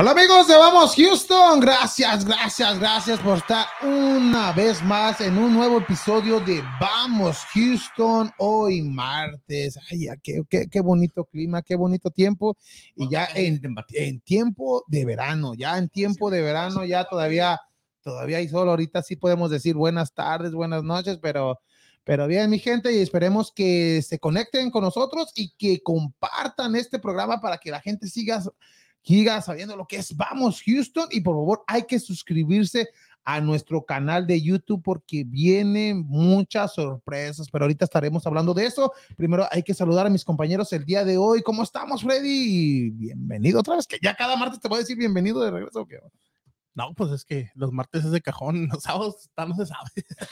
Hola amigos de Vamos Houston, gracias, gracias, gracias por estar una vez más en un nuevo episodio de Vamos Houston, hoy martes, ay, qué, qué, qué bonito clima, qué bonito tiempo, y ya en, en tiempo de verano, ya en tiempo de verano, ya todavía, todavía hay sol, ahorita sí podemos decir buenas tardes, buenas noches, pero... Pero bien, mi gente, y esperemos que se conecten con nosotros y que compartan este programa para que la gente siga siga sabiendo lo que es Vamos Houston y por favor hay que suscribirse a nuestro canal de YouTube porque vienen muchas sorpresas, pero ahorita estaremos hablando de eso. Primero hay que saludar a mis compañeros el día de hoy. ¿Cómo estamos, Freddy? Bienvenido otra vez, que ya cada martes te voy a decir bienvenido de regreso. ¿qué? No, pues es que los martes es de cajón, los sábados no se sabe.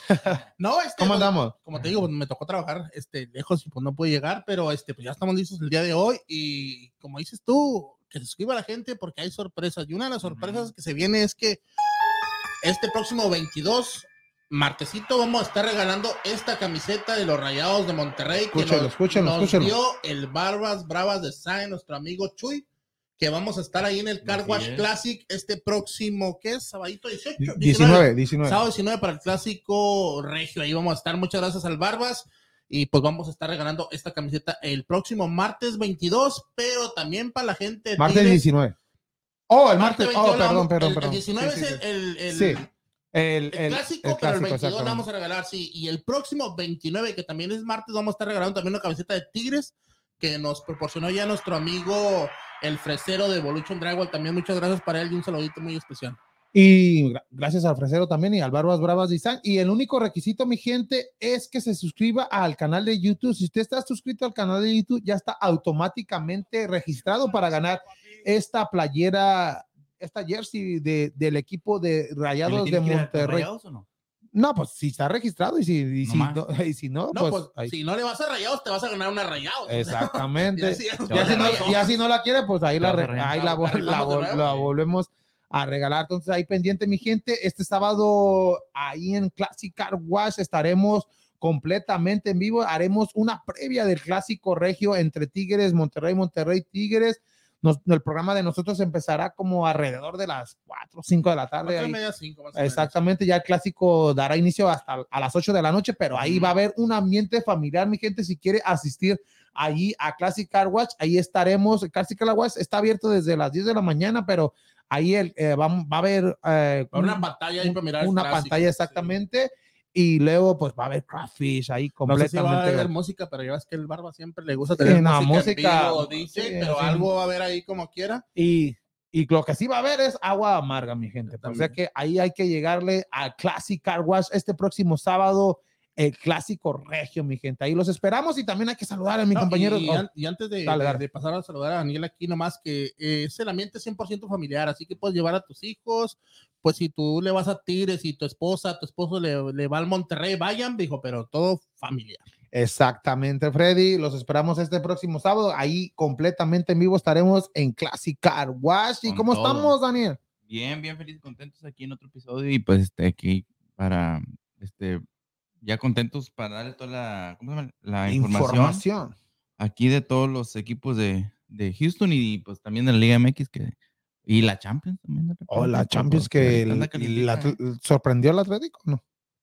no, este, ¿Cómo pues, andamos? Como te digo, me tocó trabajar este, lejos y pues no pude llegar, pero este, pues ya estamos listos el día de hoy y como dices tú, que se suscriba la gente porque hay sorpresas. Y una de las sorpresas que se viene es que este próximo 22, martesito, vamos a estar regalando esta camiseta de los Rayados de Monterrey. Escúchalo, que nos, escúchalo, nos escúchalo. dio el Barbas Bravas Design, nuestro amigo Chuy, que vamos a estar ahí en el Car Wash. Classic este próximo, ¿qué es? Sabadito 18. 19, 19. Sábado 19 para el clásico regio. Ahí vamos a estar. Muchas gracias al Barbas. Y pues vamos a estar regalando esta camiseta el próximo martes 22, pero también para la gente. Martes Tigres, 19. Oh, el martes. 21 Oh, perdón, vamos- perdón, el, perdón. El 19 Sí, sí, es el, el, Sí. el- El, el clásico, pero el 22 le exactamente. vamos a regalar, sí. Y el próximo 29, que también es martes, vamos a estar regalando también una camiseta de Tigres que nos proporcionó ya nuestro amigo el fresero de Evolution Drywall. También muchas gracias para él y un saludito muy especial. Y gra- gracias al Fresero también y al Barbas Bravas Design. Y el único requisito, mi gente, es que se suscriba al canal de YouTube. Si usted está suscrito al canal de YouTube, ya está automáticamente registrado para ganar esta playera, esta jersey de- del equipo de Rayados de Monterrey. o no? No, pues si está registrado y si, y No si, no, y si no, No, pues, pues, ahí- si no le vas a rayados, te vas a ganar una rayados. exactamente. Y así ya si, no, ganamos. ya si no la quiere, pues ahí, la, ahí la, la volvemos a regalar. Entonces ahí pendiente, mi gente. Este sábado ahí en Classic Car Wash estaremos completamente en vivo. Haremos una previa del clásico regio entre Tigres, Monterrey, Monterrey, Tigres. Nos- el programa de nosotros empezará como alrededor de las 4 o 5 de la tarde. Ahí. media, cinco. Exactamente, ya el clásico dará inicio hasta a las 8 de la noche, pero ahí va a haber un ambiente familiar, mi gente, si quiere asistir allí a Classic Car Watch, ahí estaremos, Classic Car Watch está abierto desde las 10 de la mañana, pero ahí el, eh, va, va a haber eh, a una un- pantalla ahí para mirar. una clásico, pantalla sí. exactamente, y luego pues va a haber Craftfish ahí No sé completamente. si va a haber música, pero ya ves que el Barba siempre le gusta Sí, tener no, música, música, en vivo, DJ, sí, pero sí. algo va a haber ahí como quiera. Y, y lo que sí va a haber es agua amarga, mi gente. O sea que ahí hay que llegarle al Classic Car Wash este próximo sábado, el clásico regio, mi gente. Ahí los esperamos y también hay que saludar a mis No, compañeros. Y, Oh, an- y antes de, dale, de- dale. de pasar a saludar a Daniel aquí nomás, que eh, es el ambiente 100% familiar, así que puedes llevar a tus hijos, pues si tú le vas a Tigres y tu esposa, tu esposo le, le va al Monterrey, vayan, dijo, pero todo familiar. Exactamente, Freddy. Los esperamos este próximo sábado. Ahí completamente en vivo estaremos en Classic Car Wash. ¿Y Con cómo todo. estamos, Daniel? Bien, bien felices, contentos aquí en otro episodio y pues este aquí para este ya contentos para darle toda la, ¿cómo se llama? la información, aquí de todos los equipos de, de Houston y pues también de la Liga MX que y la Champions también. O repente, la Champions que el- sorprendió al Atlético, ¿no?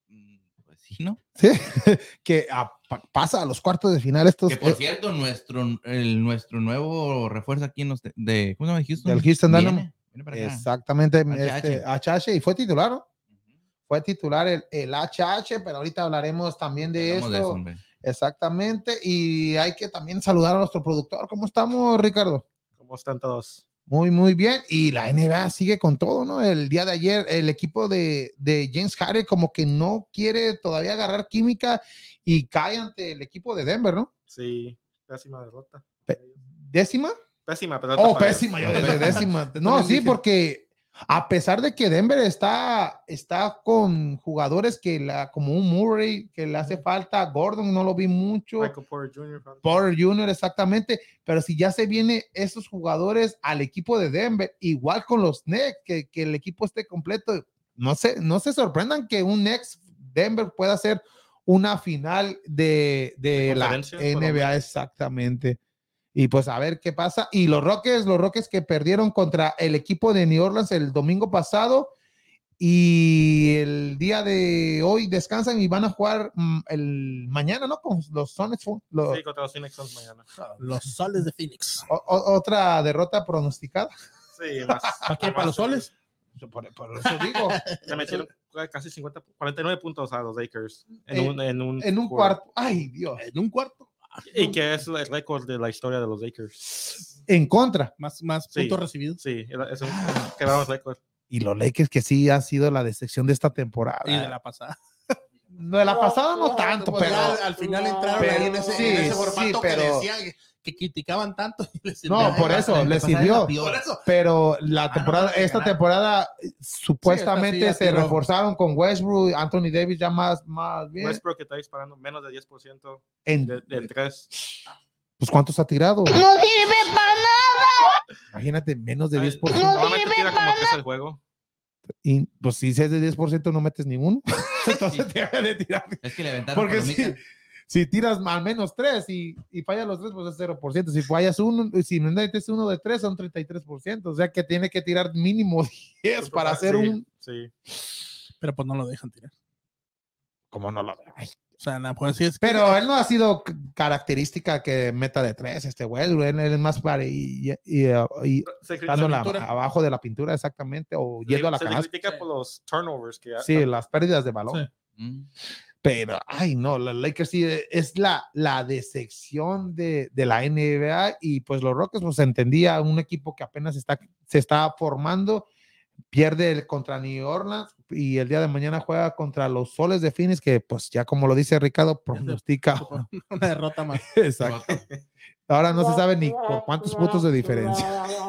Mm, Pues sí, ¿no? Sí, que pa- pasa a los cuartos de final estos Que por eh, cierto, nuestro, el, nuestro nuevo refuerzo aquí en los de, de- ¿cómo se llama? Houston. Del Houston Dynamo. Exactamente, este, HH, y fue titular, ¿no? Fue titular el, el HH, pero ahorita hablaremos también de Hablamos de eso. Exactamente, y hay que también saludar a nuestro productor. ¿Cómo estamos, Ricardo? ¿Cómo están todos? Muy, muy bien. Y la NBA sigue con todo, ¿no? El día de ayer, el equipo de, de James Harden como que no quiere todavía agarrar química y cae ante el equipo de Denver, ¿no? Sí, pésima derrota. Décima. Pésima, pero Oh, pésima, yo desde décima. No, sí, porque a pesar de que Denver está, está con jugadores que la, como un Murray, que le hace falta, Gordon no lo vi mucho, Michael Porter Jr. fue- Porter Jr. exactamente, pero si ya se vienen esos jugadores al equipo de Denver, igual con los Knicks, que, que el equipo esté completo, no se, no se sorprendan que un Knicks Denver pueda ser una final de, de De la NBA exactamente. Y pues a ver qué pasa. Y los Rockets, los Rockets que perdieron contra el equipo de New Orleans el domingo pasado y el día de hoy descansan y van a jugar mm, el mañana, ¿no? Con los Sonics. Los, Sí, contra los Phoenix Suns mañana. Los soles de Phoenix. o- o- otra derrota pronosticada. Sí, más. ¿Para qué? ¿Para los soles? Por, por eso digo, Le metieron casi 50, 49 puntos a los Lakers en, En- un, en un, en un cuarto. Ay, Dios. En un cuarto. Y que es el récord de la historia de los Lakers. En contra. Más, más Sí. puntos recibidos. Sí, era- es un quebramos récord. Y los Lakers que sí ha sido la decepción de esta temporada. Y de la pasada. No, de la pasada no tanto, Pues pero. al final entraron pero- ahí en ese, sí, en ese sí, formato pero- que decían que, criticaban tanto. y les No, por eso, les sirvió. Por eso. Pero la Ah, no, temporada, no, esta temporada eh, supuestamente Sí, sí se tiró. reforzaron con Westbrook, Anthony Davis ya más, más bien. Westbrook que está disparando menos de 10% En, de, de tres. pues ¿cuántos ha tirado? No sirve para nada. Imagínate, menos de Ay, 10%. Normalmente tira como tres el juego. Y pues si es de 10% no metes ninguno. Entonces tienes de tirar. Es que le aventaron Porque si. Si tiras al menos 3 y, y fallas los 3, pues es 0%. Si fallas uno, si no metes uno de 3, son 33%. O sea que tiene que tirar mínimo 10 para hacer Sí, un... Sí. Pero pues no lo dejan tirar. Como no lo Ay, O sea, nada, pues sí es que- Pero él no ha sido característica que meta de 3 este güey. Él, él es más para y, y, y, Se, en la- abajo de la pintura exactamente o se- yendo a la se canasta. critica por los turnovers que Sí, las pérdidas de balón. Sí. Mm. Pero, ay, no, los Lakers sí eh, es la, la decepción de, de la NBA y pues los Rockets, pues se entendía, un equipo que apenas está, se está formando, pierde el contra New Orleans y el día de mañana juega contra los Soles de Phoenix, que pues ya como lo dice Ricardo, pronostica. una derrota más. Exacto. Ahora no se sabe ni por cuántos puntos de diferencia.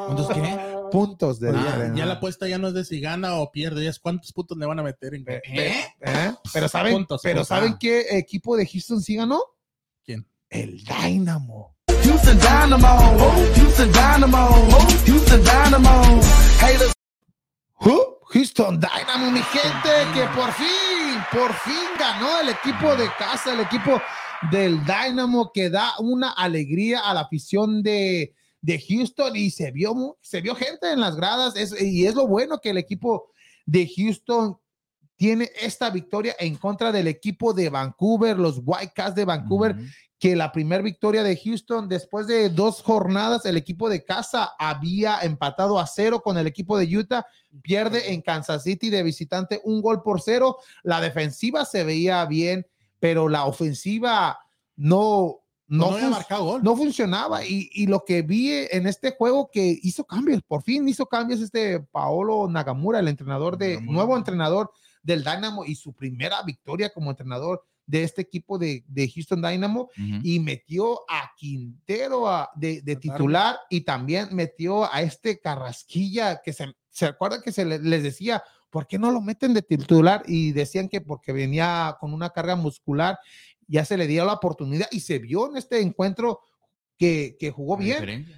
¿Cuántos qué? Puntos de diferencia. ya la apuesta ya no es de si gana o pierde, es cuántos puntos le van a meter en cada- pe- ¿eh? Pero saben, Puntos, pero puntos. ¿saben Ah. qué equipo de Houston sí ganó? ¿Quién? El Dynamo. Houston Dynamo, Houston Dynamo, Houston Dynamo. Huh, Houston Dynamo, mi gente, que por fin, por fin ganó el equipo de casa, el equipo del Dynamo que da una alegría a la afición de, de Houston y se vio, se vio gente en las gradas es- y es lo bueno que el equipo de Houston tiene esta victoria en contra del equipo de Vancouver, los Whitecaps de Vancouver, que la primera victoria de Houston después de dos jornadas, el equipo de casa había empatado a cero con el equipo de Utah, pierde en Kansas City de visitante un gol por cero. La defensiva se veía bien, pero la ofensiva no, no, No, había marcado gol. no funcionaba. Y, y lo que vi en este juego que hizo cambios, por fin hizo cambios este Paolo Nagamura, el entrenador de, Nagamura. nuevo entrenador del Dynamo y su primera victoria como entrenador de este equipo de, de Houston Dynamo y metió a Quintero a- de, titular y también metió a este Carrasquilla que se, se acuerdan que se le- les decía, ¿por qué no lo meten de titular? Y decían que porque venía con una carga muscular, ya se le dio la oportunidad y se vio en este encuentro que, que jugó bien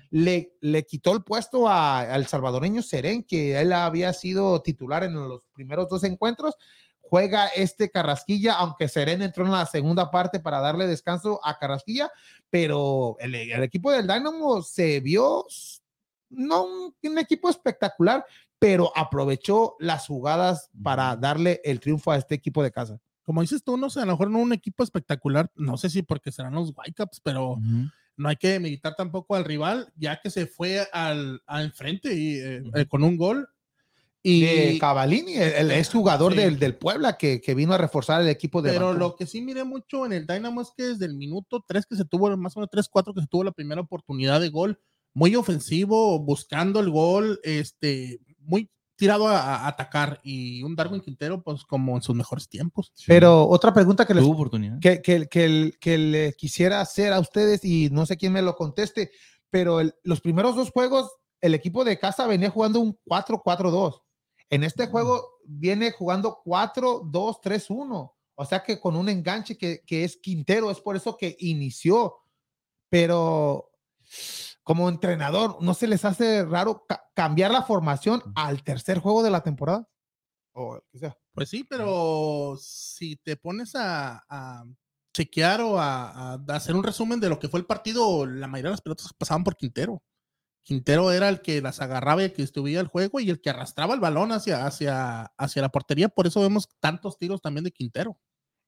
le, le quitó el puesto a- al salvadoreño Serén, que él había sido titular en los primeros dos encuentros. Juega este Carrasquilla, aunque Serén entró en la segunda parte para darle descanso a Carrasquilla, pero el, el equipo del Dynamo se vio no un, un equipo espectacular, pero aprovechó las jugadas para darle el triunfo a este equipo de casa. Como dices tú, no sé, a lo mejor no un equipo espectacular, no sé si porque serán los Whitecaps, pero no hay que meditar tampoco al rival, ya que se fue al, al enfrente y, eh, eh, con un gol. Y Y, Cavallini, el, el ex jugador Sí. del, del Puebla que, que vino a reforzar el equipo de pero Vancouver. lo que sí miré mucho en el Dynamo es que desde el minuto 3 que se tuvo, más o menos 3, 4 que se tuvo la primera oportunidad de gol, muy ofensivo, buscando el gol, este, muy tirado a, a atacar y un Darwin Quintero pues como en sus mejores tiempos. Pero otra pregunta que les oportunidad. que, que, que, que le quisiera hacer a ustedes y no sé quién me lo conteste, pero el- los primeros dos juegos, el equipo de casa venía jugando un 4-4-2. En este juego viene jugando 4-2-3-1. O sea que con un enganche que, que es Quintero, es por eso que inició. Pero como entrenador, ¿no se les hace raro ca- cambiar la formación al tercer juego de la temporada? O sea. Pues sí, pero si te pones a, a- chequear o a, a hacer un resumen de lo que fue el partido, la mayoría de las pelotas pasaban por Quintero. Quintero era el que las agarraba y el que estuviera el juego y el que arrastraba el balón hacia, hacia, hacia la portería. Por eso vemos tantos tiros también de Quintero.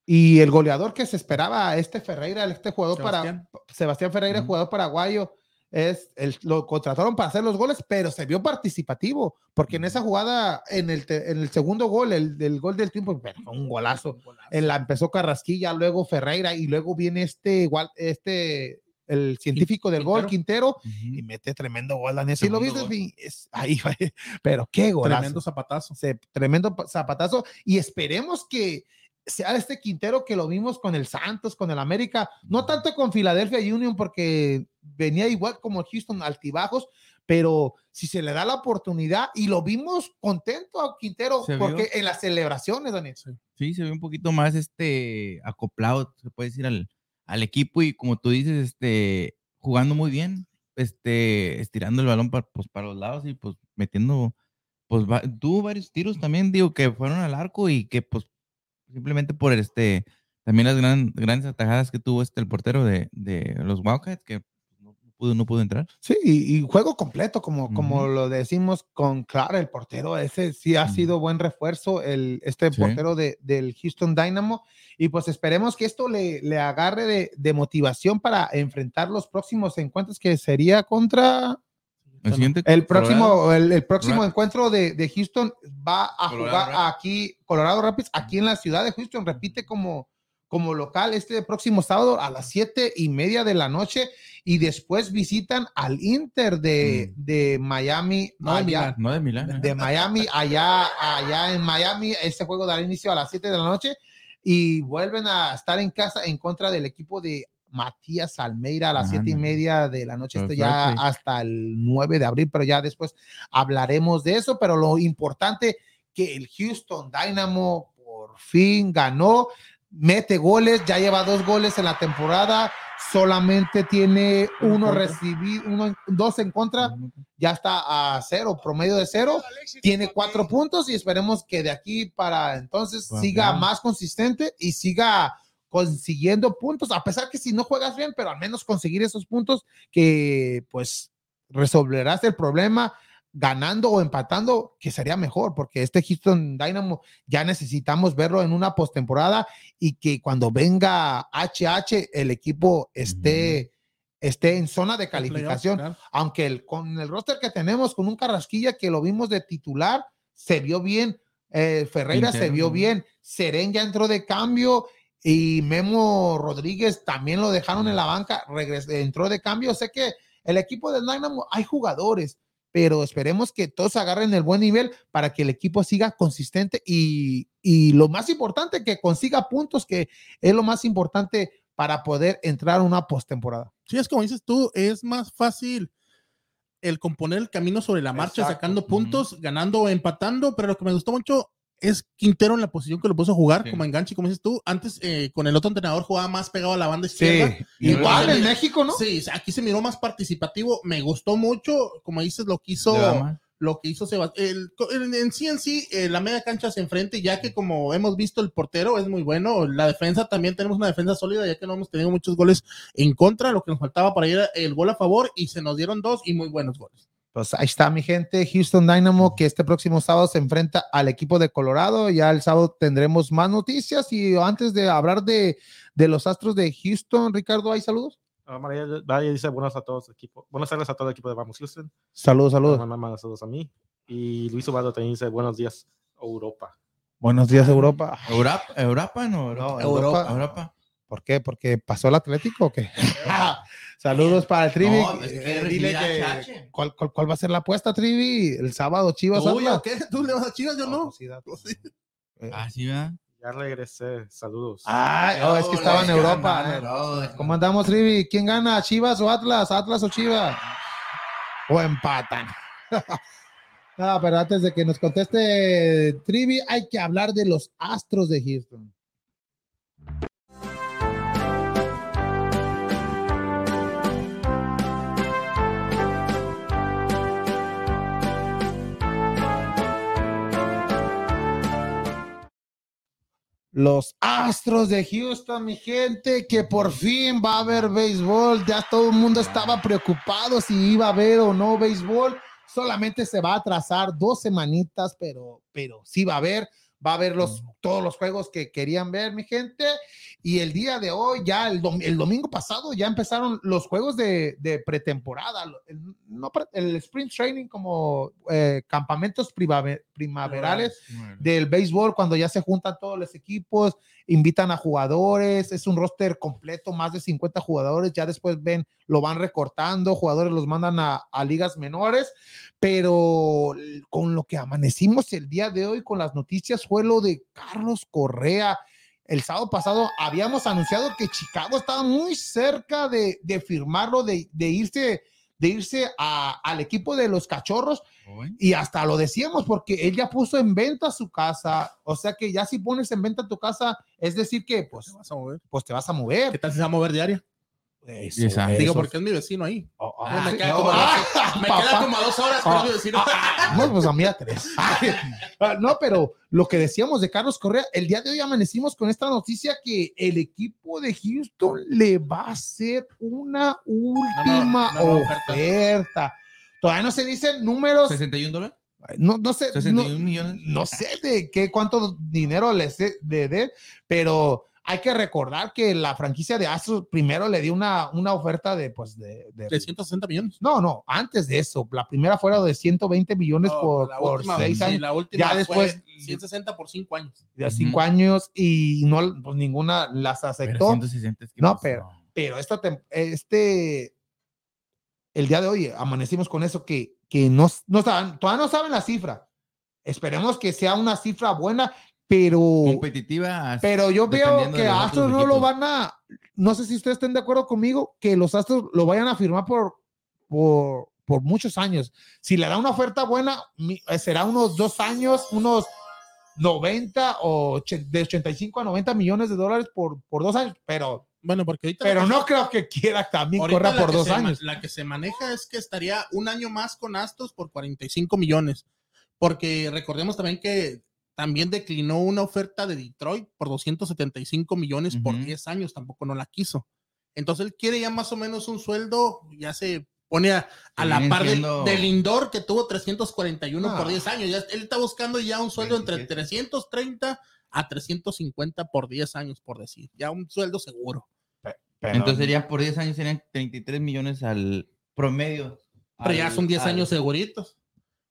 Y el goleador que se esperaba, este Ferreira, este jugador Sebastián. para Sebastián Ferreira, jugador paraguayo, es el, lo contrataron para hacer los goles, pero se vio participativo, porque en esa jugada, en el, te- en el segundo gol, el del gol del tiempo, pero fue un golazo. En la empezó Carrasquilla, luego Ferreira y luego viene este igual, este el científico del gol, Quintero, y mete tremendo gol. Si lo viste, es- ahí, pero qué golazo. Tremendo zapatazo. Se- tremendo pa- zapatazo y esperemos que sea este Quintero que lo vimos con el Santos, con el América, no tanto con Philadelphia Union porque venía igual como Houston altibajos, pero si se le da la oportunidad y lo vimos contento a Quintero porque vio. en las celebraciones, Daniel. Sí, se ve un poquito más este acoplado, se puede decir, al, al equipo y como tú dices, este, jugando muy bien, este, estirando el balón para, pues, para los lados y pues metiendo, pues va- tuvo varios tiros también, digo, que fueron al arco y que pues simplemente por este, también las gran- grandes atajadas que tuvo este el portero de, de los Wildcats, que pudo, no pudo entrar. Sí, y, y juego completo, como, como lo decimos con Clara, el portero, ese sí ha sido buen refuerzo, el, este Sí. portero de, del Houston Dynamo, y pues esperemos que esto le, le agarre de, de motivación para enfrentar los próximos encuentros que sería contra El siguiente el próximo, el, el próximo encuentro de, de Houston va a Colorado jugar Rapids. aquí, Colorado Rapids, aquí en la ciudad de Houston, repite como, como local este próximo sábado a las siete y media de la noche y después visitan al Inter de, de Miami, No, de allá, Milán. no de Milán. ¿eh? de Miami, allá, allá en Miami. Este juego dará inicio a las 7 de la noche y vuelven a estar en casa en contra del equipo de Matías Almeida a las 7 y Ándale. media de la noche. Esto ya hasta el 9 de abril, pero ya después hablaremos de eso. Pero lo importante que el Houston Dynamo por fin ganó, mete goles, ya lleva dos goles en la temporada, solamente tiene Uno recibido, uno, dos en contra ya está a cero, promedio de cero, tiene cuatro puntos y esperemos que de aquí para entonces siga más consistente y siga consiguiendo puntos, a pesar que si no juegas bien, pero al menos conseguir esos puntos que pues resolverás el problema ganando o empatando, que sería mejor, porque este Houston Dynamo ya necesitamos verlo en una postemporada y que cuando venga HH el equipo esté, esté en zona de calificación Claro. aunque el, con el roster que tenemos, con un Carrasquilla que lo vimos de titular, se vio bien. eh, Ferreira se vio bien. Seren ya entró de cambio y Memo Rodríguez también lo dejaron en la banca, regres- entró de cambio. Sé que el equipo de Dynamo hay jugadores, pero esperemos que todos agarren el buen nivel para que el equipo siga consistente y, y lo más importante, que consiga puntos, que es lo más importante para poder entrar a una postemporada. Sí, es como dices tú, es más fácil el componer el camino sobre la marcha, Exacto. sacando puntos, ganando o empatando, pero lo que me gustó mucho es Quintero en la posición que lo puso a jugar Sí. como enganche, como dices tú. Antes eh, con el otro entrenador jugaba más pegado a la banda izquierda. igual Entonces, en México, ¿no? Sí, aquí se miró más participativo, me gustó mucho, como dices, lo mal. lo que hizo Sebastián. En, en sí, en sí, eh, la media cancha se enfrente, ya que como hemos visto, el portero es muy bueno, la defensa también tenemos una defensa sólida, ya que no hemos tenido muchos goles en contra, lo que nos faltaba para ir el gol a favor, y se nos dieron dos y muy buenos goles. Pues ahí está mi gente, Houston Dynamo, que este próximo sábado se enfrenta al equipo de Colorado. Ya el sábado tendremos más noticias y antes de hablar de, de los Astros de Houston, Ricardo, ¿hay saludos? Ah, María, María dice buenas a todos equipo. Buenas tardes a todo el equipo de Vamos Houston. Saludos, saludos. Mamá manda saludos a mí. Y Luis Obado también dice buenos días, Europa. Buenos días, Europa. Europa, Europa no, No, Europa. Europa. Europa. ¿Por qué? ¿Porque pasó el Atlético o qué? Saludos para el Trivi. No, es que Eh, recibí dile a que- Chache. ¿cuál, cuál, cuál va a ser la apuesta, Trivi? El sábado, Chivas. ¿Tú, qué? ¿Tú le vas a Chivas? Yo no. pues sí, da- Pues sí. eh. Ah, sí, ¿verdad? Ya regresé, saludos. Ay, oh, es que estaba en Europa. ¿Cómo andamos, Trivi? ¿Quién gana? ¿Chivas o Atlas? ¿Atlas o Chivas? O empatan. no, pero antes de que nos conteste Trivi, hay que hablar de los Astros de Houston. Los Astros de Houston, mi gente, que por fin va a haber béisbol. Ya todo el mundo estaba preocupado si iba a haber o no béisbol. Solamente se va a atrasar dos semanitas, pero, pero sí va a haber va a haber los, todos los juegos que querían ver, mi gente. Y el día de hoy, ya el, el domingo pasado, ya empezaron los juegos de, de pretemporada, el, no, el sprint training como eh, campamentos primaverales del béisbol, cuando ya se juntan todos los equipos, invitan a jugadores, es un roster completo, más de 50 jugadores, ya después ven, lo van recortando, jugadores los mandan a, ligas menores, pero con lo que amanecimos el día de hoy con las noticias fue lo de Carlos Correa. El sábado pasado habíamos anunciado que Chicago estaba muy cerca de, de firmarlo, de, de, irse, de irse a, al equipo de los cachorros. Y hasta lo decíamos porque él ya puso en venta su casa. O sea que ya si pones en venta tu casa, es decir que pues te vas a mover. Pues te vas a mover. ¿Qué tal si se va a mover diaria? Eso, Digo, porque es mi vecino ahí. Oh, oh, me, queda, como, ah, dos, me queda como dos horas, pero oh, mi vecino. Ah, no, pues a mí a tres. Ah, no, pero lo que decíamos de Carlos Correa, el día de hoy amanecimos con esta noticia que el equipo de Houston le va a hacer una última no, no, no, oferta. Todavía no se dicen números. 61 dólares. No, no sé. 61 millones. No sé de qué, cuánto dinero le de, de, pero hay que recordar que la franquicia de Astros primero le dio una, una oferta de, pues, de, de, 160 millones. No, no, antes de eso. La primera fuera de 120 millones por, por seis años. La última ya después. 160 por cinco años. Ya cinco años y no, pues ninguna las aceptó. no, pero, pero esto este, el día de hoy amanecimos con eso que, que no, no saben, todavía no saben la cifra. Esperemos que sea una cifra buena pero competitiva. Pero yo veo que Astros no lo van a, no sé si ustedes estén de acuerdo conmigo, que los Astros lo vayan a firmar por, por, por muchos años. Si le da una oferta buena, eh, será unos dos años, unos 90 o de 85 a 90 millones de dólares por, por dos años, pero bueno, porque pero no creo que quiera también correr por dos años. La que se maneja es que estaría un año más con Astros por 45 millones, porque recordemos también que también declinó una oferta de Detroit por 275 millones por 10 años, tampoco no la quiso. Entonces él quiere ya más o menos un sueldo, ya se pone a, la par de, Lindor que tuvo 341 por 10 años. Ya, él está buscando ya un sueldo entre 330 a 350 por 10 años, por decir. Ya un sueldo seguro. Entonces sería por 10 años serían 33 millones al promedio. Pero ya son 10 años seguritos.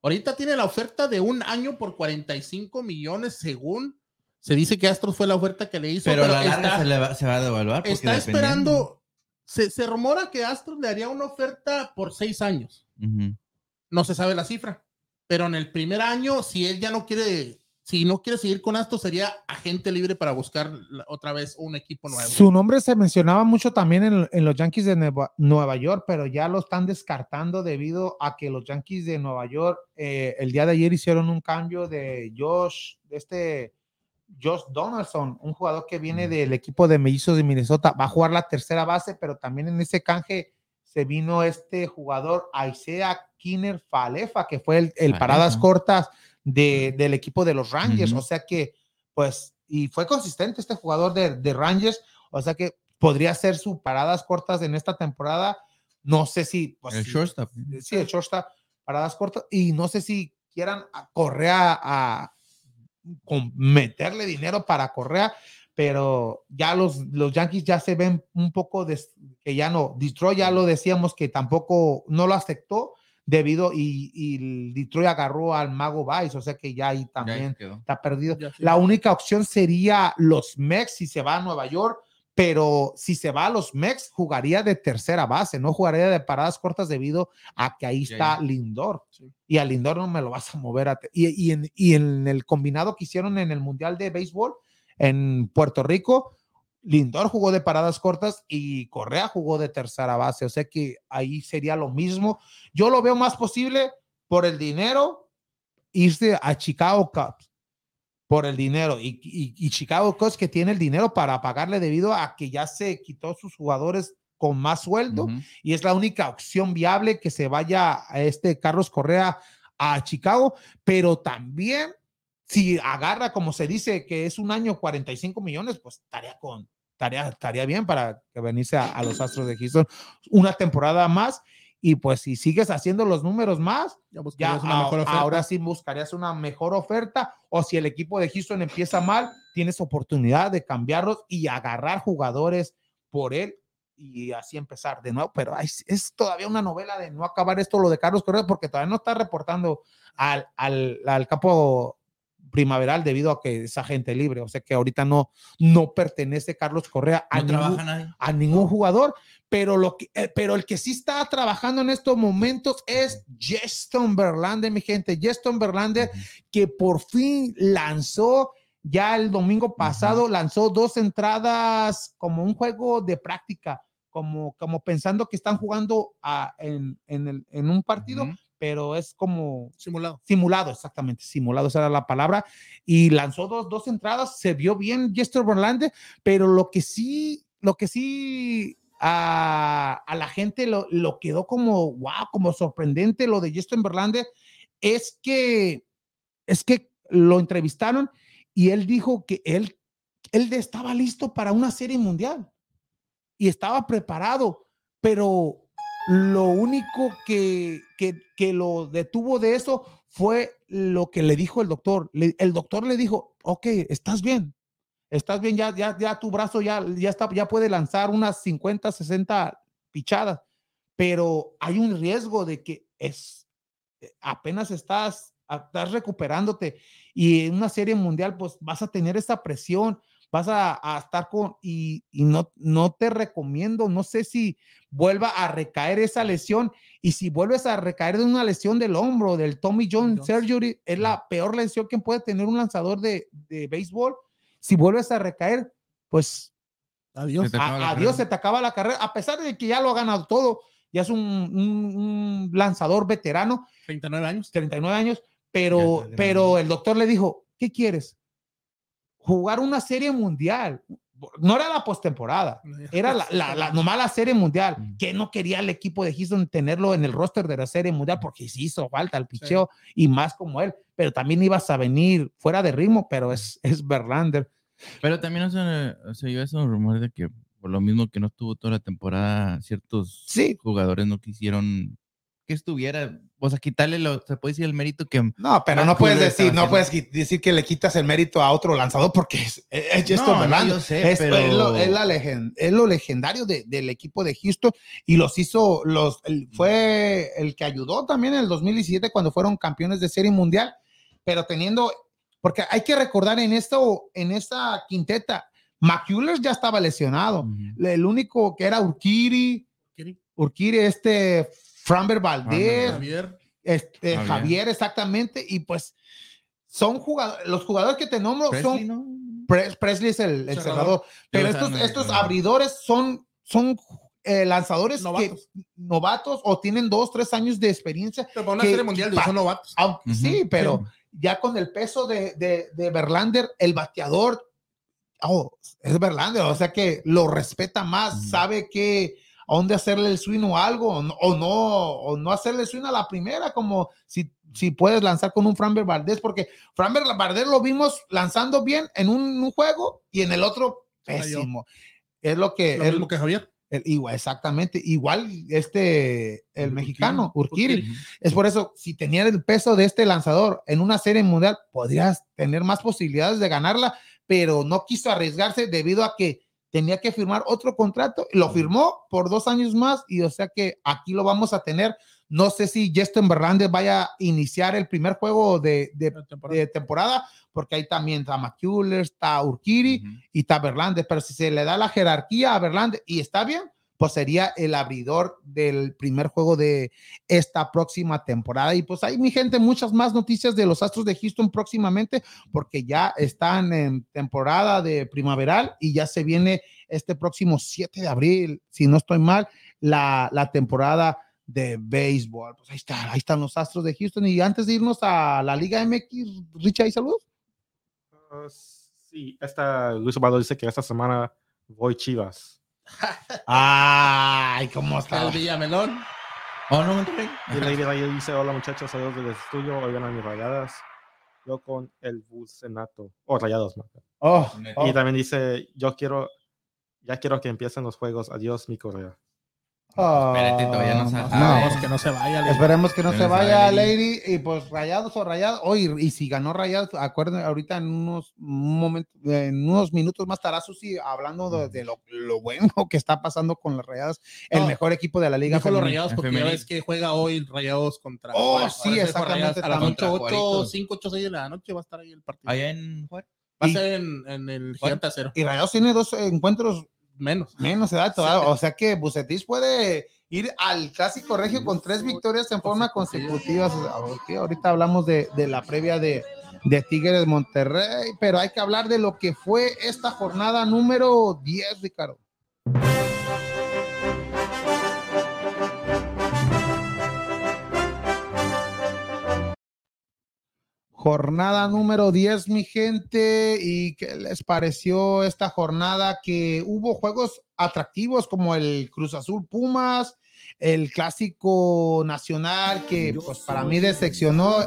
Ahorita tiene la oferta de un año por 45 millones, según se dice que Astros fue la oferta que le hizo. Pero, la larga se, va, a devaluar. Está esperando. Se, se, rumora que Astros le haría una oferta por seis años. No se sabe la cifra. Pero en el primer año, si él ya no quiere si no quiere seguir con esto, sería agente libre para buscar otra vez un equipo nuevo. Su nombre se mencionaba mucho también en, los Yankees de Nueva, York, pero ya lo están descartando debido a que los Yankees de Nueva York eh, el día de ayer hicieron un cambio de Josh, de este Josh Donaldson, un jugador que viene del equipo de Mellizos de Minnesota, va a jugar la tercera base, pero también en ese canje se vino este jugador Isaiah Kinner Falefa, que fue el paradas cortas del equipo de los Rangers. O sea que, pues, y fue consistente este jugador de, Rangers. O sea que podría ser sus paradas cortas en esta temporada. No sé si. Pues, el shortstop. Sí, el shortstop, paradas cortas. Y no sé si quieran Correa a, meterle dinero para Correa, pero ya los, los Yankees ya se ven un poco de, que ya no. Detroit ya lo decíamos que tampoco no lo aceptó debido y, y Detroit agarró al mago Vice, o sea que ya ahí también está perdido. La única opción sería los Mex si se va a Nueva York, pero si se va a los Mex jugaría de tercera base, no jugaría de paradas cortas debido a que ahí está Lindor. Y a Lindor no me lo vas a mover. y, y, en, y en el combinado que hicieron en el Mundial de Béisbol en Puerto Rico, Lindor jugó de paradas cortas y Correa jugó de tercera base. O sea que ahí sería lo mismo. Yo lo veo más posible por el dinero irse a Chicago Cubs por el dinero y, y, Chicago Cubs que tiene el dinero para pagarle debido a que ya se quitó sus jugadores con más sueldo y es la única opción viable que se vaya a este Carlos Correa a Chicago, pero también si agarra, como se dice, que es un año 45 millones, pues estaría con, estaría, estaría bien para que venirse a, los Astros de Houston una temporada más. Y pues si sigues haciendo los números más, ya, ahora sí buscarías una mejor oferta. O si el equipo de Houston empieza mal, tienes oportunidad de cambiarlos y agarrar jugadores por él y así empezar de nuevo. Pero es, es todavía una novela de no acabar esto lo de Carlos Correa porque todavía no está reportando al, al, al campo primaveral debido a que es agente libre, o sea que ahorita no, no pertenece Carlos Correa a, ningún, a ningún jugador, pero, lo que, eh, pero el que sí está trabajando en estos momentos es Justin Verlander, mi gente, Justin Verlander, que por fin lanzó ya el domingo pasado, lanzó dos entradas como un juego de práctica, como, como pensando que están jugando a, en, en, el, en, un partido, pero es como simulado. Simulado, exactamente, simulado, esa era la palabra. Y lanzó dos, dos entradas, se vio bien Jester Verlander, pero lo que sí, lo que sí a, a la gente lo, lo, quedó como, wow, como sorprendente lo de Justin Verlander, es que, es que lo entrevistaron y él dijo que él, él estaba listo para una serie mundial y estaba preparado, pero lo único que, que, lo detuvo de eso fue lo que le dijo el doctor. el doctor le dijo, ok, estás bien, estás bien, ya, ya, ya tu brazo ya, ya, está, ya puede lanzar unas 50, 60 pichadas, pero hay un riesgo de que es, apenas estás, estás recuperándote y en una serie mundial, pues vas a tener esa presión, vas a, estar con, y, no, no te recomiendo, no sé si vuelva a recaer esa lesión, y si vuelves a recaer de una lesión del hombro, del Tommy John Surgery, es la peor lesión que puede tener un lanzador de, de béisbol, si vuelves a recaer, pues adiós, adiós, se te acaba la carrera, a pesar de que ya lo ha ganado todo, ya es un, un, lanzador veterano. 39 años. 39 años, pero, pero el doctor le dijo, ¿qué quieres? Jugar una serie mundial. No era la postemporada, era la, la, la, nomás la serie mundial. Que no quería el equipo de Houston tenerlo en el roster de la serie mundial porque sí hizo falta el picheo y más como él. Pero también ibas a venir fuera de ritmo, pero es, es Verlander. Pero también se, se yo esos rumores de que por lo mismo que no estuvo toda la temporada, ciertos jugadores no quisieron que estuviera, o sea, quitarle lo, se puede decir el mérito que. No, pero no puedes decir, no puedes decir que le quitas el mérito a otro lanzador porque es, es no, no, yo sé, es, pero... es, lo, es, la legend, es lo legendario de, del equipo de Houston y los hizo, los, fue el que ayudó también en el 2017 cuando fueron campeones de serie mundial, pero teniendo, porque hay que recordar en esto, en esta quinteta, McCullers ya estaba lesionado, el único que era Urquiri, Urquiri, este Framber Valdez, Javier. Este, Javier. exactamente, y pues son jugadores, los jugadores que te nombro son Presley es el, cerrador, pero estos, estos abridores son, son eh, lanzadores novatos. novatos o tienen dos, tres años de experiencia. Pero una serie mundial son novatos. Sí, pero ya con el peso de, de, de Verlander, el bateador, oh, es Verlander, o sea que lo respeta más, sabe que a dónde hacerle el swing o algo, o no, o no, hacerle swing a la primera, como si, si puedes lanzar con un Framber Valdez, porque Framber Valdez lo vimos lanzando bien en un, juego y en el otro pésimo. Es lo que... Lo mismo que Javier. igual, exactamente, igual este, el mexicano, Urquiri. Es por eso, si tenía el peso de este lanzador en una serie mundial, podrías tener más posibilidades de ganarla, pero no quiso arriesgarse debido a que tenía que firmar otro contrato, lo firmó por dos años más y o sea que aquí lo vamos a tener. No sé si Justin Verlander vaya a iniciar el primer juego de, temporada. porque ahí también está McCullers, está Urquiri y está Verlander, pero si se le da la jerarquía a Verlander y está bien, pues sería el abridor del primer juego de esta próxima temporada. Y pues hay, mi gente, muchas más noticias de los Astros de Houston próximamente, porque ya están en temporada de primaveral y ya se viene este próximo 7 de abril, si no estoy mal, la, la temporada de béisbol. Pues ahí está, ahí están los Astros de Houston. Y antes de irnos a la Liga MX, Richard, ¿y saludos? Uh, sí, esta, Luis Obado dice que esta semana voy Chivas. Ay, ¿cómo está? El Villamelón. Oh, no, Y Lady Rayo dice, hola muchachos, saludos desde el estudio, oigan a mis rayadas. yo con el Bucenato, o Rayados. Oh, Y oh. también dice, yo quiero, ya quiero que empiecen los juegos. Adiós, mi Correa. Oh, Espérate, todavía no se no. Esperemos que no se vaya. Lady. Esperemos que no Que se no se vaya Lady y pues rayados o rayados. Oye, y si ganó rayados, acuérdense ahorita en unos momentos, en unos minutos más estará Susi hablando de, de lo, lo bueno que está pasando con las rayadas, el No, mejor equipo de la liga. Dijo los rayados porque ya ves que juega hoy Rayados contra. Oh, Juárez. sí, exactamente, A las también. 8, Contra 8, Juaritos. 5, 8, 6 de la noche va a estar ahí el partido. Allá en Juárez. Va a ser en, en el Gigante Acero. Y Rayados tiene dos encuentros Menos. menos edad todavía, o sea que Bucetis puede ir al clásico regio con tres victorias en forma consecutiva. Ahorita hablamos de, de la previa de, de Tigres Monterrey, pero hay que hablar de lo que fue esta jornada número 10, Ricardo. Jornada número 10, mi gente. ¿Y qué les pareció esta jornada? Que hubo juegos atractivos como el Cruz Azul Pumas, el clásico nacional que pues para mí decepcionó,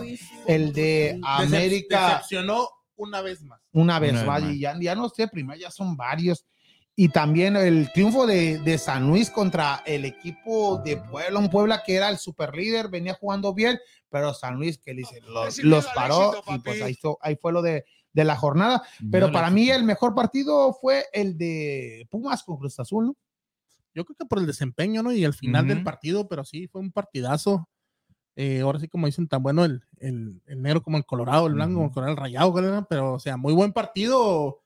el de América Decepcionó una vez más. una vez Una vez más. más. Y ya, ya no sé, primero ya son varios. Y también el triunfo de, de San Luis contra el equipo de Puebla, un Puebla que era el super líder, venía jugando bien, pero San Luis que dice, los, los paró y pues ahí, fue- ahí fue lo de, de la jornada. Pero para mí el mejor partido fue el de Pumas con Cruz Azul, ¿no? Yo creo que por el desempeño, ¿no? Y el final del Ujú. partido, pero sí, fue un partidazo. Eh, ahora sí, como dicen, tan bueno el, el, el negro como el colorado, el blanco como el colorado, el rayado, ¿verdad? pero o sea, muy buen partido.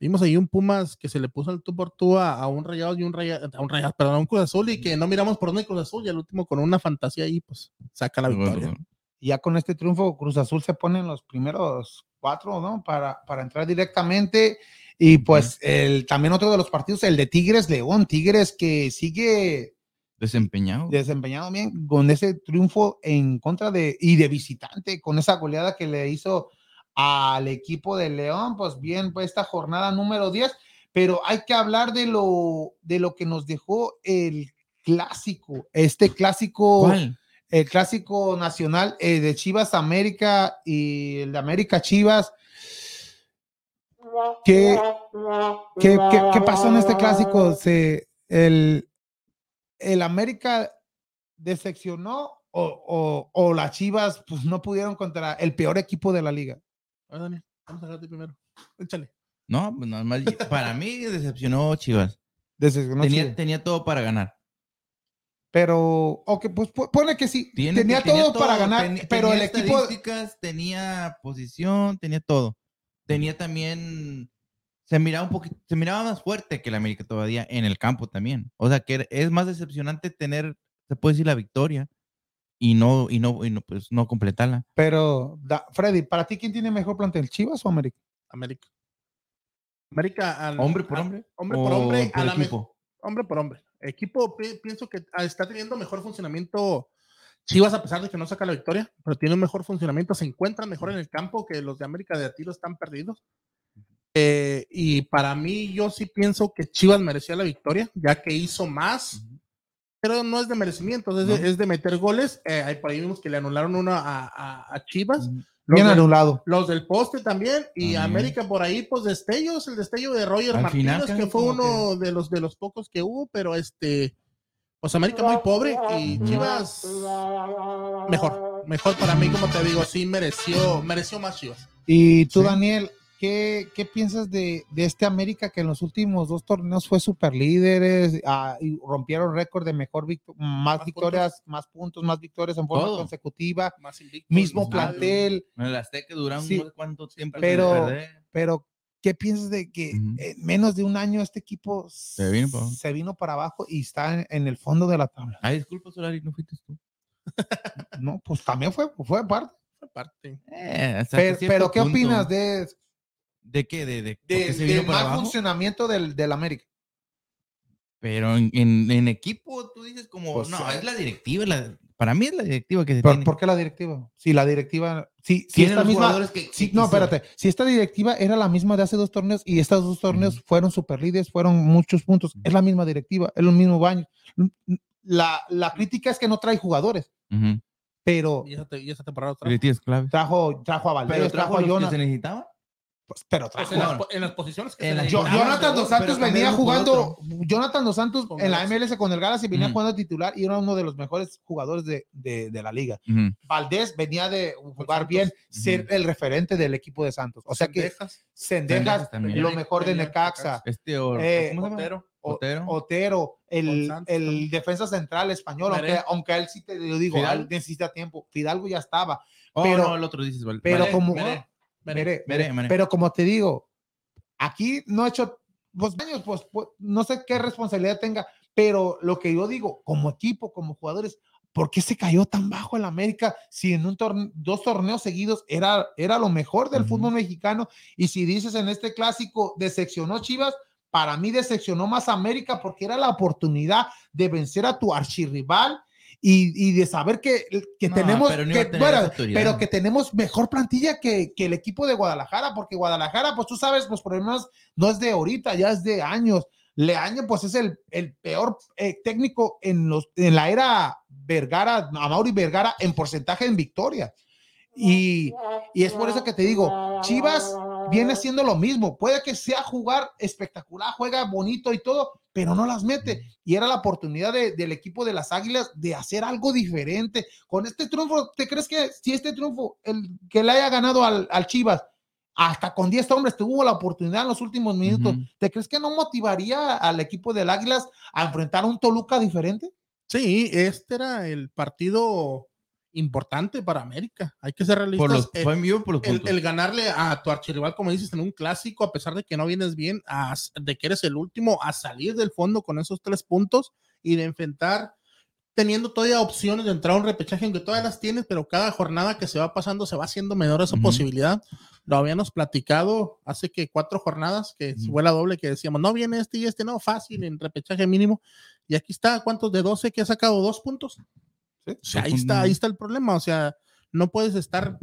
Vimos ahí un Pumas que se le puso al tú por tú a, a un rayado y un rayado, a un rayado, perdón, a un Cruz Azul y que no miramos por dónde Cruz Azul y al último con una fantasía ahí, pues saca la victoria. Y ya con este triunfo Cruz Azul se pone en los primeros cuatro, ¿no? Para, para entrar directamente. Y pues el, también otro de los partidos, el de Tigres León, Tigres que sigue Desempeñado. desempeñado bien con ese triunfo en contra de y de visitante, con esa goleada que le hizo al equipo de León, pues bien, pues esta jornada número 10, pero hay que hablar de lo de lo que nos dejó el clásico, este clásico ¿Cuál? el clásico nacional eh, de Chivas América y el de América Chivas. ¿Qué, qué, qué- qué pasó en este clásico? Se, el, el América decepcionó o, o, o las Chivas pues, no pudieron contra el peor equipo de la liga. A ver, Daniel, vamos a dejarte primero. Échale. No, pues normal. Para mí decepcionó Chivas. Decepcionó tenía, Chivas. tenía todo para ganar. Pero, ok, pues pu- pone que sí. Tiene- tenía, todo, para ganar, pero el tenía equipo. estadísticas, tenía posición, tenía todo. Tenía también se miraba un poquito, se miraba más fuerte que el América todavía en el campo también. O sea que es más decepcionante tener, se puede decir la victoria y no y no y no pues no completarla. Pero, da- Freddy, ¿para ti quién tiene mejor plantel, Chivas o América? América. América. al- Hombre por a- hombre. Hombre por hombre. por a la me- equipo. hombre por hombre. Equipo, pi- pienso que está teniendo mejor funcionamiento. Chivas, a pesar de que no saca la victoria, pero tiene un mejor funcionamiento, se encuentran mejor en el campo que los de América de a tiro están perdidos. Eh, y para mí, yo sí pienso que Chivas merecía la victoria, ya que hizo más, pero no es de merecimiento, es, de, No. es de meter goles. Eh, por ahí vimos que le anularon uno a, a- a Chivas. Bien anulado. los del poste también y. América por ahí, pues destellos, el destello de Roger Al Martínez, final, que fue uno de los de los pocos que hubo, pero este, pues América muy pobre y Chivas mejor, mejor para mí, como te digo, sí mereció, mereció más Chivas. Y tú, Sí. Daniel, ¿qué, qué piensas de, de este América que en los últimos dos torneos fue super líderes y rompieron récord de mejor victo- más, Más victorias, más puntos, más victorias en forma Todo. consecutiva, Más invictos, mismo más plantel, En el Azteca duraron Sí, no sé cuánto tiempo pero- pero ¿qué piensas de que en menos de un año este equipo Se vino para abajo. se vino para abajo y está en, en el fondo de la tabla? Ay, disculpa, Solari, no fuiste tú. No, pues también fue, fue parte. aparte. Eh, Pero, ¿qué punto. opinas de, ¿De qué? ¿De, de, de, se del mal abajo? funcionamiento del, del América? Pero en, en, en equipo tú dices como, Pues, no, ah. es la directiva. la- para mí es la directiva que se ¿Por, tiene. por qué la directiva? Si la directiva, si, si esta los misma, jugadores que- Sí, que no, espérate. Si esta directiva era la misma de hace dos torneos y estos dos torneos fueron super líderes, fueron muchos puntos, es la misma directiva, es lo mismo baño. La, la crítica es que no trae jugadores, pero Y esa, te- y esa temporada. Directrices claves. trajo, trajo a Valdés, trajo trajo a los que Jonas, se necesitaban. Pues, pero Pues trajo en, las, po- en las posiciones que En se la- le Yo- Jonathan Dos Santos venía jugando, Jonathan Dos Santos Con en la. MLS con el Galaxy venía Ujú. jugando titular y era uno de los mejores jugadores de, de- de la liga. Ujú. Valdés venía de jugar bien, ser el referente del equipo de Santos. O sea que Sendejas, lo mejor de Necaxa, Este o- Eh, ¿cómo se llama? Otero. Otero. Otero, el, Santos el defensa central español, aunque, aunque él sí te lo digo, él necesita tiempo. Fidalgo ya estaba, Oh, pero- no, el otro dices, vale. pero Vale. como Meré, Meré. Meré. pero como te digo, aquí no ha hecho pues, años, pues, pues, no sé qué responsabilidad tenga, pero lo que yo digo, como equipo, como jugadores, ¿por qué se cayó tan bajo el América si en un torne- dos torneos seguidos era, era lo mejor del Ujú. fútbol mexicano? Y si dices en este clásico, decepcionó Chivas, para mí decepcionó más América porque era la oportunidad de vencer a tu archirrival. Y, y de saber que, que No, tenemos pero que- bueno, pero que tenemos mejor plantilla que, que el equipo de Guadalajara, porque Guadalajara, pues tú sabes, los problemas no es de ahorita, ya es de años. Leaño, pues es el, el peor eh, técnico en, los, en la era Vergara, Amauri Vergara, en porcentaje en victoria. Y, y es por eso que te digo, Chivas viene siendo lo mismo. Puede que sea jugar espectacular, juega bonito y todo, pero no las mete. Y era la oportunidad de- del equipo de las Águilas de hacer algo diferente. Con este triunfo, ¿te crees que si este triunfo, el que le haya ganado al, al Chivas, hasta con 10 hombres tuvo la oportunidad en los últimos minutos. ¿te crees que no motivaría al equipo del Águilas a enfrentar a un Toluca diferente? Sí, este era el partido importante para América. Hay que ser realistas. Por los, Eh, por los el, ganarle a tu archirrival, como dices, en un clásico, a pesar de que no vienes bien, a- de que eres el último, a salir del fondo con esos tres puntos y de enfrentar, teniendo todavía opciones de entrar a un repechaje, aunque todas las tienes, pero cada jornada que se va pasando se va haciendo menor esa Ujú. posibilidad. Lo habíamos platicado hace que cuatro jornadas, que Ujú. fue la doble, que decíamos, no viene este y este, no, fácil, en repechaje mínimo. Y aquí está, ¿cuántos de 12 que ha sacado dos puntos? O sea, ahí está, ahí está el problema. O sea, no puedes estar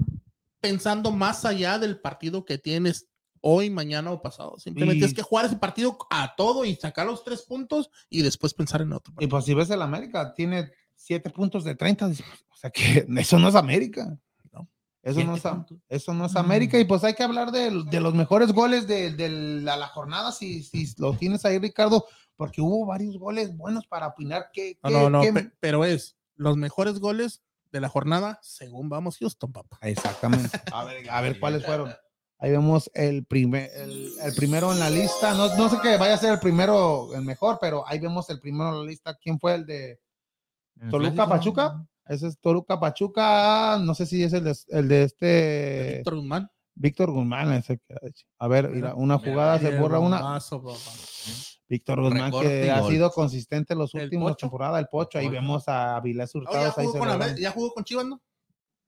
pensando más allá del partido que tienes hoy, mañana o pasado. Simplemente es que jugar ese partido a todo y sacar los tres puntos y después pensar en otro. Y pues si ves el América, tiene 7 puntos de 30. dices, O sea que eso no es América. No. Eso no, Siete es, eso no es América. Y pues hay que hablar de, de los mejores goles de, de la, la jornada, si, si lo tienes ahí, Ricardo, porque hubo varios goles buenos para opinar. ¿Qué, No, no, no, pe- pero es los mejores goles de la jornada según vamos Houston, papá. Exactamente. A ver, a ver cuáles fueron. Ahí vemos el, primer, el, el primero en la lista. No, no sé que vaya a ser el primero, el mejor, pero ahí vemos el primero en la lista. ¿Quién fue el de ¿El Toluca? Pachuca? Ese es Toluca Pachuca. No sé si es el de, el de este Víctor Guzmán. Víctor Guzmán. ese que- a ver, mira, una Mira, jugada se borra una. papá. Víctor Guzmán Recorte que ha gol. sido consistente los últimos temporadas. El Pocho. Ahí vemos a Avilés Oh, ¿ya, jugó. Amé- ¿Ya jugó con Chivas, no?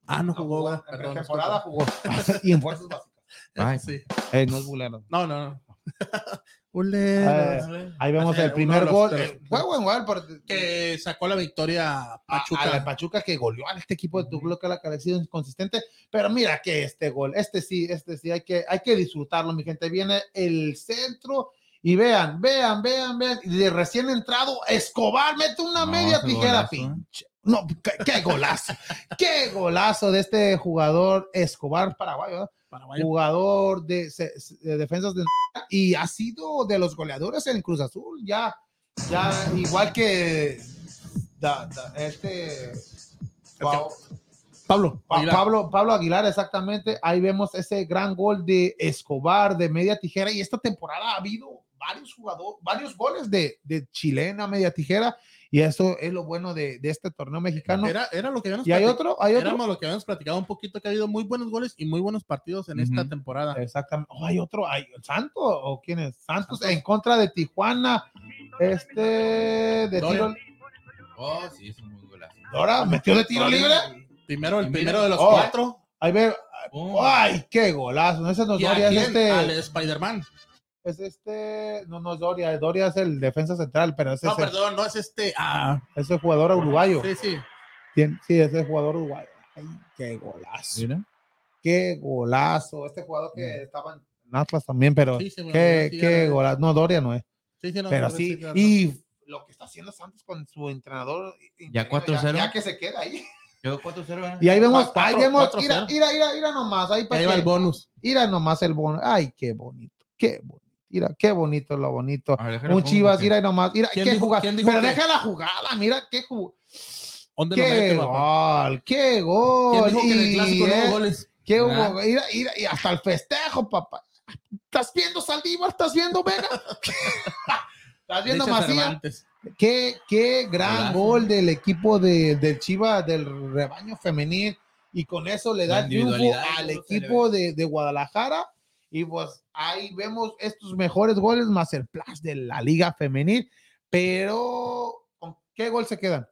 Ah, no jugó, ¿verdad? En Perdón, temporada disculpa. jugó. y en fuerzas básicas. Ay. Sí. Eh, no es bulero. No, no, no. Uleros. Ahí vemos el primer los- gol. los- eh, Fue buen gol, pero que sacó la victoria a Pachuca. Pachuca. A, la Pachuca que goleó a este equipo de Toluca, la que ha sido inconsistente. Pero mira que este gol, este sí, este sí, hay que, hay que disfrutarlo, mi gente. Viene el centro y vean, vean, vean, vean. Y de recién entrado, Escobar mete una No, media tijera, golazo, pinche. No, qué, qué golazo, qué golazo de este jugador Escobar paraguayo, jugador de, defensas de y ha sido de los goleadores en Cruz Azul, ya, ya igual que da- da- este Pa- Pablo. Aguilar. Pablo, Pablo Aguilar, exactamente. Ahí vemos ese gran gol de Escobar de media tijera. Y esta temporada ha habido varios jugadores, varios goles de, de chilena media tijera. Y eso es lo bueno de, de este torneo mexicano. Era, era lo que habíamos y hay platicado. otro, hay otro. Éramos lo que habíamos platicado un poquito, que ha habido muy buenos goles y muy buenos partidos en esta Ujú. temporada. Exactamente. Oh, hay otro, hay Santos o quién es? Santos en contra de Tijuana. Este de tiro. Oh, sí, es un muy golazo. Ahora metió de tiro libre. Primero, el primero de los oh, cuatro. Ahí ve. Oh. Ay, qué golazo. Ese no es ¿Y a Doria, es quién? este. Al Spider-Man. Es este. No, no es Doria. Doria es el defensa central, pero ese No, es el- perdón, no es este. Ah, ese jugador uruguayo. sí, sí. Tien- Sí, ese jugador uruguayo. Ay, qué golazo. Mira. Qué golazo. Este jugador que estaba en Atlas también, pero Sí, se me qué, sí, qué ya- golazo. No, Doria no es. Sí, sí, no, pero sí, sí. claro. Y lo que está haciendo Santos con su entrenador. interino, 4-0. Ya, ya que se queda ahí. Quedó 4-0, ¿verdad? Y ahí vemos, ahí vemos, cuatro mira, cero. mira, mira, mira nomás, ahí para Ahí va el bonus. mira nomás el bonito. Ay, qué bonito, qué bonito. Mira, qué bonito lo bonito. Ver, Un Chivas, mira nomás, mira, ¿Quién qué dijo- jugada. Pero deja la jugada, mira, qué jugada. ¿Dónde lo Qué gol, qué gol. ¿Quién dijo que en el Y, clásico no eh, goles? qué hubo, mira, mira, y hasta el festejo, papá. ¿Estás viendo Saldívar? ¿Estás viendo Vega? ¿Estás viendo Macías? Qué, qué gran gol del equipo de, del Chivas, del rebaño femenil. Y con eso le da triunfo al equipo de, de Guadalajara. Y pues ahí vemos estos mejores goles más el plus de la liga femenil. Pero, ¿con qué gol se quedan?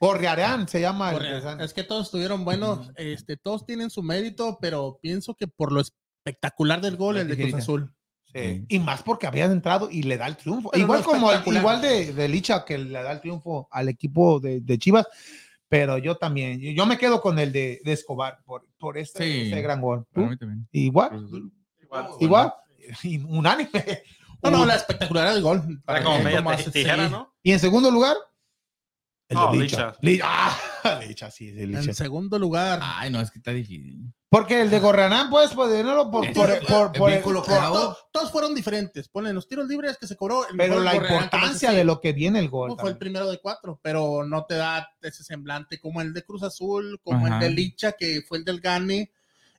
Gorriarán se llama. Es que todos estuvieron buenos, este, todos tienen su mérito, pero pienso que por lo espectacular del gol, La el de Cruz. Azul. Sí. Y más porque habían entrado y le da el triunfo. Pero igual no como el- igual de, de Licha que le da el triunfo al equipo de, de Chivas. Pero yo también, yo me quedo con el de, de Escobar por, por este, Sí. ese gran gol. Para ¿Tú? mí también. Igual. Igual. igual, unánime. No, no, la espectacularidad del gol. Era como media tijera, sí. ¿no? Y en segundo lugar, el No, de Licha. Licha. Licha, ah, Licha, sí, sí, Licha. En segundo lugar. Ay, no, es que está difícil. Porque el de Gorranán, pues, pues, no por, por, por, por- todos fueron diferentes. Ponen los tiros libres que se cobró. el pero la importancia de lo que viene el gol. Fue el primero de cuatro, pero no te da ese semblante como el de Cruz Azul, como Ajá. el de Licha, que fue el del Gane.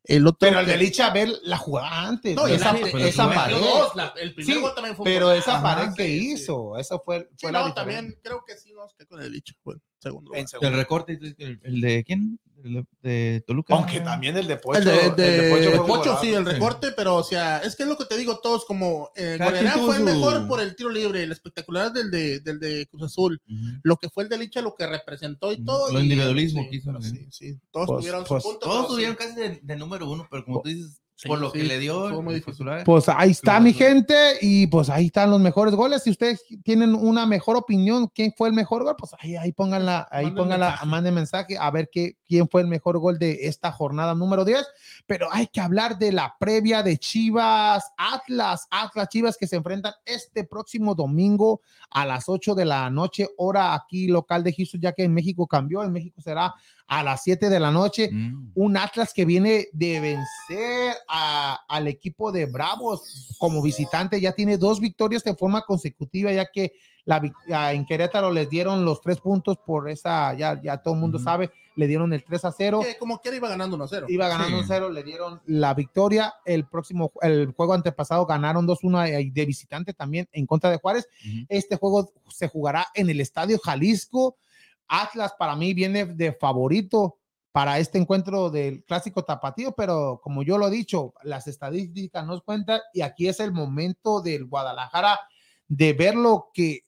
El otro. Pero el de Licha, ver la jugada antes. No, y esa, el- pues, esa pared. la- el primer Sí, gol también fue Pero esa Ajá, pared que sí, sí. hizo, eso fue, Sí, fue la no, diferencia. también creo que sí nos quedó con el Licha. Bueno, segundo. Segundo. El recorte, el, el de quién? El de, de Toluca. Aunque también el de Pocho. El de, el de- el de el fue Pocho, sí, el Sí. recorte, pero o sea, es que es lo que te digo, todos como eh, fue el su- mejor por el tiro libre, el espectacular del de, del de Cruz Azul, lo que fue el de Licha, lo que representó y todo. Lo y- individualismo sí, que hizo, todos Pues- tuvieron pues, su punto. Todos pero tuvieron sí. casi de, de número uno, pero como tú dices, Sí, por lo sí, que le dio. muy difícil. Pues ahí está mi gente y pues ahí están los mejores goles. Si ustedes tienen una mejor opinión, quién fue el mejor gol, pues ahí, ahí pónganla, ahí Manden pónganla, mensaje. manden mensaje a ver qué, quién fue el mejor gol de esta jornada número 10. Pero hay que hablar de la previa de Chivas Atlas, Atlas Chivas que se enfrentan este próximo domingo a las 8 de la noche, hora aquí local de Houston, ya que en México cambió, en México será a las 7 de la noche Mm. un Atlas que viene de vencer a- al equipo de Bravos como visitante. Ya tiene dos victorias de forma consecutiva, ya que la, a- en Querétaro les dieron los tres puntos por esa, ya, ya todo el mundo sabe, le dieron el 3 a 0. Que como quiera iba ganando 1-0. Iba ganando Sí. un 0, le dieron la victoria. El próximo, el juego antepasado ganaron 2-1 de de visitante también en contra de Juárez. Este juego se jugará en el Estadio Jalisco. Atlas para mí viene de favorito para este encuentro del clásico tapatío, pero como yo lo he dicho, las estadísticas nos cuentan y aquí es el momento del Guadalajara de ver lo que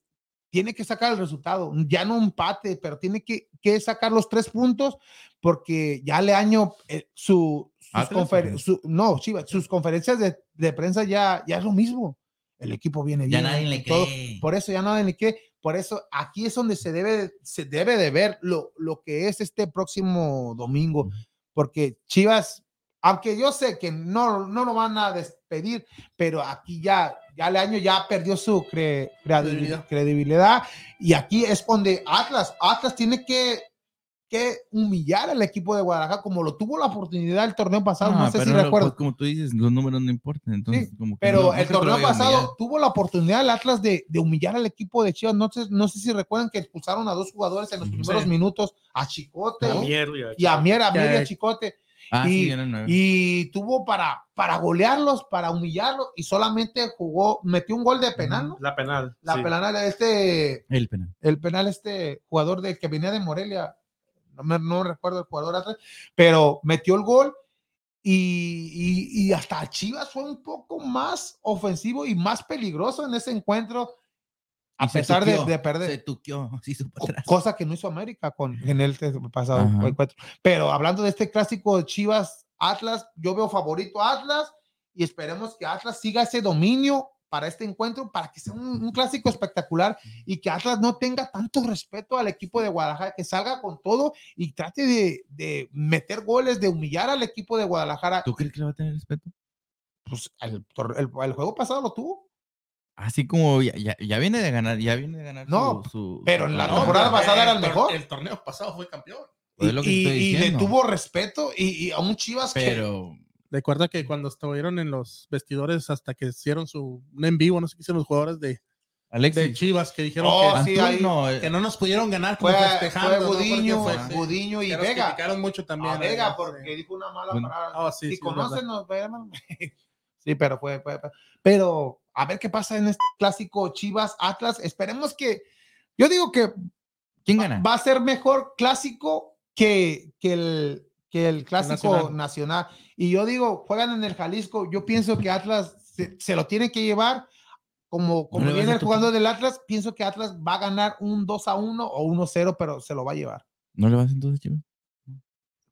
tiene que sacar el resultado, ya no empate, pero tiene que, que sacar los tres puntos porque ya le año eh, su, sus no, Chivas, sus conferencias de, de prensa ya, ya es lo mismo. El equipo viene Ya bien. nadie le todo. cree. Por eso ya nadie ni qué. Por eso aquí es donde se debe, se debe de ver lo, lo que es este próximo domingo. Porque Chivas, aunque yo sé que no, no lo van a despedir, pero aquí ya, ya el año ya perdió su cre-. Credibilidad. credibilidad. Y aquí es donde Atlas, Atlas tiene que, que humillar al equipo de Guadalajara, como lo tuvo la oportunidad el torneo pasado. No, Ah, sé pero si no, recuerdo. pues, como tú dices, los números no importan. Entonces, como que Pero no- el lo torneo pasado tuvo la oportunidad el Atlas de, de humillar al equipo de Chivas. No sé, no sé si recuerdan que expulsaron a dos jugadores en los primeros Sí. minutos, a Chicote A. Mier y a Mier, a Mier y a Chicote. Ah, y- sí. Y tuvo para, para golearlos, para humillarlos y solamente jugó, metió un gol de penal, ¿no? La penal. La sí. penal de este, El penal. el penal este jugador de que venía de Morelia, no, me, no recuerdo el jugador atrás, pero metió el gol y, y- y hasta Chivas fue un poco más ofensivo y más peligroso en ese encuentro, a se pesar de, tuqueó, de Se perder. tuqueó, su co- atrás. Cosa que no hizo América con, en el pasado Ajá. encuentro. Pero hablando de este clásico de Chivas Atlas, yo veo favorito a Atlas y esperemos que Atlas siga ese dominio para este encuentro, para que sea un, un clásico espectacular y que Atlas no tenga tanto respeto al equipo de Guadalajara, que salga con todo y trate de, de meter goles, de humillar al equipo de Guadalajara. ¿Tú crees que le va a tener respeto? Pues el, el- el juego pasado lo tuvo, Así como ya, ya, ya viene de ganar, ya viene de ganar. No, su, su- pero en la no, temporada pasada era el mejor. El torneo pasado fue campeón. Pues es lo que te y, estoy y le tuvo respeto y, y a un Chivas que Pero Recuerda que cuando estuvieron en los vestidores hasta que hicieron su un en vivo, no sé qué hicieron los jugadores de, Chivas que dijeron Oh, que, sí, ahí- Antún, no, que no nos pudieron ganar como fue, festejando. fue ¿no? Porque Gudiño, fue- sí, Gudiño y que Vega. criticaron mucho también. A Vega, eh, porque sí. dijo una mala Bueno. palabra. Ah, sí, si sí, conocen, nos vean. Sí, pero fue, fue- fue- Pero a ver qué pasa en este clásico Chivas Atlas. Esperemos que. Yo digo que ¿quién gana? va a ser mejor clásico que, que el, que el clásico nacional. nacional. Y yo digo, juegan en el Jalisco. Yo pienso que Atlas se, se lo tiene que llevar. Como, como vas viene el jugador del Atlas, pienso que Atlas va a ganar un 2 a 1 o 1 0, pero se lo va a llevar. ¿No le vas entonces, Chivas?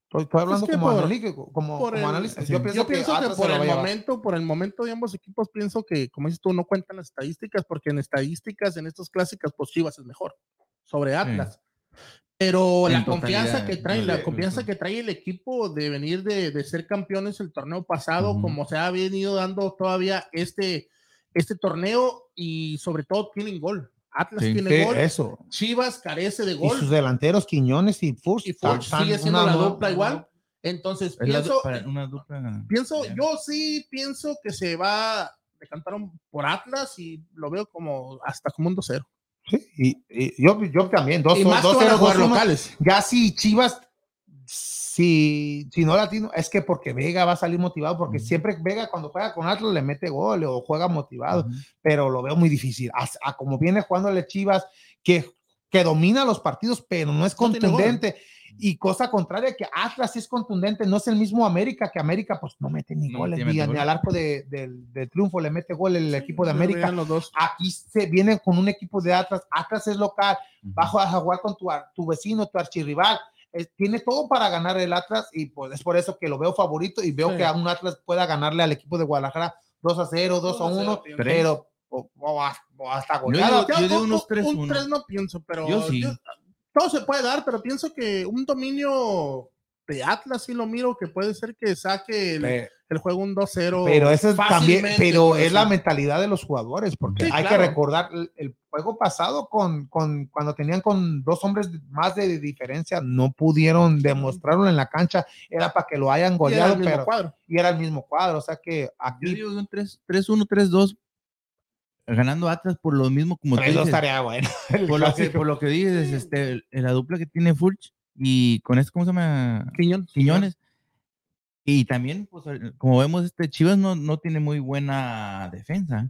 Estoy, estoy hablando que como por- analítico, como, por como el- analista. sí. Yo pienso, Yo pienso que, Atlas por el momento, por el momento de ambos equipos, pienso que, como dices tú, no cuentan las estadísticas, porque en estadísticas, en estos clásicas, pues Chivas es mejor sobre Atlas. Pero En la confianza que trae, la confianza que trae el equipo de venir de, de ser campeones el torneo pasado, como se ha venido dando todavía este, este torneo, y sobre todo tienen gol. Atlas Sí. tiene gol, eso. Chivas carece de Y gol, sus delanteros Quiñones y Furch. y Furch sigue siendo una la dupla igual. Entonces, pienso, una dupla. Pienso, yo sí pienso que se va a decantar un- por Atlas y lo veo como hasta como un 2-0. Sí, y, y yo, yo también. Dos, Y más dos, locales. Ya si Chivas, si, si no latino, es que porque Vega va a salir motivado, porque siempre Vega cuando juega con Atlas le mete gol o juega motivado, pero lo veo muy difícil. A, a como viene jugándole Chivas, que, que domina los partidos, pero no es No tiene gol. contundente. Y cosa contraria, que Atlas es contundente, no es el mismo América, que América pues no mete ni No goles, ni, gol. ni al arco de- del, del triunfo le mete gol el equipo de América. los dos. Aquí se viene con un equipo de Atlas, Atlas es local, Ujú. bajo a jugar con tu, tu vecino, tu archirrival. Es- tiene todo para ganar el Atlas y pues es por eso que lo veo favorito y veo Sí. que a un Atlas pueda ganarle al equipo de Guadalajara 2 a 0, 2 a 1, Tres. pero o, o hasta, o hasta Yo digo- yo digo un- unos un 3-1. 3 no pienso, pero Yo sí. Todo se puede dar, pero pienso que un dominio de Atlas sí lo miro que puede ser que saque el, juego un 2-0. Pero eso es también, pero es la mentalidad de los jugadores, porque Sí, hay claro. que recordar el, el juego pasado con, con cuando tenían con dos hombres más de diferencia, no pudieron demostrarlo en la cancha, era para que lo hayan Y era goleado, el mismo pero cuadro. y era el mismo cuadro, o sea que Yo aquí digo que un 3 3-1, 3-2. Ganando Atlas por lo mismo como tú dices. estaría bueno. Por lo, que, por lo que dices, este, la dupla que tiene Furch y con este, ¿cómo se llama? Quiñón. Quiñones. Y también, pues, como vemos, este Chivas no, no tiene muy buena defensa,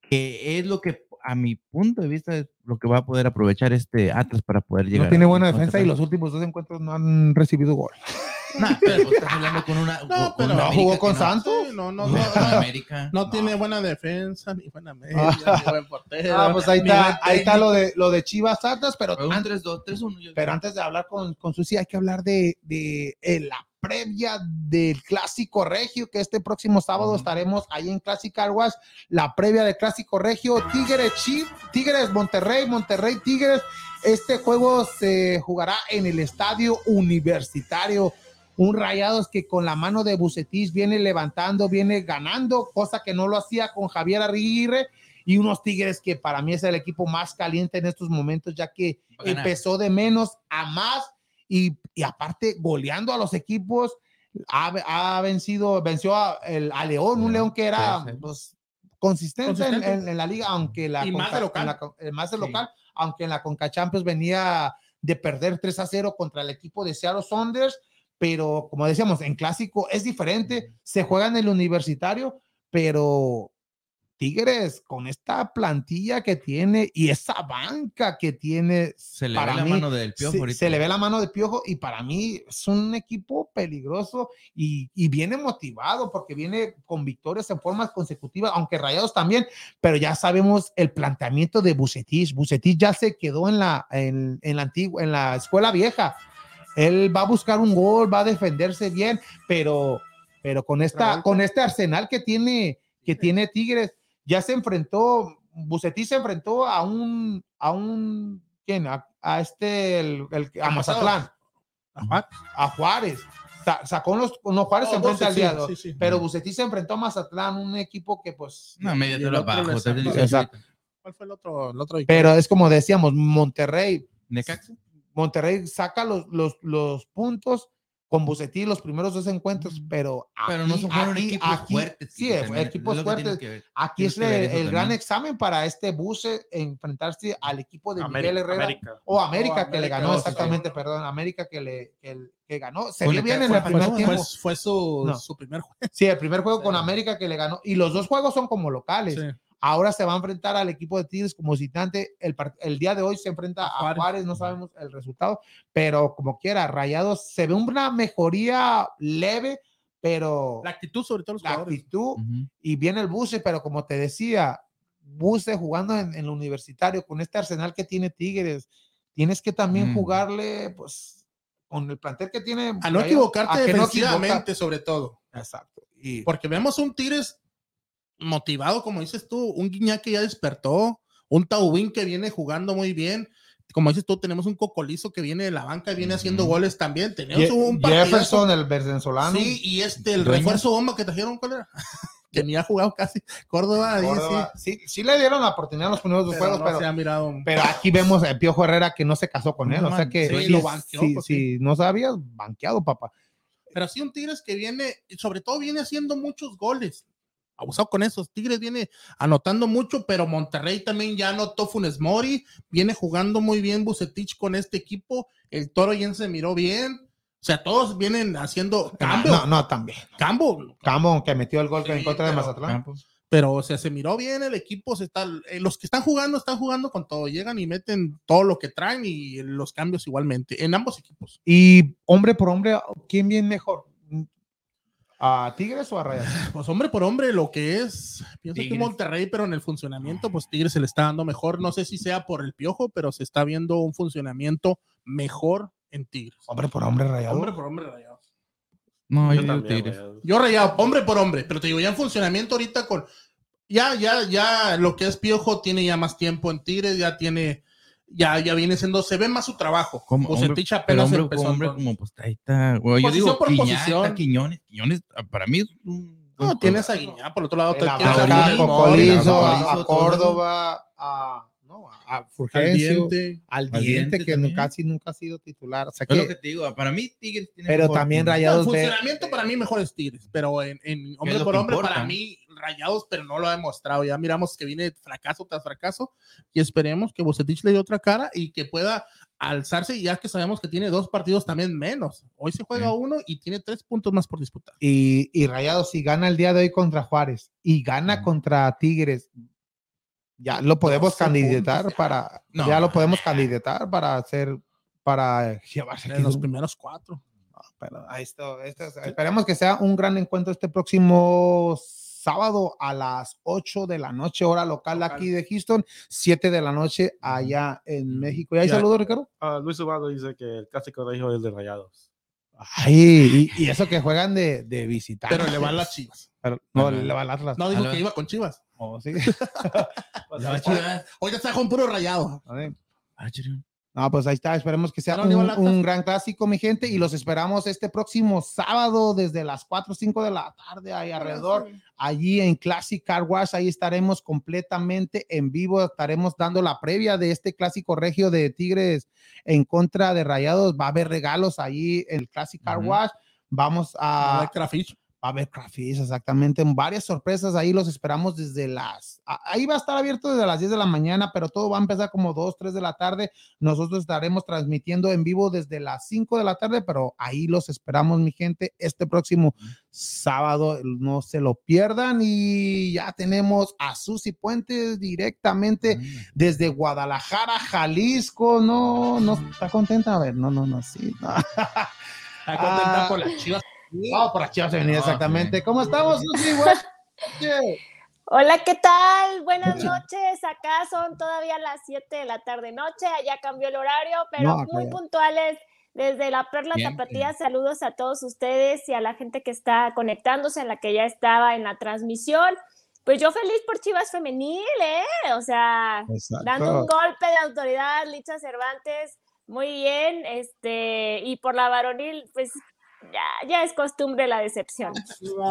que es lo que, a mi punto de vista, es lo que va a poder aprovechar este Atlas para poder llegar. No tiene buena defensa y los últimos dos encuentros no han recibido gol. Nah, pero pues, estás hablando con una. No, con pero no América jugó con no- Santos. No, no, con no, no, América. no tiene buena defensa, ni buena media, ni buen portero. Ah, pues ahí está, ahí está lo de lo de Chivas Atlas, pero Fue un antes, 3-2, 3-1. yo- pero antes de hablar con, con Susi, hay que hablar de, de, eh, la previa del Clásico Regio, que este próximo sábado estaremos ahí en Classic Aguas, la previa del Clásico Regio, Tigres Chief, Tigres Monterrey, Monterrey Tigres. Este juego se jugará en el estadio universitario. Un Rayados que con la mano de Bucetich viene levantando, viene ganando, cosa que no lo hacía con Javier Aguirre y unos Tigres que para mí es el equipo más caliente en estos momentos, ya que empezó de menos a más y, y aparte goleando a los equipos, ha, ha vencido, venció a, el, a León, un León, que era pues, consistente, en- Consistente. En, en la liga, aunque la Y más de local. en la con- eh, más de Sí. local, aunque en la Conca Champions venía de perder 3 a 0 contra el equipo de Seattle Saunders, pero como decíamos, en clásico es diferente, se juega en el universitario, pero Tigres con esta plantilla que tiene y esa banca que tiene, Se le para ve la mano del piojo se, ahorita. se le ve la mano de Piojo y para mí es un equipo peligroso y, y viene motivado porque viene con victorias en formas consecutivas, aunque rayados también, pero ya sabemos el planteamiento de Bucetich. Bucetich ya se quedó en la, en, en la antigua, en la escuela vieja. Él va a buscar un gol, va a defenderse bien, pero, pero con, esta, con este arsenal que tiene, que tiene Tigres, ya se enfrentó, Bucetich se enfrentó a un, a un, ¿quién? A, a este, el, el- a. Mazatlán, Ajá. a Juárez. Sa- sacó unos, unos Juárez se Oh, enfrenta sí, al sí, día de sí, sí. pero Bucetich se enfrentó a Mazatlán, un equipo que pues, No, media del sacó- 18 Exacto. ¿Cuál fue el otro? El otro pero es como decíamos, Monterrey ¿Necaxa? Monterrey saca los, los, los puntos con Bucetí los primeros dos encuentros, pero pero no aquí- son fueron aquí- equipos aquí- fuertes. Sí, también- equipos fuertes. ver. Aquí es el, gran examen para este Buce enfrentarse al equipo de Miguel América, Herrera América. o América, que le ganó exactamente, sí. perdón, América que le que, que ganó. Se vio bien en el primer Fue, tiempo. fue- fue su, No. su primer juego. Sí, el primer juego con. América que le ganó y los dos juegos son como locales. Sí. Ahora se va a enfrentar al equipo de Tigres como visitante. El, día de hoy se enfrenta a Juárez. Juárez, no sabemos el resultado, pero como quiera, Rayados se ve una mejoría leve, pero La actitud, sobre todo los la jugadores. actitud Ujú. y viene el Buce, pero como te decía, Buce jugando en, en el universitario con este arsenal que tiene Tigres, tienes que también Mm. jugarle, pues, con el plantel que tiene. A no Rayados, equivocarte a no equivoca- sobre todo. Exacto. Y, Porque vemos un Tigres motivado, como dices tú, un Guiñac que ya despertó, un Taubín que viene jugando muy bien. Como dices tú, tenemos un Cocolizo que viene de la banca y viene haciendo goles también. Tenemos Je- un partidazo. Jefferson, el venezolano. Sí, y este, el refuerzo bomba que trajeron, ¿cuál era? que ni ha jugado casi. Córdoba, Córdoba. sí. Sí, sí le dieron la oportunidad en los primeros dos Pero juegos, no pero, se ha mirado. pero aquí vemos a Piojo Herrera que no se casó con él. No, o sea que sí, lo banqueó, sí, pues, sí, no sabías, banqueado, papá. Pero sí un Tigres que viene, y sobre todo viene haciendo muchos goles. Abusado con esos. Tigres viene anotando mucho, pero Monterrey también ya anotó Funes Mori. Viene jugando muy bien Bucetich con este equipo. El Toro ya se miró bien. O sea, todos vienen haciendo cambio. No, no, también. Cambio. Cambo, que metió el gol Sí, en contra de Mazatlán. Campos. Pero, o sea, se miró bien el equipo. Se está, eh, los que están jugando, están jugando con todo. Llegan y meten todo lo que traen y los cambios igualmente. En ambos equipos. Y hombre por hombre, ¿quién viene mejor? ¿A Tigres o a Rayados? Pues hombre por hombre, lo que es, pienso que Tigres. Monterrey, pero en el funcionamiento, pues Tigres se le está dando mejor. No sé si sea por el piojo, pero se está viendo un funcionamiento mejor en Tigres. Hombre por hombre, Rayados. Hombre por hombre, rayados. No, Yo yo también, Tigres. güey. Yo rayado, hombre por hombre, pero te digo, ya en funcionamiento ahorita con. Ya, ya, ya lo que es piojo tiene ya más tiempo en Tigres, ya tiene. Ya, ya viene siendo, se ve más su trabajo. Como Bucetich hombre, apenas hombre, empezó. como hombre, como pues ahí está. güey, yo Posición digo, por posición. está Quiñones, Quiñones, ah, para mí es un. No, tienes a Guiñá, por otro lado, El tienes a Cocolizo, Córdoba, a, no, a al diente. al Al diente, Diente que también. casi nunca ha sido titular. O sea Es lo que- que te digo, para mí Tigres tiene pero mejor- también No, Rayados ve- funcionamiento para mí mejor es Tigres, pero en, en hombre por que hombre importa. para mí Rayados, pero no lo ha demostrado. Ya miramos que viene fracaso tras fracaso y esperemos que Bucetich le dé otra cara y que pueda alzarse ya que sabemos que tiene dos partidos también menos. Hoy se juega Sí. uno y tiene tres puntos más por disputar. y, y Rayados, si gana el día de hoy contra Juárez y gana Ujú. contra Tigres, ya lo podemos 12 candidatar puntos. para, No. ya lo podemos candidatar para hacer, para llevarse En aquí los un- primeros cuatro. pero ahí está, esto es- esperemos que sea un gran encuentro este próximo sábado a las 8 de la noche, hora local, Local. aquí de Houston, 7 de la noche allá en México. ¿Y Ya. saludos, Ricardo? Ah, Luis Ubaldo dice que el clásico regio es el de Rayados. Ay, y, y eso que juegan de, de visitar. Pero le van las chivas. Pero no, Ajá. le va al Atlas. No dijo que iba con chivas. Oh, sí. Chivas. Hoy ya está con puro rayado. No, pues ahí está. Esperemos que sea un, gran clásico, mi gente. Y los esperamos este próximo sábado desde las 4 o 5 de la tarde, ahí alrededor, allí en Classic Car Wash. Ahí estaremos completamente en vivo. Estaremos dando la previa de este clásico regio de Tigres en contra de Rayados. Va a haber regalos allí en el Classic Car. Wash. Vamos a, fish. Va a haber crafish, exactamente. Varias sorpresas ahí los esperamos desde las. Ahí va a estar abierto desde las 10 de la mañana, pero todo va a empezar como 2, 3 de la tarde. Nosotros estaremos transmitiendo en vivo desde las 5 de la tarde, pero ahí los esperamos, mi gente, este próximo sábado. No se lo pierdan. Y ya tenemos a Susi Puentes directamente desde Guadalajara, Jalisco. No, no está contenta. A ver, no, no, no, sí. no. Está contenta Ah. por las chivas. Vamos por las chivas femeninas, Ah, exactamente. ¿Cómo estamos, Susi? Hola, ¿qué tal? Buenas noches. Acá son todavía las 7 de la tarde noche. Allá cambió el horario, pero No, muy puntuales. Desde la Perla Bien, Tapatía, bien. saludos a todos ustedes y a la gente que está conectándose, en la que ya estaba en la transmisión. Pues yo feliz por Chivas Femenil, ¿eh? O sea, dando un golpe de autoridad, Licha Cervantes, muy bien, este, y por la varonil, pues ya, ya es costumbre la decepción.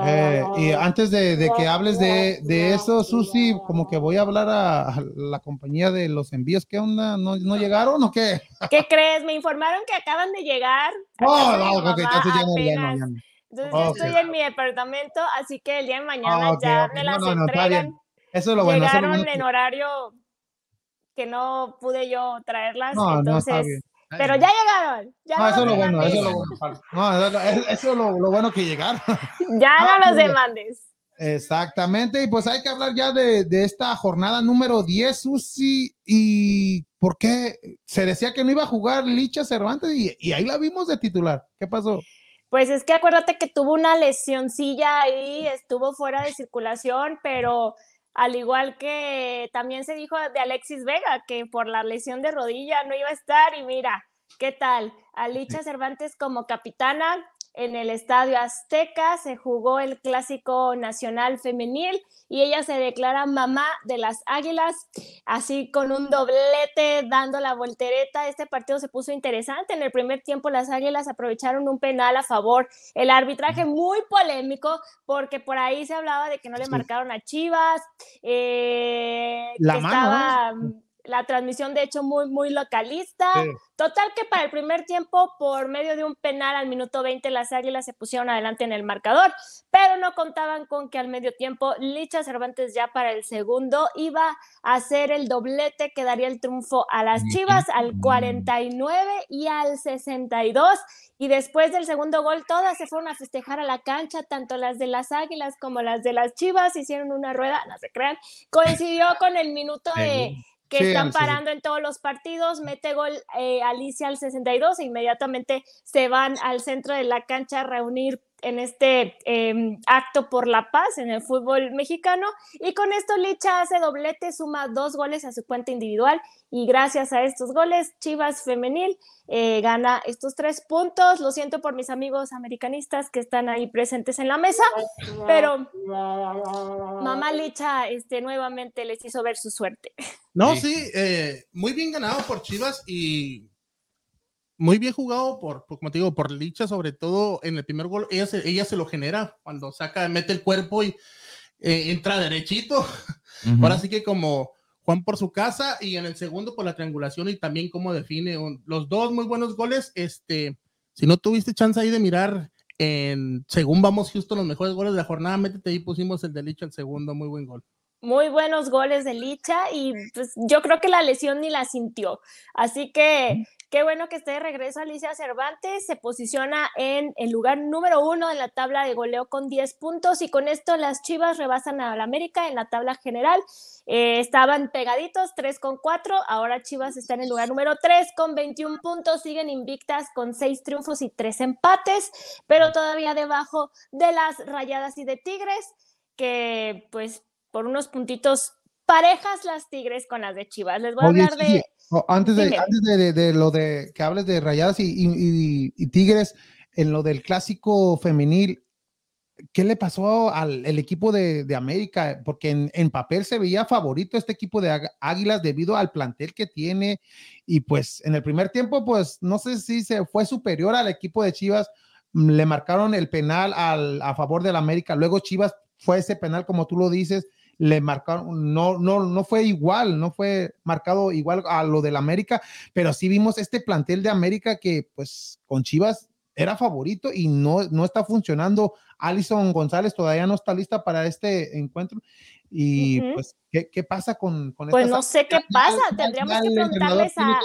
Eh, y antes de, que hables de, eso, Susi, como que voy a hablar a, la compañía de los envíos. ¿Qué onda? ¿No, ¿No, llegaron o qué? ¿Qué crees? Me informaron que acaban de llegar. Oh, no, entonces ya no, Entonces yo estoy en mi departamento, así que el día de mañana ya me las entregan. Eso es lo bueno. Llegaron en horario que no pude yo traerlas, entonces pero ya llegaron. Ya no, eso es lo bueno, eso es lo bueno. No, eso es lo, bueno que llegaron. Ya no, los demandes. Exactamente, y pues hay que hablar ya de, de, esta jornada número 10, Susi, y por qué se decía que no iba a jugar Licha Cervantes y, y, ahí la vimos de titular. ¿Qué pasó? Pues es que acuérdate que tuvo una lesioncilla ahí, estuvo fuera de circulación, pero al igual que también se dijo de Alexis Vega, que por la lesión de rodilla no iba a estar y mira, ¿qué tal? Alicia Cervantes como capitana, en el Estadio Azteca se jugó el Clásico Nacional Femenil y ella se declara mamá de las Águilas, así con un doblete dando la voltereta. Este partido se puso interesante. En el primer tiempo las Águilas aprovecharon un penal a favor. El arbitraje muy polémico porque por ahí se hablaba de que no le marcaron a Chivas, eh, la mano, la transmisión de hecho muy, muy localista. Total que para el primer tiempo, por medio de un penal al minuto 20, las Águilas se pusieron adelante en el marcador, pero no contaban con que al medio tiempo Licha Cervantes ya para el segundo iba a hacer el doblete que daría el triunfo a las Chivas al 49 y al 62. Y después del segundo gol, todas se fueron a festejar a la cancha, tanto las de las Águilas como las de las Chivas, hicieron una rueda, no se crean, coincidió con el minuto de que están parando en todos los partidos, mete gol eh, Alicia al 62 e inmediatamente se van al centro de la cancha a reunir en este em, acto por la paz en el fútbol mexicano. Y con esto Licha hace doblete, suma dos goles a su cuenta individual y gracias a estos goles Chivas Femenil eh, gana estos tres puntos. Lo siento por mis amigos americanistas que están ahí presentes en la mesa, pero mamá Licha este, nuevamente les hizo ver su suerte. No, sí, eh, muy bien ganado por Chivas y muy bien jugado por, como te digo, por Licha, sobre todo en el primer gol, ella se, ella se lo genera cuando saca, mete el cuerpo y eh, entra derechito. Ahora sí que como Juan por su casa y en el segundo por la triangulación y también como define los dos muy buenos goles. Este, si no tuviste chance ahí de mirar en según vamos Houston los mejores goles de la jornada, métete ahí pusimos el de Licha el segundo, muy buen gol muy buenos goles de Licha y pues yo creo que la lesión ni la sintió. Así que Qué bueno que esté de regreso Alicia Cervantes. Se posiciona en el lugar número uno en la tabla de goleo con 10 puntos y con esto las Chivas rebasan a la América en la tabla general. Eh, estaban pegaditos 3 con 4. Ahora Chivas está en el lugar número 3 con 21 puntos. Siguen invictas con 6 triunfos y 3 empates, pero todavía debajo de las Rayadas y de Tigres, que pues por unos puntitos parejas las Tigres con las de Chivas. Les voy a hablar de antes de, antes de, lo de que hables de Rayadas y, Tigres, en lo del clásico femenil, ¿qué le pasó al equipo de, América? Porque en, papel se veía favorito este equipo de Águilas debido al plantel que tiene y pues en el primer tiempo, pues no sé si se fue superior al equipo de Chivas, mm, le marcaron el penal al, a favor del América, luego Chivas fue ese penal como tú lo dices le marcaron, no, no, no fue igual, no fue marcado igual a lo del América, pero sí vimos este plantel de América que pues con Chivas era favorito y no, no está funcionando. Alison González todavía no está lista para este encuentro. Y pues, ¿qué, ¿qué, pasa con, con Pues no sé qué pasa, tendríamos que preguntarles a,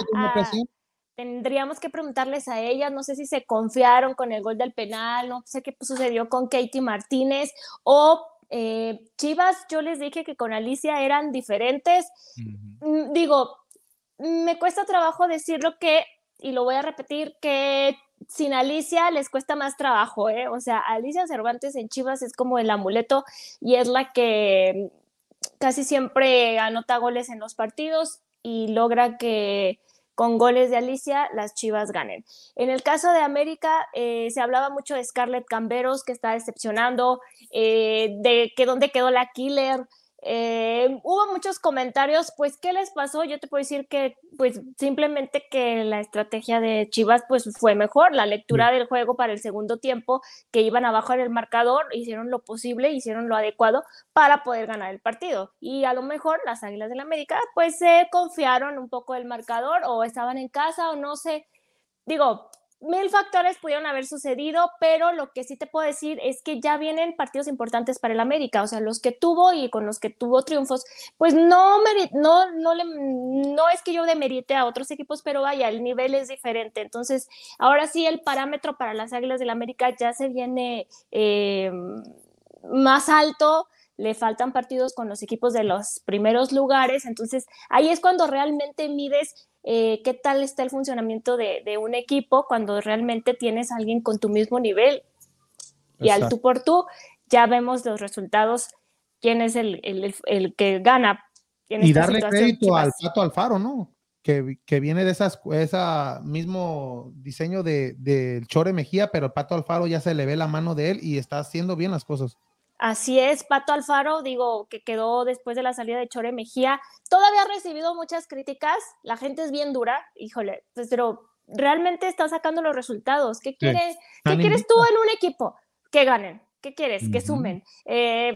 tendríamos que preguntarles a ellas, no sé si se confiaron con el gol del penal, no sé qué sucedió con Katie Martínez o eh, Chivas, yo les dije que con Alicia eran diferentes. Mm, digo, me cuesta trabajo decirlo que, y lo voy a repetir, que sin Alicia les cuesta más trabajo, ¿eh? O sea, Alicia Cervantes en Chivas es como el amuleto y es la que casi siempre anota goles en los partidos y logra que con goles de Alicia, las Chivas ganen. En el caso de América, eh, se hablaba mucho de Scarlett Camberos, que está decepcionando, eh, de que dónde quedó la killer, Eh, hubo muchos comentarios, pues, ¿qué les pasó? Yo te puedo decir que, pues, simplemente que la estrategia de Chivas, pues, fue mejor. La lectura del juego para el segundo tiempo, que iban abajo en el marcador, hicieron lo posible, hicieron lo adecuado para poder ganar el partido. Y a lo mejor las Águilas del la América, pues, se confiaron un poco el marcador o estaban en casa o no sé. Digo, mil factores pudieron haber sucedido, pero lo que sí te puedo decir es que ya vienen partidos importantes para el América, o sea, los que tuvo y con los que tuvo triunfos, pues no, no, no, le, no es que yo demerite a otros equipos, pero vaya, el nivel es diferente. Entonces, ahora sí, el parámetro para las Águilas del América ya se viene eh, más alto le faltan partidos con los equipos de los primeros lugares, entonces ahí es cuando realmente mides eh, qué tal está el funcionamiento de, un equipo cuando realmente tienes a alguien con tu mismo nivel. Y al tú por tú ya vemos los resultados, quién es el, que gana. y darle crédito al Pato Alfaro, ¿no? Que, que, viene de esas, ese mismo diseño del de, Chore Mejía, pero el Pato Alfaro ya se le ve la mano de él y está haciendo bien las cosas. Así es, Pato Alfaro, digo, que quedó después de la salida de Chore Mejía, todavía ha recibido muchas críticas, la gente es bien dura, híjole, pues, pero realmente está sacando los resultados. ¿Qué, quiere, ¿qué quieres tú en un equipo? Que ganen. ¿Qué quieres? Que sumen. Eh,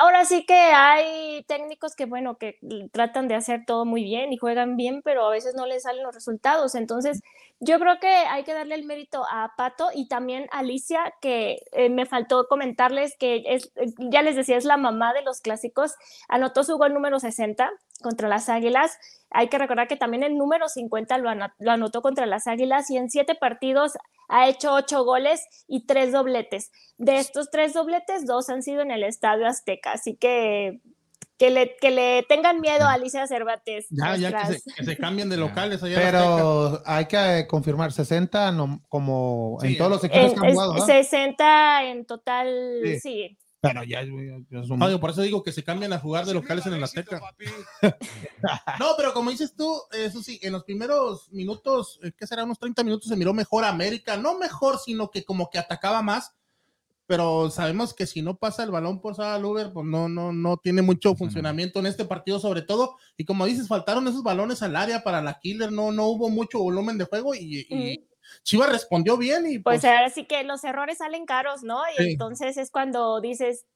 ahora sí que hay técnicos que, bueno, que tratan de hacer todo muy bien y juegan bien, pero a veces no les salen los resultados. Entonces, yo creo que hay que darle el mérito a Pato y también a Alicia, que eh, me faltó comentarles que es, ya les decía, es la mamá de los clásicos. Anotó su gol número 60 contra las Águilas. Hay que recordar que también el número 50 lo, anotó contra las Águilas y en siete partidos ha hecho ocho goles y tres dobletes. De estos tres dobletes, dos han sido en el Estadio Azteca, así que que le, que le tengan miedo a Alicia Cervantes. Ya, ya que se, cambien de locales. Pero hay que confirmar, 60 como en todos los equipos que han jugado. 60 en total, sí. Pero ya, por eso digo que se cambian a jugar de locales en el Azteca. no, pero como dices tú, eso sí, en los primeros minutos, eh, ¿qué será? Unos 30 minutos se miró mejor América. No mejor, sino que como que atacaba más. Pero sabemos que si no pasa el balón por Sara Luber, pues no, no, no tiene mucho funcionamiento en este partido, sobre todo. Y como dices, faltaron esos balones al área para la Killer, no, no hubo mucho volumen de juego y Chivas respondió bien y pues, pues ahora sí que los errores salen caros, ¿no? Y entonces es cuando dices,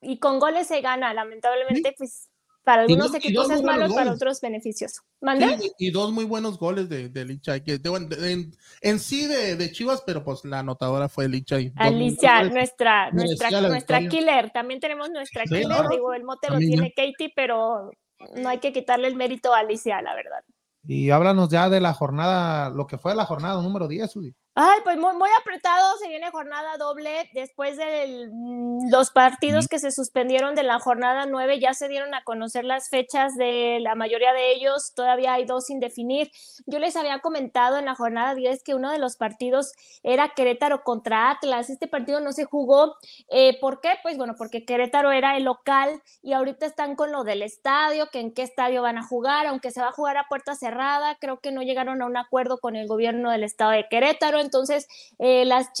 y con goles se gana, lamentablemente, pues para algunos equipos es malo, para otros beneficioso. y dos muy buenos goles de, de Licha, que en, sí de, Chivas, pero pues la anotadora fue Licha. Alicia, nuestra, nuestra, nuestra killer, también tenemos nuestra killer, digo, el mote lo tiene Katie, pero no hay que quitarle el mérito a Alicia, la verdad. Y háblanos ya de la jornada, lo que fue la jornada número 10, Udi. Ay, pues muy, muy apretado, se viene jornada doble. Después de mm, los partidos que se suspendieron de la jornada 9, ya se dieron a conocer las fechas de la mayoría de ellos, todavía hay dos sin definir. Yo les había comentado en la jornada 10 que uno de los partidos era Querétaro contra Atlas. Este partido no se jugó. Eh, ¿Por qué? Pues bueno, porque Querétaro era el local y ahorita están con lo del estadio, que en qué estadio van a jugar, aunque se va a jugar a puerta cerrada, creo que no llegaron a un acuerdo con el gobierno del estado de Querétaro entonces eh, las,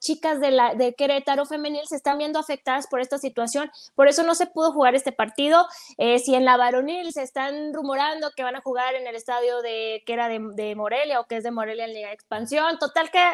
chicas de, la, de Querétaro femenil se están viendo afectadas por esta situación, por eso no se pudo jugar este partido. Eh, si en la varonil se están rumorando que van a jugar en el estadio de que era de, Morelia o que es de Morelia en de Expansión, total que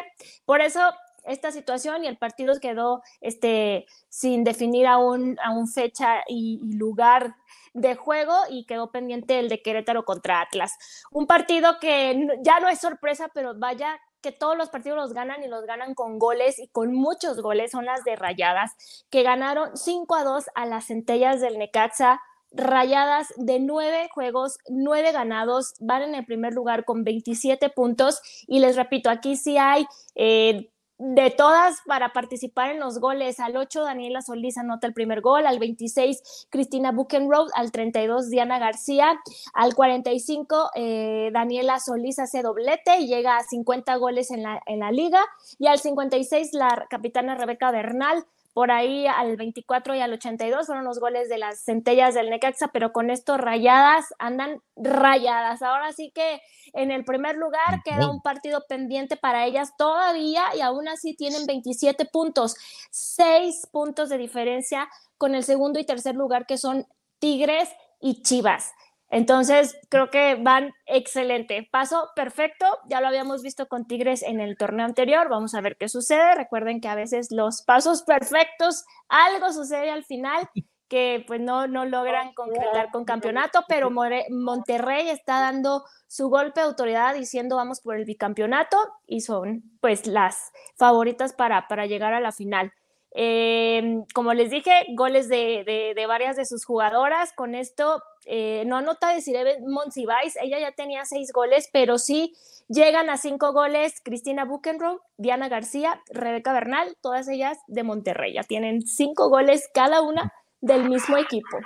por eso esta situación y el partido quedó este, sin definir aún, aún fecha y, y, lugar de juego y quedó pendiente el de Querétaro contra Atlas. Un partido que ya no es sorpresa, pero vaya que todos los partidos los ganan y los ganan con goles y con muchos goles, son las de Rayadas, que ganaron 5 a 2 a las centellas del Necaxa. Rayadas de nueve juegos, nueve ganados, van en el primer lugar con 27 puntos. Y les repito, aquí sí hay eh, de todas para participar en los goles. Al 8, Daniela Solís anota el primer gol. Al 26, Cristina Buchenroth. Al 32, Diana García. Al 45, eh, Daniela Solís hace doblete y llega a 50 goles en la, en la liga. Y al 56, la capitana Rebeca Bernal por ahí al 24 y al 82 fueron los goles de las centellas del Necaxa, pero con esto rayadas andan rayadas. Ahora sí que en el primer lugar queda un partido pendiente para ellas todavía y aún así tienen 27 puntos, 6 puntos de diferencia con el segundo y tercer lugar que son Tigres y Chivas. Entonces, creo que van excelente. Paso perfecto. Ya lo habíamos visto con Tigres en el torneo anterior. Vamos a ver qué sucede. Recuerden que a veces los pasos perfectos, algo sucede al final que pues no, no logran concretar con campeonato, pero Monterrey está dando su golpe de autoridad diciendo vamos por el bicampeonato y son pues las favoritas para, para llegar a la final. Em, como les dije, goles de, de, varias de sus jugadoras. Con esto, eh, no anota decir Monsiváis, ella ya tenía seis goles, pero sí llegan a cinco goles Cristina Buchenroth, Diana García, Rebeca Bernal, todas ellas de Monterrey. Ya tienen cinco goles cada una del mismo equipo.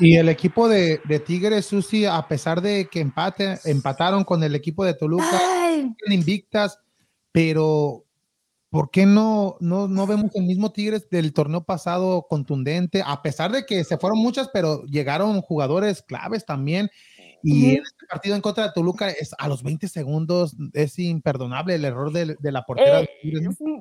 Y el equipo de, de Tigres, Susi, a pesar de que empate, empataron con el equipo de Toluca, invictas, pero ¿por qué no, no, no vemos el mismo Tigres del torneo pasado contundente? A pesar de que se fueron muchas, pero llegaron jugadores claves también. Y en este partido en contra de Toluca, es, a los 20 segundos es imperdonable el error de, de la portera. Eh,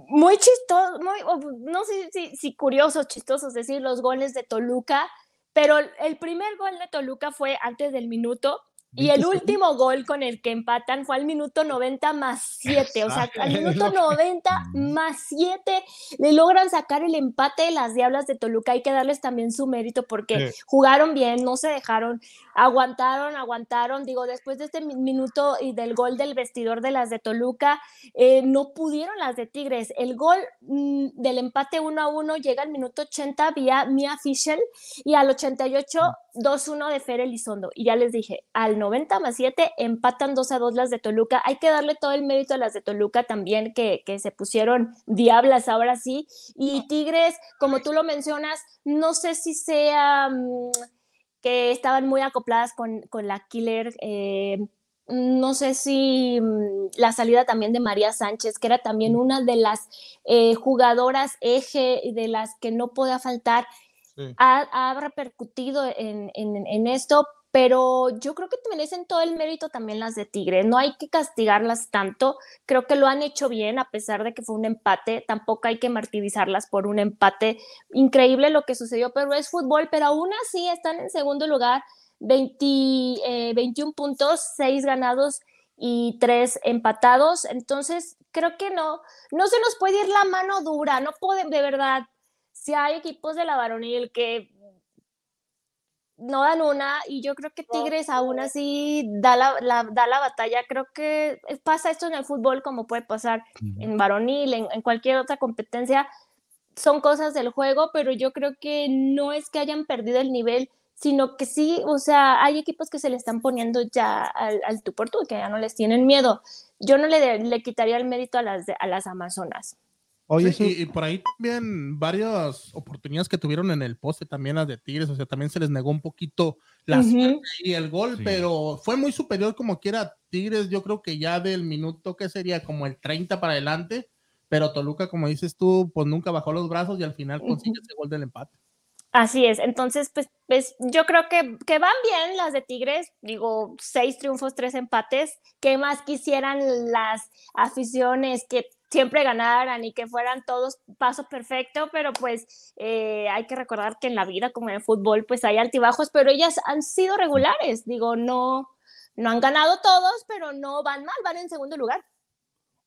muy chistoso, muy, no sé si, si curiosos, chistosos decir los goles de Toluca, pero el primer gol de Toluca fue antes del minuto y el último gol con el que empatan fue al minuto 90 más 7, o sea, al minuto 90 más 7 le logran sacar el empate de las Diablas de Toluca. Hay que darles también su mérito porque jugaron bien, no se dejaron, aguantaron, aguantaron. Digo, después de este minuto y del gol del vestidor de las de Toluca, eh, no pudieron las de Tigres. El gol mm, del empate 1 a 1 llega al minuto 80 vía Mia Fischel y al 88 2-1 de Fer Elizondo. Y ya les dije, al 90 más 7 empatan 2 a 2 las de Toluca. Hay que darle todo el mérito a las de Toluca también, que, se pusieron diablas ahora sí. Y Tigres, como tú lo mencionas, no sé si sea mm, que estaban muy acopladas con, la Killer. Eh, no sé si mm, la salida también de María Sánchez, que era también una de las eh, jugadoras eje de las que no podía faltar ha, repercutido en, esto, pero yo creo que merecen todo el mérito también las de Tigre. No hay que castigarlas tanto. Creo que lo han hecho bien, a pesar de que fue un empate. Tampoco hay que martirizarlas por un empate. Increíble lo que sucedió, pero es fútbol. Pero aún así están en segundo lugar, 21 eh, puntos, 6 ganados y 3 empatados. Entonces, creo que no, no se nos puede ir la mano dura. No pueden, de verdad si hay equipos de la varonil que no dan una y yo creo que Tigres aún así da la, da la batalla. Creo que pasa esto en el fútbol como puede pasar en varonil, en, cualquier otra competencia. Son cosas del juego, pero yo creo que no es que hayan perdido el nivel, sino que sí, o sea, hay equipos que se le están poniendo ya al, al tú por tú, que ya no les tienen miedo. Yo no le, le quitaría el mérito a las, a las Amazonas. Oye, sí, y, por ahí también varias oportunidades que tuvieron en el poste también las de Tigres, o sea, también se les negó un poquito la y el gol, pero fue muy superior como quiera Tigres, yo creo que ya del minuto que sería como el 30 para adelante, pero Toluca, como dices tú, pues nunca bajó los brazos y al final consigue ese gol del empate. Así es, entonces, pues, pues yo creo que, que, van bien las de Tigres, digo, seis triunfos, tres empates, ¿qué más quisieran las aficiones que siempre ganaran y que fueran todos paso perfecto, pero pues eh, hay que recordar que en la vida, como en el fútbol, pues hay altibajos, pero ellas han sido regulares, digo, no, no han ganado todos, pero no van mal, van en segundo lugar.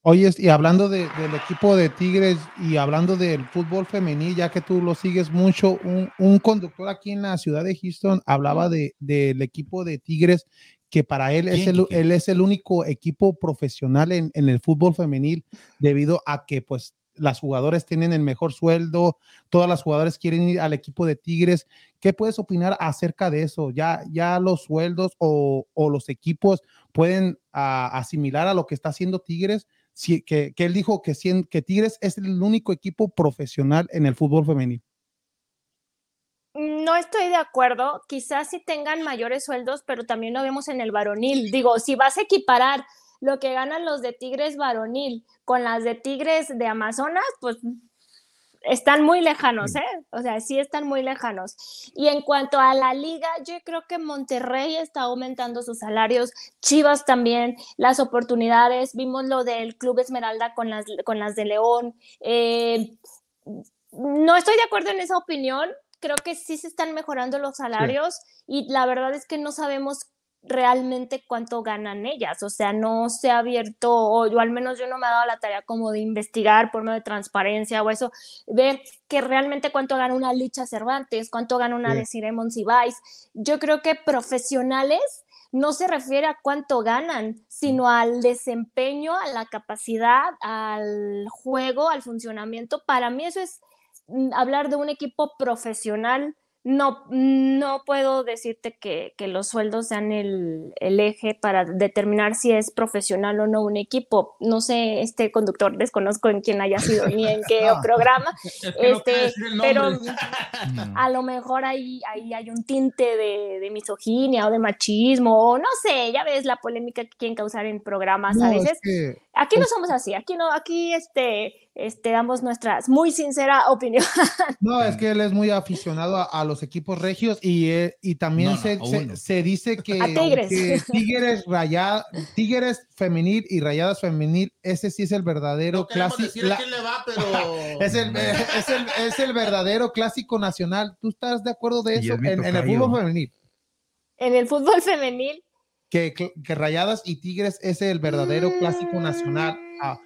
Oye, y hablando del equipo de Tigres y hablando del fútbol femenil, ya que tú lo sigues mucho, un, un conductor aquí en la ciudad de Houston hablaba de, del equipo de Tigres que para él es, el, él es el único equipo profesional en, en, el fútbol femenil debido a que pues las jugadoras tienen el mejor sueldo, todas las jugadoras quieren ir al equipo de Tigres. ¿Qué puedes opinar acerca de eso? ¿Ya, ya los sueldos o, o los equipos pueden asimilar a lo que está haciendo Tigres? Si, que, que, él dijo que, que Tigres es el único equipo profesional en el fútbol femenil no estoy de acuerdo. Quizás sí tengan mayores sueldos, pero también lo vemos en el varonil. Digo, si vas a equiparar lo que ganan los de Tigres varonil con las de Tigres de Amazonas, pues están muy lejanos, ¿eh? O sea, sí están muy lejanos. Y en cuanto a la liga, yo creo que Monterrey está aumentando sus salarios, Chivas también, las oportunidades, vimos lo del Club Esmeralda con las, con las de León. Eh, no estoy de acuerdo en esa opinión, creo que sí se están mejorando los salarios y la verdad es que no sabemos realmente cuánto ganan ellas, o sea, no se ha abierto, o yo al menos yo no me he dado la tarea como de investigar por medio de transparencia o eso, ver que realmente cuánto gana una Licha Cervantes, cuánto gana una sí. de Monsiváis. Yo creo que profesionales no se refiere a cuánto ganan, sino al desempeño, a la capacidad, al juego, al funcionamiento. Para mí eso es mm, hablar de un equipo profesional no, no puedo decirte que, los sueldos sean el, eje para determinar si es profesional o no un equipo. No sé, este conductor desconozco en quién haya sido ni en qué programa, este, pero a lo mejor ahí, ahí hay un tinte de, misoginia o de machismo, o no sé, ya ves la polémica que quieren causar en programas a veces. Aquí no somos así, aquí no, aquí este, este, damos nuestras muy sincera opinión. No, es que él es muy aficionado a, los equipos regios y, eh, y también se, se, dice que, Tigres. rayada, Tigres femenil y Rayadas femenil, ese sí es el verdadero clásico. es, el, es, el, es el verdadero clásico nacional. ¿Tú estás de acuerdo de eso en, en el fútbol femenil? En el fútbol femenil que, que, Rayadas y Tigres es el verdadero clásico nacional. Ah.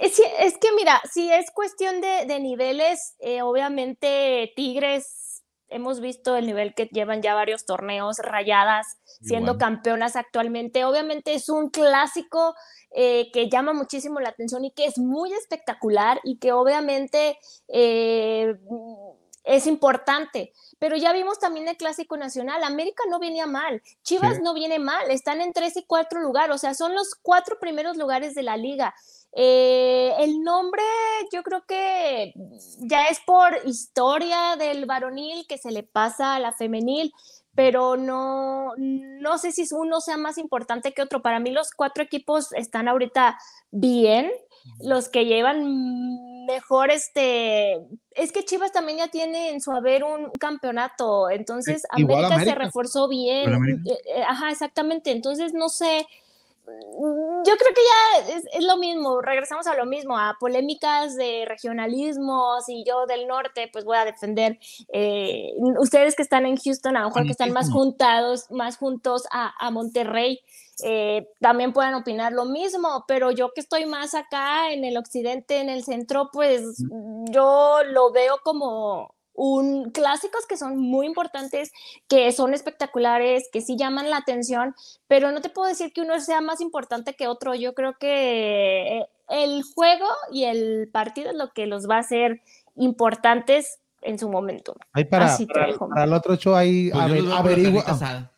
Es, es, que mira, si es cuestión de, de niveles, eh, obviamente Tigres, hemos visto el nivel que llevan ya varios torneos, Rayadas siendo campeonas actualmente, obviamente es un clásico eh, que llama muchísimo la atención y que es muy espectacular y que obviamente eh, es importante. Pero ya vimos también el Clásico Nacional. América no venía mal, Chivas no viene mal, están en tres y cuatro lugares, o sea, son los cuatro primeros lugares de la liga. Eh, el nombre yo creo que ya es por historia del varonil que se le pasa a la femenil, pero no, no sé si uno sea más importante que otro. Para mí los cuatro equipos están ahorita bien, los que llevan mejor este es que Chivas también ya tiene en su haber un campeonato entonces América, se reforzó bien eh, eh, ajá exactamente entonces no sé mm, yo creo que ya es, lo mismo, regresamos a lo mismo, a polémicas de regionalismos y yo del norte, pues voy a defender, eh, ustedes que están en Houston, a lo mejor que están más juntados, más juntos a, a Monterrey, eh, también puedan opinar lo mismo, pero yo que estoy más acá en el occidente, en el centro, pues yo lo veo como un clásicos que son muy importantes, que son espectaculares, que sí llaman la atención, pero no te puedo decir que uno sea más importante que otro. Yo creo que el juego y el partido es lo que los va a hacer importantes en su momento. Hay para, para, el otro show, ahí pues averigua.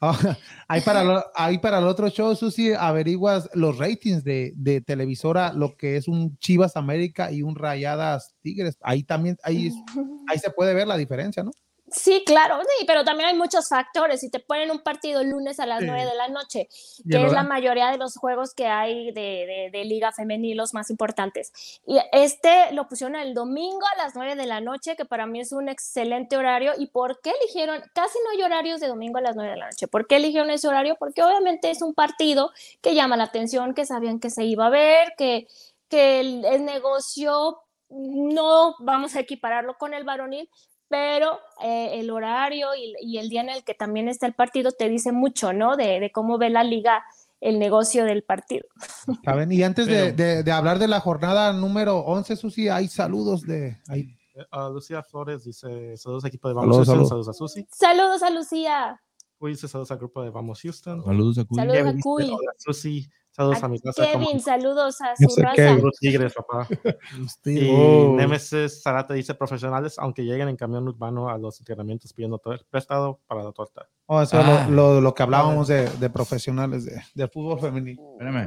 hay, para, hay para el otro show, Susi, averiguas los ratings de, de, televisora, lo que es un Chivas América y un Rayadas Tigres. Ahí también, ahí, ahí se puede ver la diferencia, ¿no? Sí, claro, sí, pero también hay muchos factores. Si te ponen un partido el lunes a las nueve de la noche, que es la mayoría de los juegos que hay de, de, Liga Femenil, los más importantes. Y este lo pusieron el domingo a las nueve de la noche, que para mí es un excelente horario. ¿Y por qué eligieron? Casi no hay horarios de domingo a las nueve de la noche. ¿Por qué eligieron ese horario? Porque obviamente es un partido que llama la atención, que sabían que se iba a ver, que, que el negocio no vamos a equipararlo con el varonil, pero eh, el horario y, el día en el que también está el partido te dice mucho, ¿no? De, cómo ve la liga el negocio del partido. ¿Saben? Y antes de, hablar de la jornada número 11, Susi, hay saludos de... Hay... Uh, Lucía Flores dice saludos equipo de Vamos Houston, saludos. a Susi. Saludos a Lucía. Cuy dice saludos al grupo de Vamos Houston. Saludos a Cuy. Saludos a Cuy. Susi. Saludos a, mi casa. Kevin, saludos a su raza. Tigres, papá. y oh. Nemesis Zarate dice profesionales, aunque lleguen en camión urbano a los entrenamientos pidiendo prestado para la torta. Oh, eso es lo, ah. lo, lo, que hablábamos de, de profesionales de, de, fútbol femenino.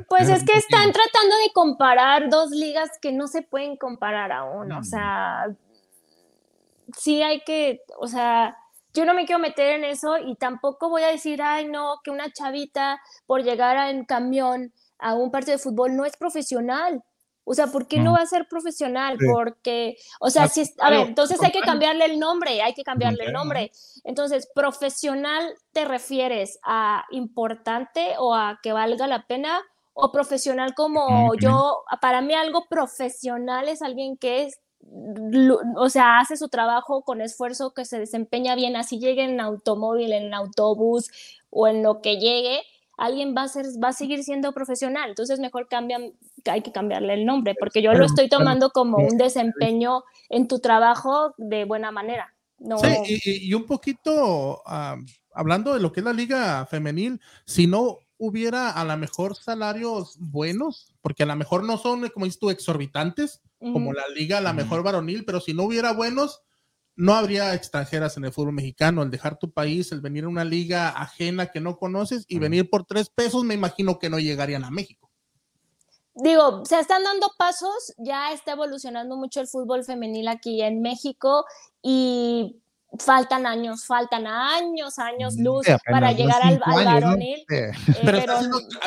Pues es que están tratando de comparar dos ligas que no se pueden comparar aún. O sea, sí hay que, o sea, yo no me quiero meter en eso y tampoco voy a decir, ay, no, que una chavita por llegar en camión a un partido de fútbol no es profesional. O sea, ¿por qué no, va a ser profesional? Porque, o sea, si, a ver, entonces hay que cambiarle el nombre, hay que cambiarle el nombre. Entonces, profesional te refieres a importante o a que valga la pena o profesional como yo, para mí algo profesional es alguien que es, o sea, hace su trabajo con esfuerzo, que se desempeña bien, así llegue en automóvil, en autobús o en lo que llegue, alguien va a, ser, va a seguir siendo profesional. Entonces, mejor cambian, hay que cambiarle el nombre, porque yo lo estoy tomando como un desempeño en tu trabajo de buena manera. No. Sí, y, un poquito hablando de lo que es la liga femenil, si no hubiera a lo mejor salarios buenos, porque a lo mejor no son, como dices tú, exorbitantes, como la liga, a lo mejor varonil, pero si no hubiera buenos, no habría extranjeras en el fútbol mexicano. El dejar tu país, el venir a una liga ajena que no conoces y venir por tres pesos, me imagino que no llegarían a México. Digo, se están dando pasos, ya está evolucionando mucho el fútbol femenil aquí en México y faltan años, faltan años, años luz para llegar al, varonil. Eh, pero,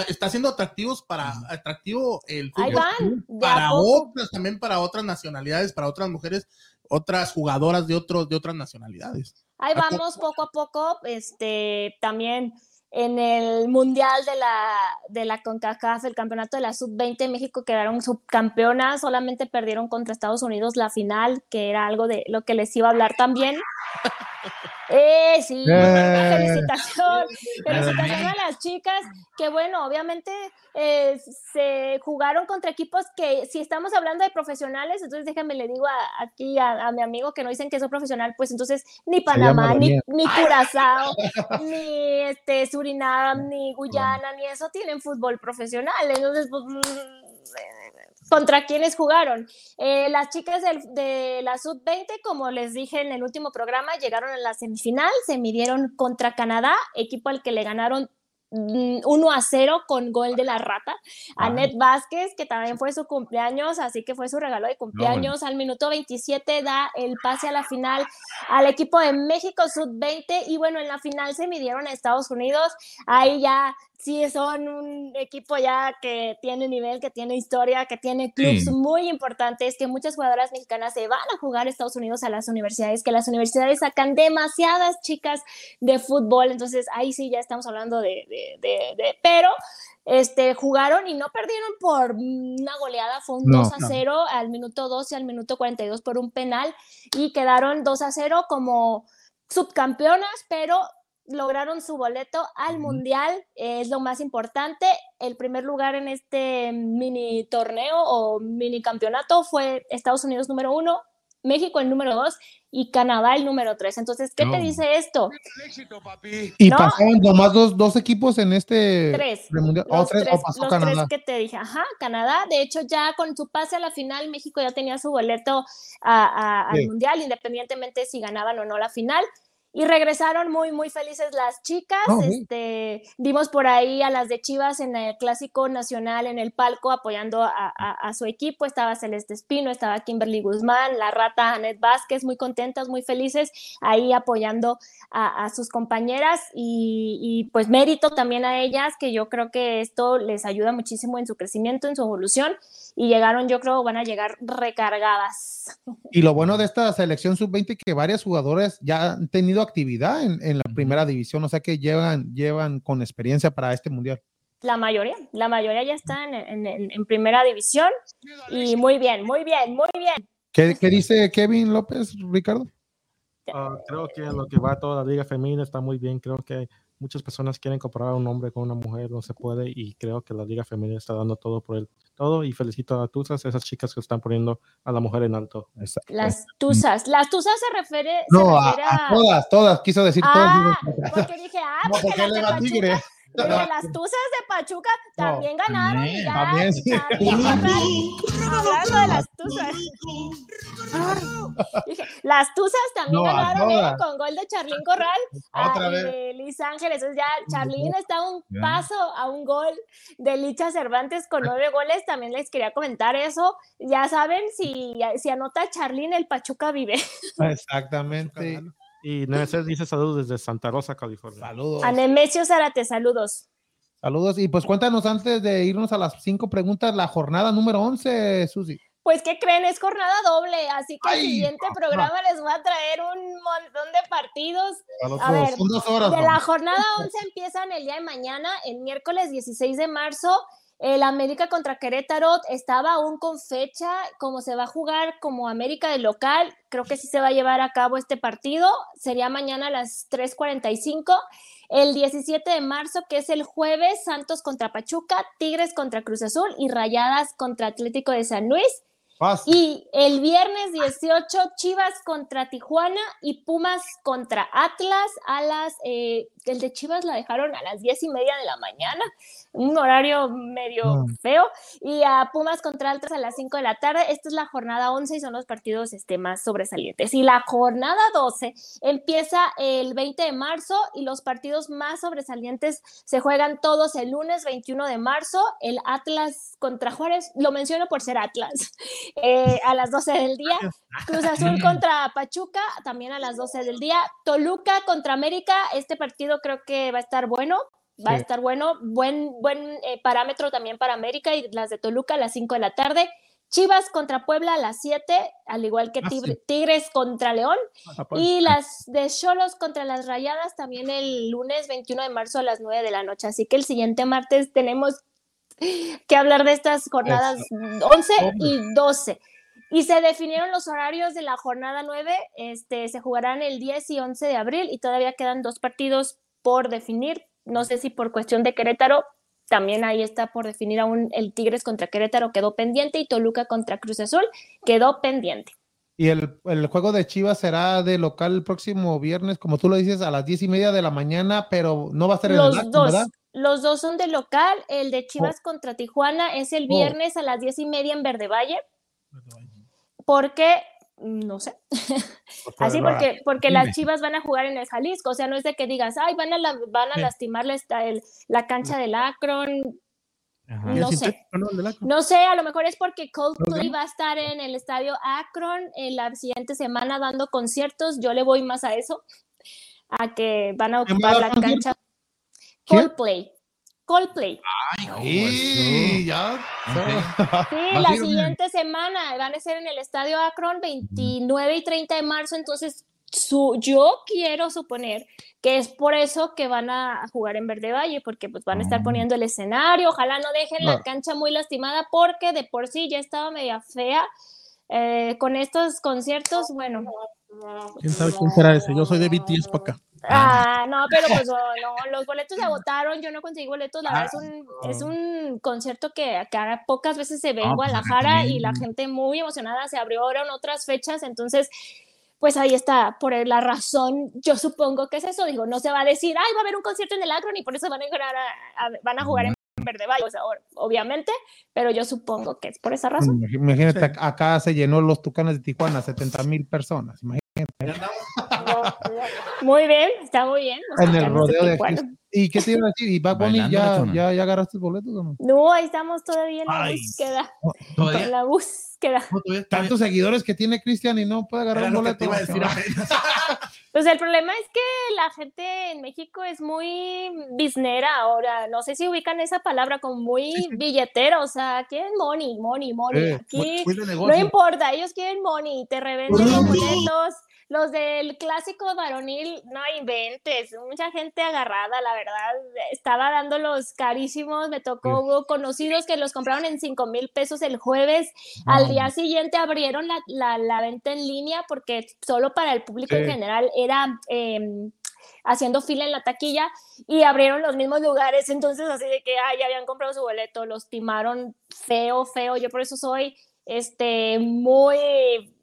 está, haciendo, atractivos para atractivo el fútbol. para otras, también para otras nacionalidades, para otras mujeres, otras jugadoras de otros, de otras nacionalidades. Ahí vamos poco a poco, este también en el Mundial de la, de la CONCACAF, el campeonato de la Sub-20, México quedaron subcampeonas, solamente perdieron contra Estados Unidos la final, que era algo de lo que les iba a hablar también. Eh, sí, felicitación, felicitación a las chicas, que bueno, obviamente eh, se jugaron contra equipos que si estamos hablando de profesionales, entonces déjame le digo aquí a, mi amigo que no dicen que soy profesional, pues entonces ni Panamá, ni, ni, Curazao, ni este, Surinam, ni Guyana, ni eso tienen fútbol profesional, entonces pues ¿Contra quiénes jugaron? Eh, las chicas de la Sub-20, como les dije en el último programa, llegaron a la semifinal, se midieron contra Canadá, equipo al que le ganaron 1 mm, a 0 con gol de la rata. a Annette Vázquez, que también fue su cumpleaños, así que fue su regalo de cumpleaños. Al minuto 27 da el pase a la final al equipo de México Sub-20 y bueno, en la final se midieron a Estados Unidos. Ahí ya sí son un equipo ya que tiene nivel, que tiene historia, que tiene clubes muy importantes, que muchas jugadoras mexicanas se van a jugar a Estados Unidos a las universidades, que las universidades sacan demasiadas chicas de fútbol, entonces ahí sí ya estamos hablando de, de, de, pero este, jugaron y no perdieron por una goleada, fue un 2 a 0 al minuto 12 y al minuto 42 por un penal y quedaron 2 a 0 como subcampeonas, pero lograron su boleto al Mundial, es lo más importante. El primer lugar en este mini torneo o mini campeonato fue Estados Unidos número uno, México el número dos y Canadá el número tres. Entonces, ¿qué te dice esto? Y pasaron nomás dos, dos, equipos en este tres. Mundial. Los, tres, los tres, que te dije, ajá, Canadá. De hecho, ya con su pase a la final, México ya tenía su boleto al Mundial, independientemente si ganaban o no la final y regresaron muy, muy felices las chicas. Oh, este, vimos por ahí a las de Chivas en el Clásico Nacional en el palco apoyando a, su equipo. Estaba Celeste Espino, estaba Kimberly Guzmán, la rata Anet Vázquez, muy contentas, muy felices, ahí apoyando a, sus compañeras y, y, pues mérito también a ellas, que yo creo que esto les ayuda muchísimo en su crecimiento, en su evolución y llegaron, yo creo, van a llegar recargadas. Y lo bueno de esta selección sub-20 que varias jugadoras ya han tenido actividad en, en, la primera división, o sea que llevan, llevan con experiencia para este mundial. La mayoría, la mayoría ya están en, en, primera división y muy bien, muy bien, muy bien. ¿Qué, qué dice Kevin López, Ricardo? Ah, creo que lo que va toda la liga femenina está muy bien, creo que muchas personas quieren comparar a un hombre con una mujer, no se puede y creo que la liga femenina está dando todo por el todo y felicito a Tuzas, esas chicas que están poniendo a la mujer en alto. Las Tuzas, las Tuzas se refiere, no, a, todas, todas, quiso decir ah, Porque dije, ah, no, porque, le va Tigre las Tuzas de Pachuca también ganaron. y ya, también, hablando de las Tuzas. las Tuzas también ganaron ¿eh? con gol de Charlín Corral Otra vez. de Liz Ángeles. Entonces ya Charlín está un paso a un gol de Licha Cervantes con nueve goles. También les quería comentar eso. Ya saben, si, si anota Charlín, el Pachuca vive. Exactamente. Y Nemesis dice saludos desde Santa Rosa, California. Saludos. A Nemesio Zárate, saludos. Saludos. Y pues cuéntanos antes de irnos a las cinco preguntas, la jornada número 11, Susi. Pues, ¿qué creen? Es jornada doble, así que el siguiente programa les va a traer un montón de partidos. A, ver, de la jornada 11 empiezan el día de mañana, el miércoles 16 de marzo. El América contra Querétaro estaba aún con fecha, como se va a jugar como América de local, creo que sí se va a llevar a cabo este partido, sería mañana a las 3.45. El 17 de marzo, que es el jueves, Santos contra Pachuca, Tigres contra Cruz Azul y Rayadas contra Atlético de San Luis. Y el viernes 18, Chivas contra Tijuana y Pumas contra Atlas a las, eh, el de Chivas la dejaron a las diez y media de la mañana, un horario medio mm. feo, y a Pumas contra Atlas a las 5 de la tarde. Esta es la jornada 11 y son los partidos este, más sobresalientes. Y la jornada 12 empieza el 20 de marzo y los partidos más sobresalientes se juegan todos el lunes 21 de marzo, el Atlas contra Juárez, lo menciono por ser Atlas. Eh, a las 12 del día. Cruz Azul contra Pachuca, también a las 12 del día. Toluca contra América, este partido creo que va a estar bueno. Va a estar bueno, buen, buen eh, parámetro también para América y las de Toluca a las 5 de la tarde. Chivas contra Puebla a las 7, al igual que ah, Tigres contra León. Ah, pues. Y las de Cholos contra las Rayadas también el lunes 21 de marzo a las 9 de la noche. Así que el siguiente martes tenemos que hablar de estas jornadas 11 y 12. Y se definieron los horarios de la jornada 9, este, se jugarán el 10 y 11 de abril y todavía quedan dos partidos por definir. No sé si por cuestión de Querétaro, también ahí está por definir aún el Tigres contra Querétaro quedó pendiente y Toluca contra Cruz Azul quedó pendiente. Y el, juego de Chivas será de local el próximo viernes, como tú lo dices, a las 10 y media de la mañana, pero no va a ser en el acto, ¿verdad? Los dos son de local. El de Chivas oh. contra Tijuana es el oh. viernes a las diez y media en Verde Valle. Porque, no sé. Así porque, porque las Chivas van a jugar en el Jalisco. O sea, no es de que digas, ay, van a, van a lastimar la, cancha del Akron. No sé. No sé, a lo mejor es porque Coldplay va a estar en el estadio Akron en la siguiente semana dando conciertos. Yo le voy más a eso, a que van a ocupar la cancha. Coldplay. Coldplay. Ay, sí, ya. Sí, la siguiente semana van a ser en el Estadio Akron 29 y 30 de marzo, entonces su, yo quiero suponer que es por eso que van a jugar en Verde Valle, porque pues van a estar mm. poniendo el escenario, ojalá no dejen la cancha muy lastimada porque de por sí ya estaba media fea eh, con estos conciertos, bueno. ¿Quién sabe quién será ese? Yo soy de BTS para acá. Ah, no, pero pues no, los boletos se agotaron, yo no conseguí boletos, la verdad es un, es un concierto que acá pocas veces se ve en pues, Guadalajara y la gente muy emocionada, se abrieron otras fechas, entonces pues ahí está, por la razón, yo supongo que es eso, digo, no se va a decir, ay, va a haber un concierto en el Akron y por eso van a, a, van a jugar en Verde Valle, o sea, obviamente, pero yo supongo que es por esa razón. Imagínate, acá se llenó los Tucanes de Tijuana, 70 mil personas, imagínate. Muy bien, está muy bien. En el rodeo de ¿Y qué te iba a decir? ¿Y Bad Bunny ya, ya, ya agarraste boletos o no? No, ahí estamos todavía en la búsqueda. En la búsqueda. Tantos seguidores que tiene Cristian y no puede agarrar un boleto. pues el problema es que la gente en México es muy biznera ahora. No sé si ubican esa palabra como muy billetero. O sea, quieren money, money, money. Aquí no importa, ellos quieren money. Te revenden los boletos los del clásico varonil, no inventes, mucha gente agarrada, la verdad, estaba dándolos carísimos, me tocó, hubo conocidos que los compraron en 5 mil pesos el jueves, al día siguiente abrieron la, la, venta en línea porque solo para el público en general era... Em, haciendo fila en la taquilla y abrieron los mismos lugares, entonces así de que ya habían comprado su boleto, los timaron feo, feo, yo por eso soy este muy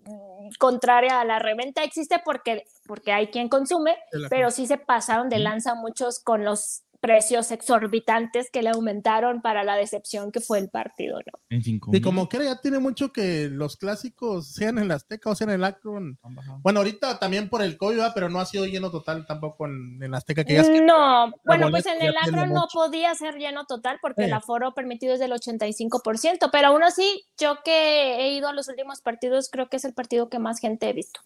contraria a la reventa existe porque, porque hay quien consume, pero sí se pasaron de lanza muchos con los precios exorbitantes que le aumentaron para la decepción que fue el partido, ¿no? Y como que ya tiene mucho que los clásicos sean en la Azteca o sean en el Akron. Bueno, ahorita también por el COVID, pero no ha sido lleno total tampoco en, en Azteca. Que no, bueno, pues en el Akron no podía ser lleno total porque el aforo permitido es del 85%, pero aún así, yo que he ido a los últimos partidos, creo que es el partido que más gente he visto.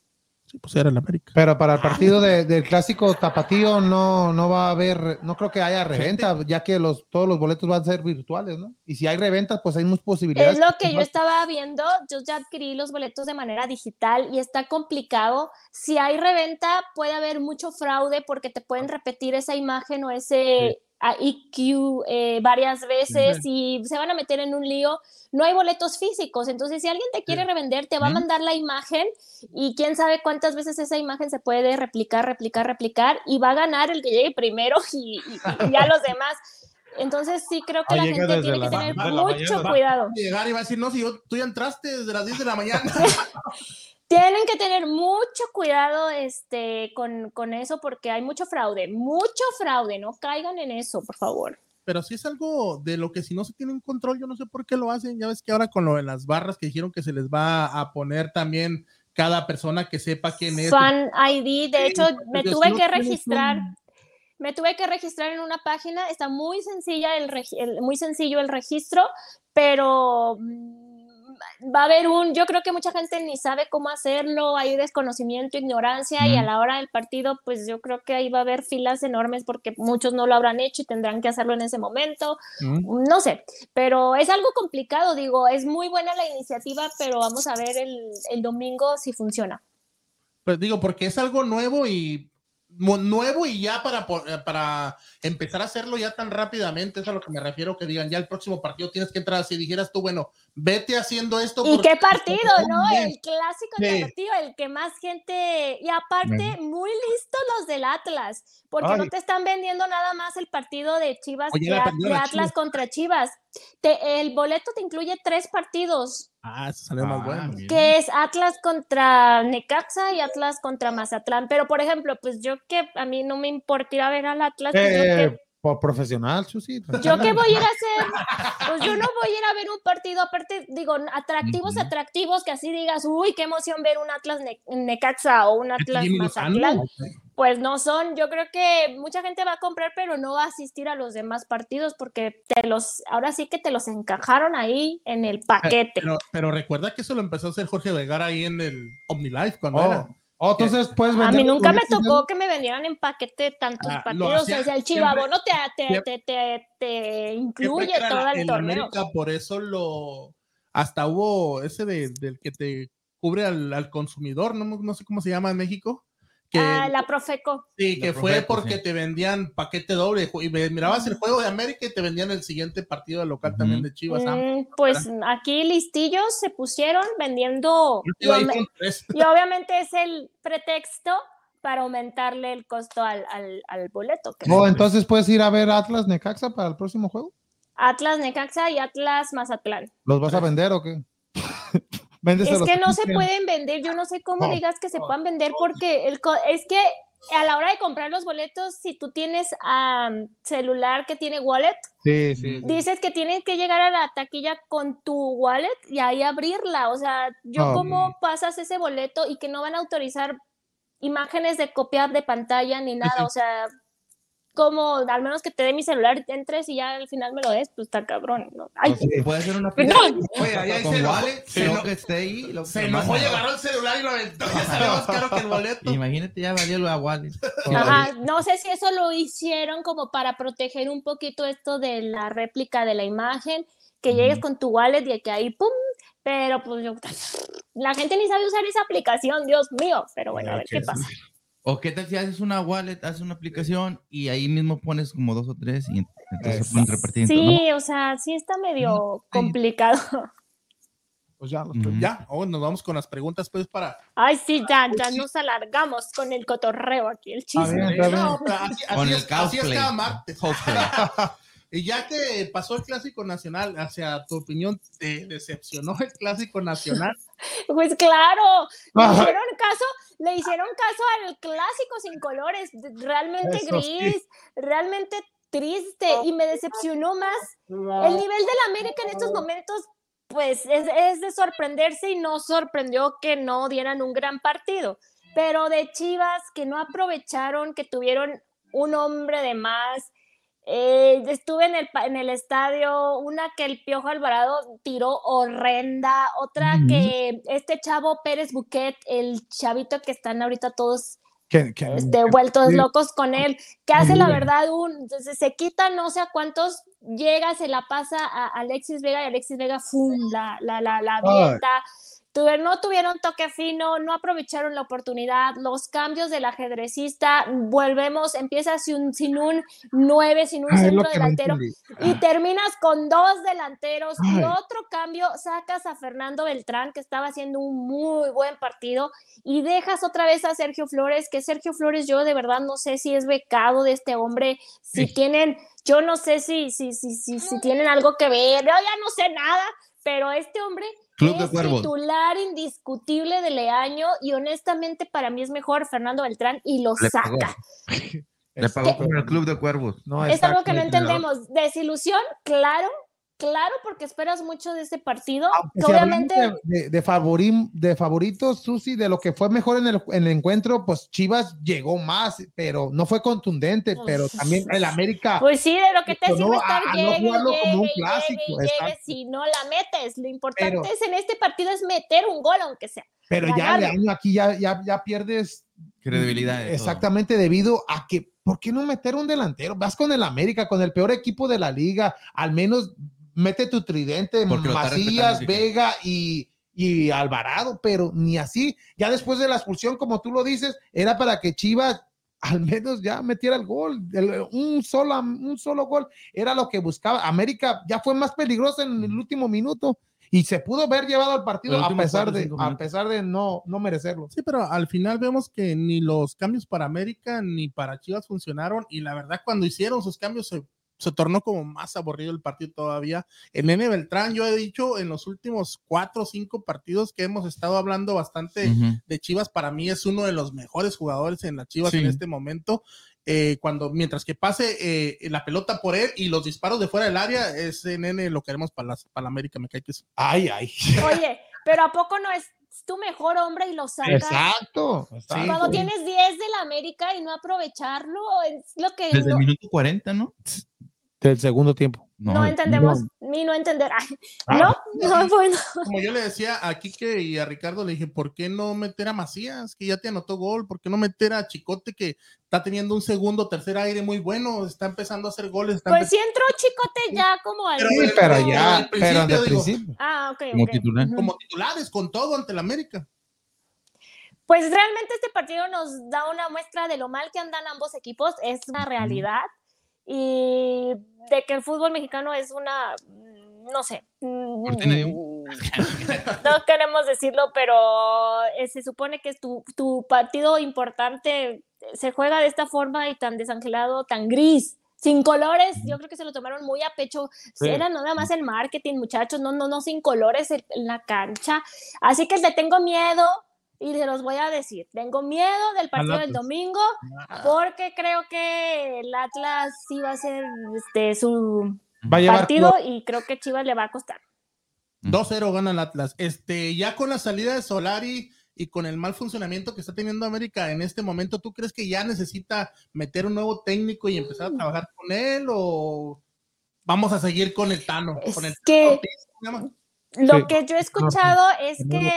Sí, pues era el América. Pero para el partido del clásico tapatío no, no va a haber, no creo que haya reventa, ya que los, todos los boletos van a ser virtuales, ¿no? Y si hay reventas, pues hay muchas posibilidades. Es lo que yo estaba viendo, yo ya adquirí los boletos de manera digital y está complicado. Si hay reventa, puede haber mucho fraude porque te pueden repetir esa imagen o ese a EQ eh, varias veces y se van a meter en un lío. No hay boletos físicos, entonces si alguien te quiere revender, te va a mandar la imagen y quién sabe cuántas veces esa imagen se puede replicar, replicar, replicar y va a ganar el que llegue primero y, ya los demás. Entonces sí creo que la gente tiene que tener mucho cuidado. Llegar y va a decir, no, si tú ya entraste desde las 10 de la mañana. Tienen que tener mucho cuidado este, con, con, eso porque hay mucho fraude, mucho fraude, no caigan en eso, por favor. Pero si es algo de lo que si no se tiene un control, yo no sé por qué lo hacen. Ya ves que ahora con lo de las barras que dijeron que se les va a poner también cada persona que sepa quién es. Fan ID, de hecho, me tuve que registrar. Me tuve que registrar en una página, está muy sencilla el, el muy sencillo el registro, pero mm, va a haber un, yo creo que mucha gente ni sabe cómo hacerlo, hay desconocimiento, ignorancia y a la hora del partido, pues yo creo que ahí va a haber filas enormes porque muchos no lo habrán hecho y tendrán que hacerlo en ese momento, no sé, pero es algo complicado, digo, es muy buena la iniciativa, pero vamos a ver el, el domingo si funciona. Pues digo, porque es algo nuevo y nuevo y ya para, eh, para empezar a hacerlo ya tan rápidamente, es a lo que me refiero, que digan ya el próximo partido tienes que entrar, si dijeras tú, bueno, vete haciendo esto. ¿Y qué partido, no? El clásico partido, el que más gente, y aparte, muy listos los del Atlas, porque no te están vendiendo nada más el partido de Chivas, de, Atlas contra Chivas. Te, el boleto te incluye tres partidos. Ah, eso salió más ah, bueno. Que es Atlas contra Necaxa y Atlas contra Mazatlán. Pero, por ejemplo, pues yo que a mí no me importa ir a ver al Atlas. Pues eh, por profesional, Susi. ¿Yo qué voy a ir a hacer? Pues yo no voy a ir a ver un partido, aparte, digo, atractivos, atractivos, que así digas, uy, qué emoción ver un Atlas Necaxa o un Atlas Mazatlán. Pues no son, yo creo que mucha gente va a comprar, pero no va a asistir a los demás partidos porque te los, ahora sí que te los encajaron ahí en el paquete. Pero, recuerda que eso lo empezó a hacer Jorge Vergara ahí en el OmniLife cuando oh. era. Oh, entonces puedes A mí nunca me tocó que me vendieran en paquete tantos ah, partidos. o sea, el chivabono te, te, te, te, te incluye todo el torneo. América, por eso lo. Hasta hubo ese de, del que te cubre al, al consumidor, no, no sé cómo se llama en México ah, la Profeco. Sí, que fue porque te vendían paquete doble y mirabas el juego de América y te vendían el siguiente partido local también de Chivas. Mm, pues aquí listillos se pusieron vendiendo y, obviamente es el pretexto para aumentarle el costo al, al, boleto. Oh, entonces puedes ir a ver Atlas Necaxa para el próximo juego. Atlas Necaxa y Atlas Mazatlán. ¿Los vas a vender o qué? es que no se pueden vender, yo no sé cómo digas que se puedan vender porque el, es que a la hora de comprar los boletos, si tú tienes celular que tiene wallet, dices que tienes que llegar a la taquilla con tu wallet y ahí abrirla. O sea, yo cómo pasas ese boleto y que no van a autorizar imágenes de copiar de pantalla ni nada. O sea, como al menos que te dé mi celular, entres y ya al final me lo des, pues está cabrón. ¿no? Ay, puede ser una Oye, ahí se vale, se lo que esté ahí. Lo se enojó agarró el celular y lo aventó. Ya salió más caro que el boleto. Imagínate, ya valió lo de. Ajá, no sé si eso lo hicieron como para proteger un poquito esto de la réplica de la imagen, que llegues con tu wallet y que ahí, ¡pum! Pero pues yo, la gente ni sabe usar esa aplicación, Dios mío. Pero bueno, a ver qué pasa. O qué tal si haces una wallet, haces una aplicación y ahí mismo pones como dos o tres y entonces se pueden repartir. Sí, o sea, sí está medio complicado. Pues ya, ya, oh, nos vamos con las preguntas pues para... Ay, sí, ya, ya nos alargamos con el cotorreo aquí, el chisme. no, así, con el así es cada martes. Y ya que pasó el Clásico Nacional, hacia tu opinión, ¿te decepcionó el Clásico Nacional? Pues claro, hicieron caso, le hicieron caso al Clásico sin colores, realmente gris, realmente triste y me decepcionó más. El nivel de la América en estos momentos, pues es, es de sorprenderse y no sorprendió que no dieran un gran partido. Pero de Chivas que no aprovecharon, que tuvieron un hombre de más, Eh, estuve en el, en el estadio, una que el Piojo Alvarado tiró horrenda, otra que este chavo Pérez Buquet, el chavito que están ahorita todos que, este, vueltos locos con él, que hace la verdad un, se quita no sé a cuántos, llega, se la pasa a Alexis Vega y Alexis Vega, ¡fum! la, la, la, la no tuvieron toque fino, no aprovecharon la oportunidad, los cambios del ajedrecista, volvemos, empiezas sin, sin un 9, sin un centro delantero y terminas con dos delanteros y otro cambio, sacas a Fernando Beltrán que estaba haciendo un muy buen partido y dejas otra vez a Sergio Flores, que Sergio Flores yo de verdad no sé si es becado de este hombre, si tienen, yo no sé si, si, si, si, si tienen algo que ver, yo ya no sé nada, pero este hombre es titular indiscutible de Leaño y honestamente para mí es mejor Fernando Beltrán y lo saca. Le pagó con el Club de Cuervos. No, es algo que no entendemos. Desilusión, claro, claro, porque esperas mucho de este partido. obviamente. De, de, de favoritos, Susi, de lo que fue mejor en el, en el, encuentro, pues Chivas llegó más, pero no fue contundente, pues pero también el América. Pues sí, de lo que te sirve estar a, llegue, no llegue, como un clásico. Llegue, si no la metes. Lo importante es en este partido es meter un gol, aunque sea. Pero ya año aquí ya, ya, ya pierdes credibilidad. exactamente, debido a que, ¿por qué no meter un delantero? Vas con el América, con el peor equipo de la liga, al menos mete tu tridente, Macías, Vega y, y, Alvarado, pero ni así. Ya después de la expulsión, como tú lo dices, era para que Chivas al menos ya metiera el gol. un, solo, un solo gol era lo que buscaba. América ya fue más peligrosa en el último minuto y se pudo haber llevado al partido a pesar de a pesar de no no merecerlo. Sí, pero al final vemos que ni los cambios para América ni para Chivas funcionaron y la verdad cuando hicieron sus cambios se se tornó como más aburrido el partido todavía. El Nene Beltrán, yo he dicho en los últimos cuatro o cinco partidos que hemos estado hablando bastante de Chivas, para mí es uno de los mejores jugadores en las Chivas en este momento. Eh, cuando mientras que pase eh, la pelota por él y los disparos de fuera del área, ese nene lo queremos para la, para la América, me cae que es. Ay, ay. Oye, pero ¿a poco no es tu mejor hombre y lo sacas? Exacto. Cuando tienes 10 de la América y no aprovecharlo, es lo que. Desde el minuto 40, ¿no? Del segundo tiempo. No, entendemos, ni no entender. Ah. no, no, bueno. Como yo le decía a Kike y a Ricardo, le dije, ¿por qué no meter a Macías, que ya te anotó gol? ¿Por qué no meter a Chicote, que está teniendo un segundo, tercer aire muy bueno? Está empezando a hacer goles. pues sí entró Chicote ya como al... Sí, pero ya, pero de principio. Ah, ok, como, Titular. como titulares, con todo ante el América. Pues realmente este partido nos da una muestra de lo mal que andan ambos equipos, es una realidad y de que el fútbol mexicano es una, no sé, mm, no queremos decirlo, pero eh, se supone que es tu, tu, partido importante se juega de esta forma y tan desangelado, tan gris. Sin colores, yo creo que se lo tomaron muy a pecho. Era nada más el marketing, muchachos, no, no, no, sin colores en la cancha. Así que le tengo miedo y se los voy a decir. Tengo miedo del partido del domingo ah. porque creo que el Atlas sí va a ser este, su partido y creo que Chivas le va a costar. 2-0 gana el Atlas. Este, ya con la salida de Solari y con el mal funcionamiento que está teniendo América en este momento, ¿tú crees que ya necesita meter un nuevo técnico y empezar a mm. trabajar con él o vamos a seguir con el Tano? Es con el que lo que yo he escuchado es que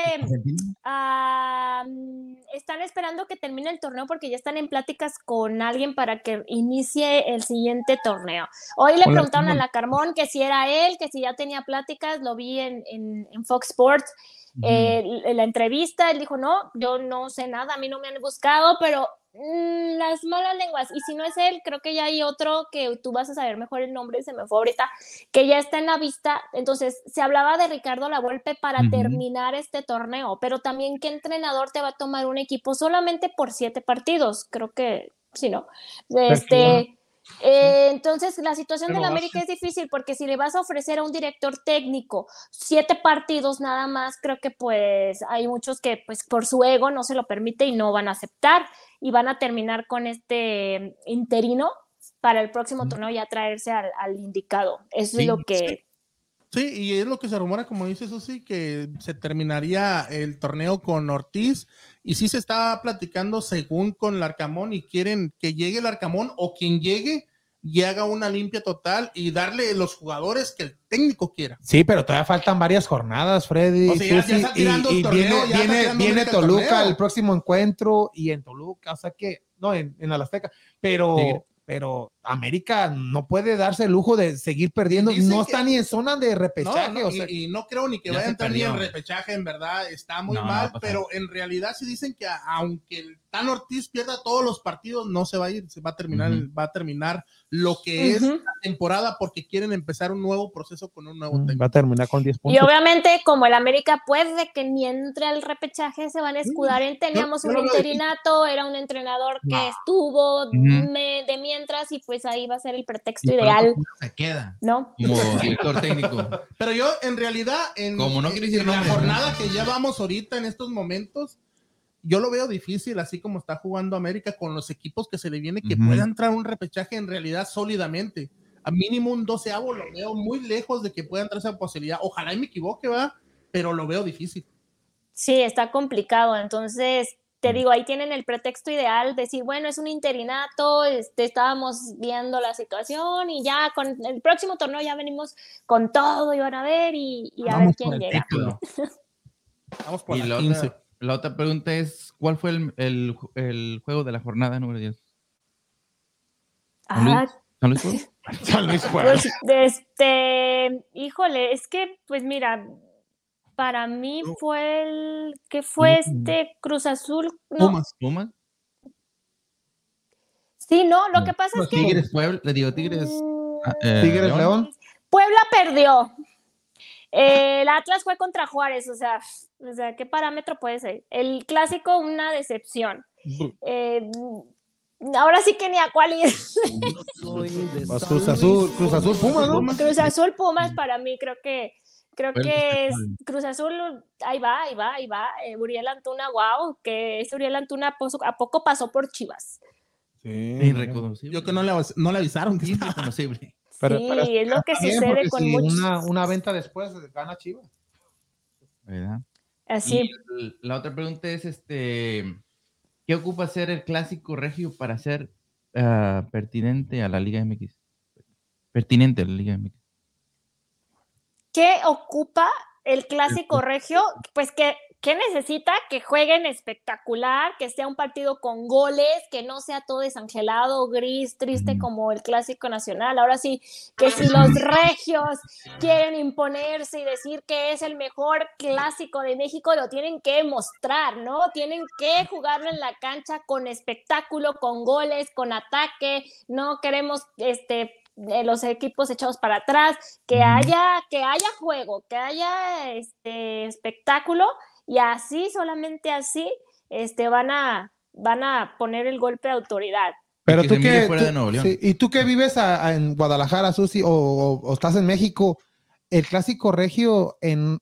están esperando que termine el torneo porque ya están en pláticas con alguien para que inicie el siguiente torneo. Hoy le preguntaron a la Carmón que si era él, que si ya tenía pláticas, lo vi en, en Fox Sports en eh, la entrevista, él dijo, no, yo no sé nada, a mí no me han buscado, pero mm, las malas lenguas, y si no es él, creo que ya hay otro que tú vas a saber mejor el nombre, se me fue ahorita, que ya está en la vista, entonces se hablaba de Ricardo Lavolpe para terminar este torneo, pero también qué entrenador te va a tomar un equipo solamente por siete partidos, creo que, si no, este... Eh, entonces, la situación de la América es difícil porque si le vas a ofrecer a un director técnico siete partidos nada más, creo que pues hay muchos que pues por su ego no se lo permite y no van a aceptar y van a terminar con este interino para el próximo torneo ya traerse al, indicado. Eso es lo que... Sí. y es lo que se rumora, como dice sí que se terminaría el torneo con Ortiz y sí se está platicando según con el Arcamón y quieren que llegue el Arcamón o quien llegue y haga una limpia total y darle los jugadores que el técnico quiera. Sí, pero todavía faltan varias jornadas, Freddy. y, viene, viene, Toluca el próximo encuentro y en Toluca, o sea que, no, en, en Azteca, pero pero América no puede darse el lujo de seguir perdiendo. no está ni en zona de repechaje. y, no creo ni que vaya a entrar ni en repechaje, en verdad, está muy mal, pero en realidad sí dicen que aunque el Tan Ortiz pierda todos los partidos, no se va a ir, se va a terminar, va a terminar lo que es la temporada porque quieren empezar un nuevo proceso con un nuevo técnico. Va a terminar con 10 puntos. Y obviamente, como el América puede que ni entre al repechaje, se van a escudar en teníamos un interinato, era un entrenador que estuvo de mientras y pues ahí va a ser el pretexto ideal. Se queda. ¿No? Como director técnico. Pero yo, en realidad, en, como no en la jornada que ya vamos ahorita en estos momentos, yo lo veo difícil, así como está jugando América con los equipos que se le viene, que pueda entrar un repechaje en realidad sólidamente. A mínimo un doceavo lo veo muy lejos de que pueda entrar esa posibilidad. Ojalá y me equivoque, va, pero lo veo difícil. Sí, está complicado. Entonces, te digo, ahí tienen el pretexto ideal, decir, bueno, es un interinato, este, estábamos viendo la situación y ya con el próximo torneo ya venimos con todo y van a ver y, a ver quién llega. Vamos por la, la otra pregunta es, ¿cuál fue el, juego de la jornada número 10? Ajá. ¿San Luis? San Luis pues, este, híjole, es que, pues mira, para mí fue el, ¿qué fue este Cruz Azul? Pumas, Pumas. Sí, no, lo que pasa es que... Tigres, Puebla, le digo Tigres. Mm, ah, eh, Tigres, León. Puebla perdió. el Atlas fue contra Juárez, o sea, o sea, ¿qué parámetro puede ser? El clásico, una decepción. Eh, ahora sí que ni a cuál ir. Cruz Azul, Cruz Azul Pumas, ¿no? Cruz Azul Pumas para mí creo que creo que es Cruz Azul, ahí va, ahí va, ahí va. Eh, Uriel Antuna, wow, que ese Uriel Antuna a poco pasó por Chivas. Sí, irreconocible. Yo que no le, no le avisaron que irreconocible. Pero, sí, es lo que sucede con si Una, una venta después gana Chivas. ¿Verdad? Así. la otra pregunta es, este, ¿qué ocupa ser el clásico regio para ser ah, pertinente a la Liga MX? Pertinente a la Liga MX. ¿Qué ocupa el clásico regio? Pues que ¿Qué necesita? Que jueguen espectacular, que sea un partido con goles, que no sea todo desangelado, gris, triste como el clásico nacional. Ahora sí, que si los regios quieren imponerse y decir que es el mejor clásico de México, lo tienen que mostrar, ¿no? Tienen que jugarlo en la cancha con espectáculo, con goles, con ataque. No queremos este los equipos echados para atrás, que haya, que haya juego, que haya este espectáculo y así, solamente así, este, van a, van a poner el golpe de autoridad. Pero tú que, y tú que vives en Guadalajara, Susi, o, estás en México, el clásico regio en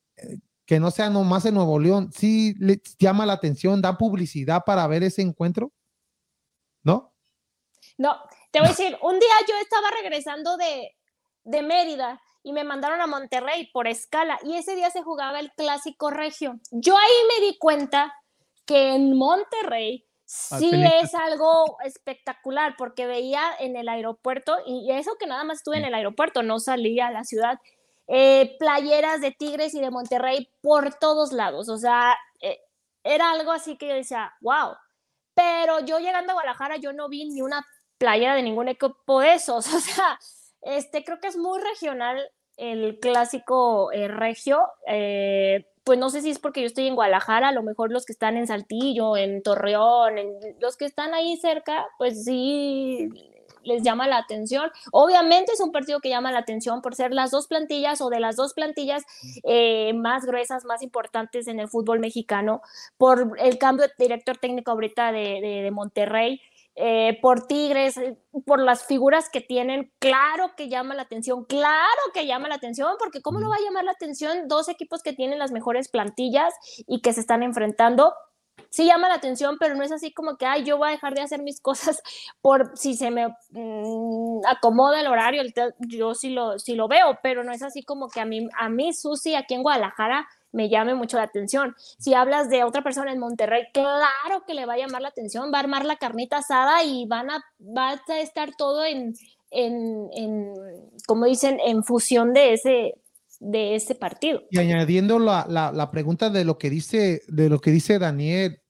que no sea nomás en Nuevo León, sí le llama la atención, da publicidad para ver ese encuentro, ¿no? No, te voy a decir, un día yo estaba regresando de, de Mérida y me mandaron a Monterrey por escala y ese día se jugaba el clásico regio. Yo ahí me di cuenta que en Monterrey sí es algo espectacular porque veía en el aeropuerto y eso que nada más estuve en el aeropuerto, no salía a la ciudad, eh, playeras de Tigres y de Monterrey por todos lados, o sea, eh, era algo así que yo decía, wow, pero yo llegando a Guadalajara yo no vi ni una playera de ningún equipo de esos, o sea, este, creo que es muy regional el clásico eh, regio. Eh, pues no sé si es porque yo estoy en Guadalajara, a lo mejor los que están en Saltillo, en Torreón, los que están ahí cerca, pues sí les llama la atención. Obviamente es un partido que llama la atención por ser las dos plantillas o de las dos plantillas eh, más gruesas, más importantes en el fútbol mexicano, por el cambio de director técnico ahorita de, de Monterrey. Eh, por Tigres, eh, por las figuras que tienen, claro que llama la atención, claro que llama la atención, porque ¿cómo no va a llamar la atención dos equipos que tienen las mejores plantillas y que se están enfrentando? Sí llama la atención, pero no es así como que, ay, yo voy a dejar de hacer mis cosas por si se me mm, acomoda el horario, yo sí lo, sí lo veo, pero no es así como que a mí, a mí, Susi, aquí en Guadalajara, me llame mucho la atención. Si hablas de otra persona en Monterrey, claro que le va a llamar la atención, va a armar la carnita asada y van a, va a estar todo en, en, en, como dicen, en fusión de ese, de ese partido. Y añadiendo la, la, pregunta de lo que dice, de lo que dice Daniel,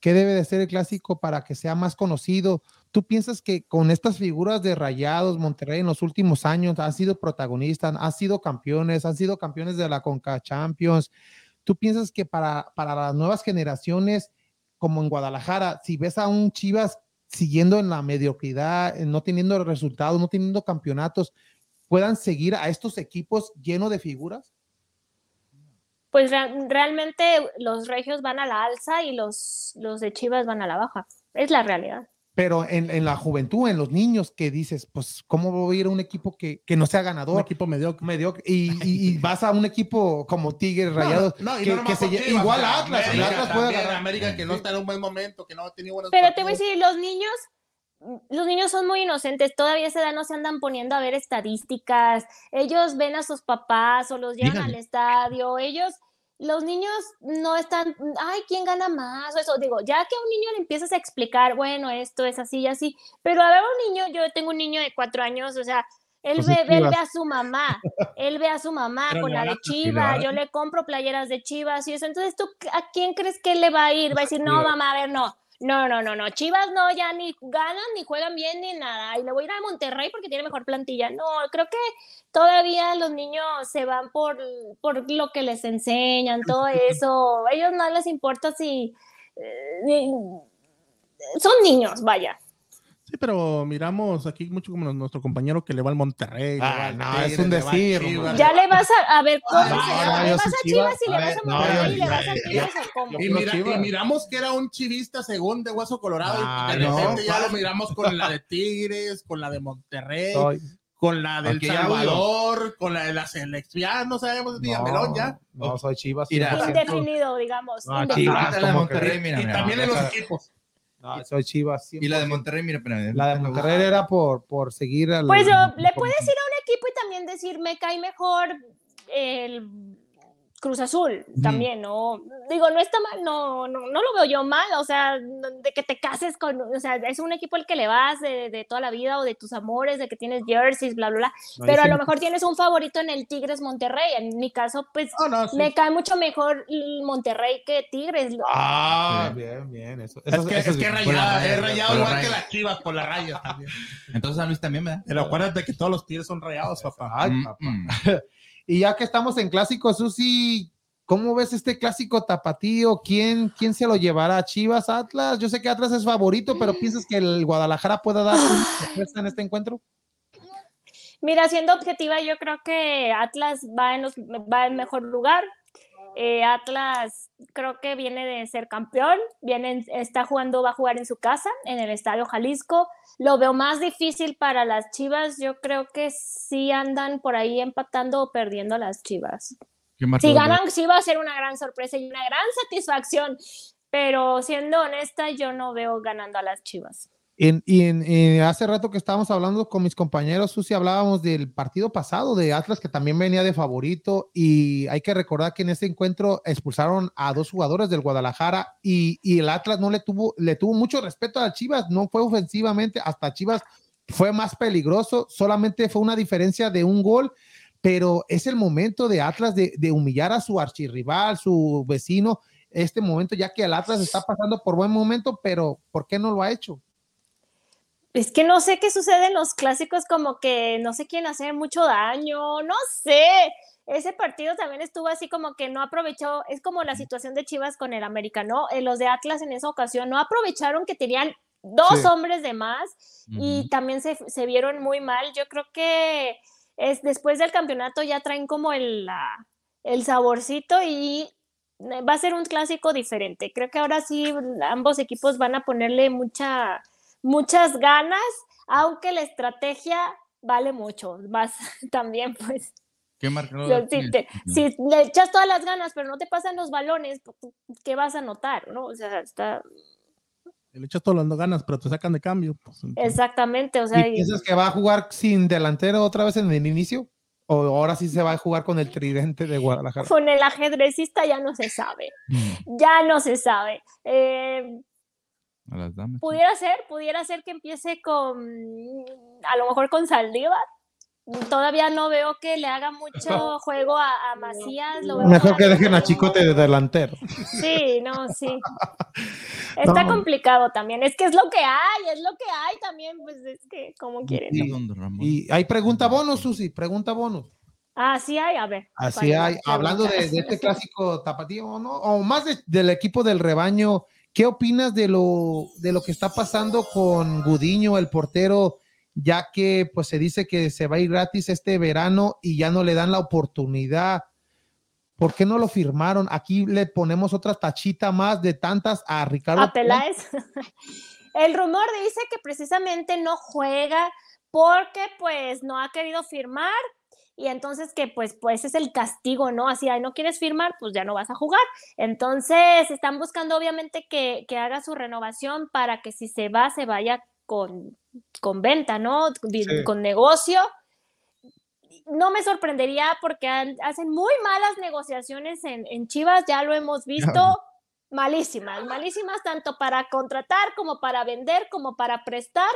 ¿qué debe de ser el clásico para que sea más conocido? ¿Tú piensas que con estas figuras de Rayados, Monterrey en los últimos años han sido protagonistas, han sido campeones, han sido campeones de la Conca Champions? ¿Tú piensas que para, para las nuevas generaciones, como en Guadalajara, si ves a un Chivas siguiendo en la mediocridad, no teniendo resultados, no teniendo campeonatos, puedan seguir a estos equipos llenos de figuras? Pues realmente los regios van a la alza y los, los de Chivas van a la baja. Es la realidad. Pero en, en la juventud, en los niños, que dices, pues, ¿cómo voy a ir a un equipo que, que no sea ganador? Un equipo mediocre. mediocre y, y, vas a un equipo como Tigres Rayados, no, que, que se Chivas, igual a Atlas. América, Atlas puede ganar. América que no está en un buen momento, que no ha tenido buenos Pero partidos. te voy a decir, los niños los niños son muy inocentes, todavía a esa edad no se andan poniendo a ver estadísticas, ellos ven a sus papás o los llevan Dígame. al estadio, ellos, los niños no están, ay, ¿quién gana más? O eso, digo, ya que a un niño le empiezas a explicar, bueno, esto es así y así, pero a ver, un niño, yo tengo un niño de cuatro años, o sea, él ve, él ve, a su mamá, él ve a su mamá pero con la de Chivas, yo le compro playeras de Chivas y eso, entonces tú, ¿a quién crees que le va a ir? Va a decir, no, mamá, a ver, no no, no, no, no. Chivas no, ya ni ganan, ni juegan bien, ni nada. Y le voy a ir a Monterrey porque tiene mejor plantilla. No, creo que todavía los niños se van por, por lo que les enseñan, todo eso. A ellos no les importa si... Eh, son niños, vaya. Sí, pero miramos aquí mucho como nuestro compañero que le va al Monterrey. Ah, no, Tigre, es un decir. Ya le vas a, a ver cómo ah, se no, ¿Le vas a Chivas y le vas a Monterrey y le vas a Tigres cómo? Y, mira, y, miramos que era un chivista según de Hueso Colorado ah, y de repente ya lo miramos con la de Tigres, con la de Monterrey. Soy con la del Aquí Salvador, con la de la selección, no sabemos, dígamelo ya. No, soy Chivas. Indefinido, digamos. No, Chivas, de Monterrey, mira, y también en los equipos. No, soy Chivas. Y la de Monterrey, mira, pero La de Monterrey era por, por seguir al. Pues le puedes ir a un equipo y también decir, me cae mejor el Cruz Azul también, ¿no? Digo, no está mal, no, no, no, lo veo yo mal, o sea, de que te cases con, o sea, es un equipo al que le vas de, de toda la vida o de tus amores, de que tienes jerseys, bla, bla, bla, no, pero a lo mejor tienes un favorito en el Tigres Monterrey, en mi caso, pues oh, no, sí. me cae mucho mejor Monterrey que Tigres. Ah, bien, bien, eso, eso es que, eso es, es que rayado, es rayado igual raya. que las chivas por la raya también. Entonces a mí también me da. Pero acuérdate que todos los Tigres son rayados, papá. Ay, mm, papá. Mm. Y ya que estamos en clásico, Susi, ¿cómo ves este clásico tapatío? ¿Quién, ¿Quién se lo llevará? ¿Chivas, Atlas? Yo sé que Atlas es favorito, pero ¿piensas que el Guadalajara pueda dar sorpresa en este encuentro? Mira, siendo objetiva, yo creo que Atlas va en, los, va en mejor lugar. Eh, Atlas creo que viene de ser campeón, viene, está jugando, va a jugar en su casa, en el Estadio Jalisco. Lo veo más difícil para las Chivas. Yo creo que sí andan por ahí empatando o perdiendo a las Chivas. Si ganan, sí va a ser una gran sorpresa y una gran satisfacción. Pero siendo honesta, yo no veo ganando a las Chivas. En, y en, eh, hace rato que estábamos hablando con mis compañeros, Susi, hablábamos del partido pasado de Atlas, que también venía de favorito, y hay que recordar que en ese encuentro expulsaron a dos jugadores del Guadalajara y, el Atlas no le tuvo, le tuvo mucho respeto a Chivas, no fue ofensivamente, hasta Chivas fue más peligroso, solamente fue una diferencia de un gol, pero es el momento de Atlas de, de humillar a su archirrival, su vecino, este momento, ya que el Atlas está pasando por buen momento, pero ¿por qué no lo ha hecho? Es que no sé qué sucede en los clásicos, como que no se quieren hacer mucho daño, no sé. Ese partido también estuvo así como que no aprovechó, es como la situación de Chivas con el América, ¿no? Eh, los de Atlas en esa ocasión no aprovecharon que tenían dos sí. hombres de más uh -huh. y también se, se, vieron muy mal. Yo creo que es después del campeonato ya traen como el, la, el saborcito y va a ser un clásico diferente. Creo que ahora sí ambos equipos van a ponerle mucha muchas ganas, aunque la estrategia vale mucho, más también pues. ¿Qué marcador? Si, te, si, le echas todas las ganas, pero no te pasan los balones, pues, ¿qué vas a notar? ¿no? O sea, está... Le echas todas las ganas, pero te sacan de cambio. Pues, Exactamente, o sea... ¿Y piensas que va a jugar sin delantero otra vez en el inicio? ¿O ahora sí se va a jugar con el tridente de Guadalajara? Con el ajedrecista ya no se sabe. ya no se sabe. Eh, a las damas. Pudiera ser, pudiera ser que empiece con a lo mejor con Saldívar. Todavía no veo que le haga mucho juego a, a Macías. Lo veo Mejor que dejen a Chicote de delantero. Sí, no, sí. Está No. complicado también. Es que es lo que hay, es lo que hay también. Pues es que, como quieren. Ramón. Y hay pregunta bonus, Susi, pregunta bonus. Ah, sí hay, a ver. Así ¿cuál hay, hablando de, de este clásico tapatío, ¿no? O más de- del equipo del rebaño, ¿qué opinas de lo, de lo que está pasando con Gudiño, el portero, ya que pues se dice que se va a ir gratis este verano y ya no le dan la oportunidad? ¿Por qué no lo firmaron? Aquí le ponemos otra tachita más de tantas a Ricardo. a Peláez. El rumor dice que precisamente no juega porque pues no ha querido firmar y entonces que pues pues es el castigo, ¿no? Así, ay, no quieres firmar, pues ya no vas a jugar. Entonces están buscando obviamente que, que haga su renovación para que si se va, se vaya con, con venta, ¿no? Sí. Con negocio. No me sorprendería porque han- hacen muy malas negociaciones en, en Chivas, ya lo hemos visto malísimas, malísimas tanto para contratar como para vender, como para prestar.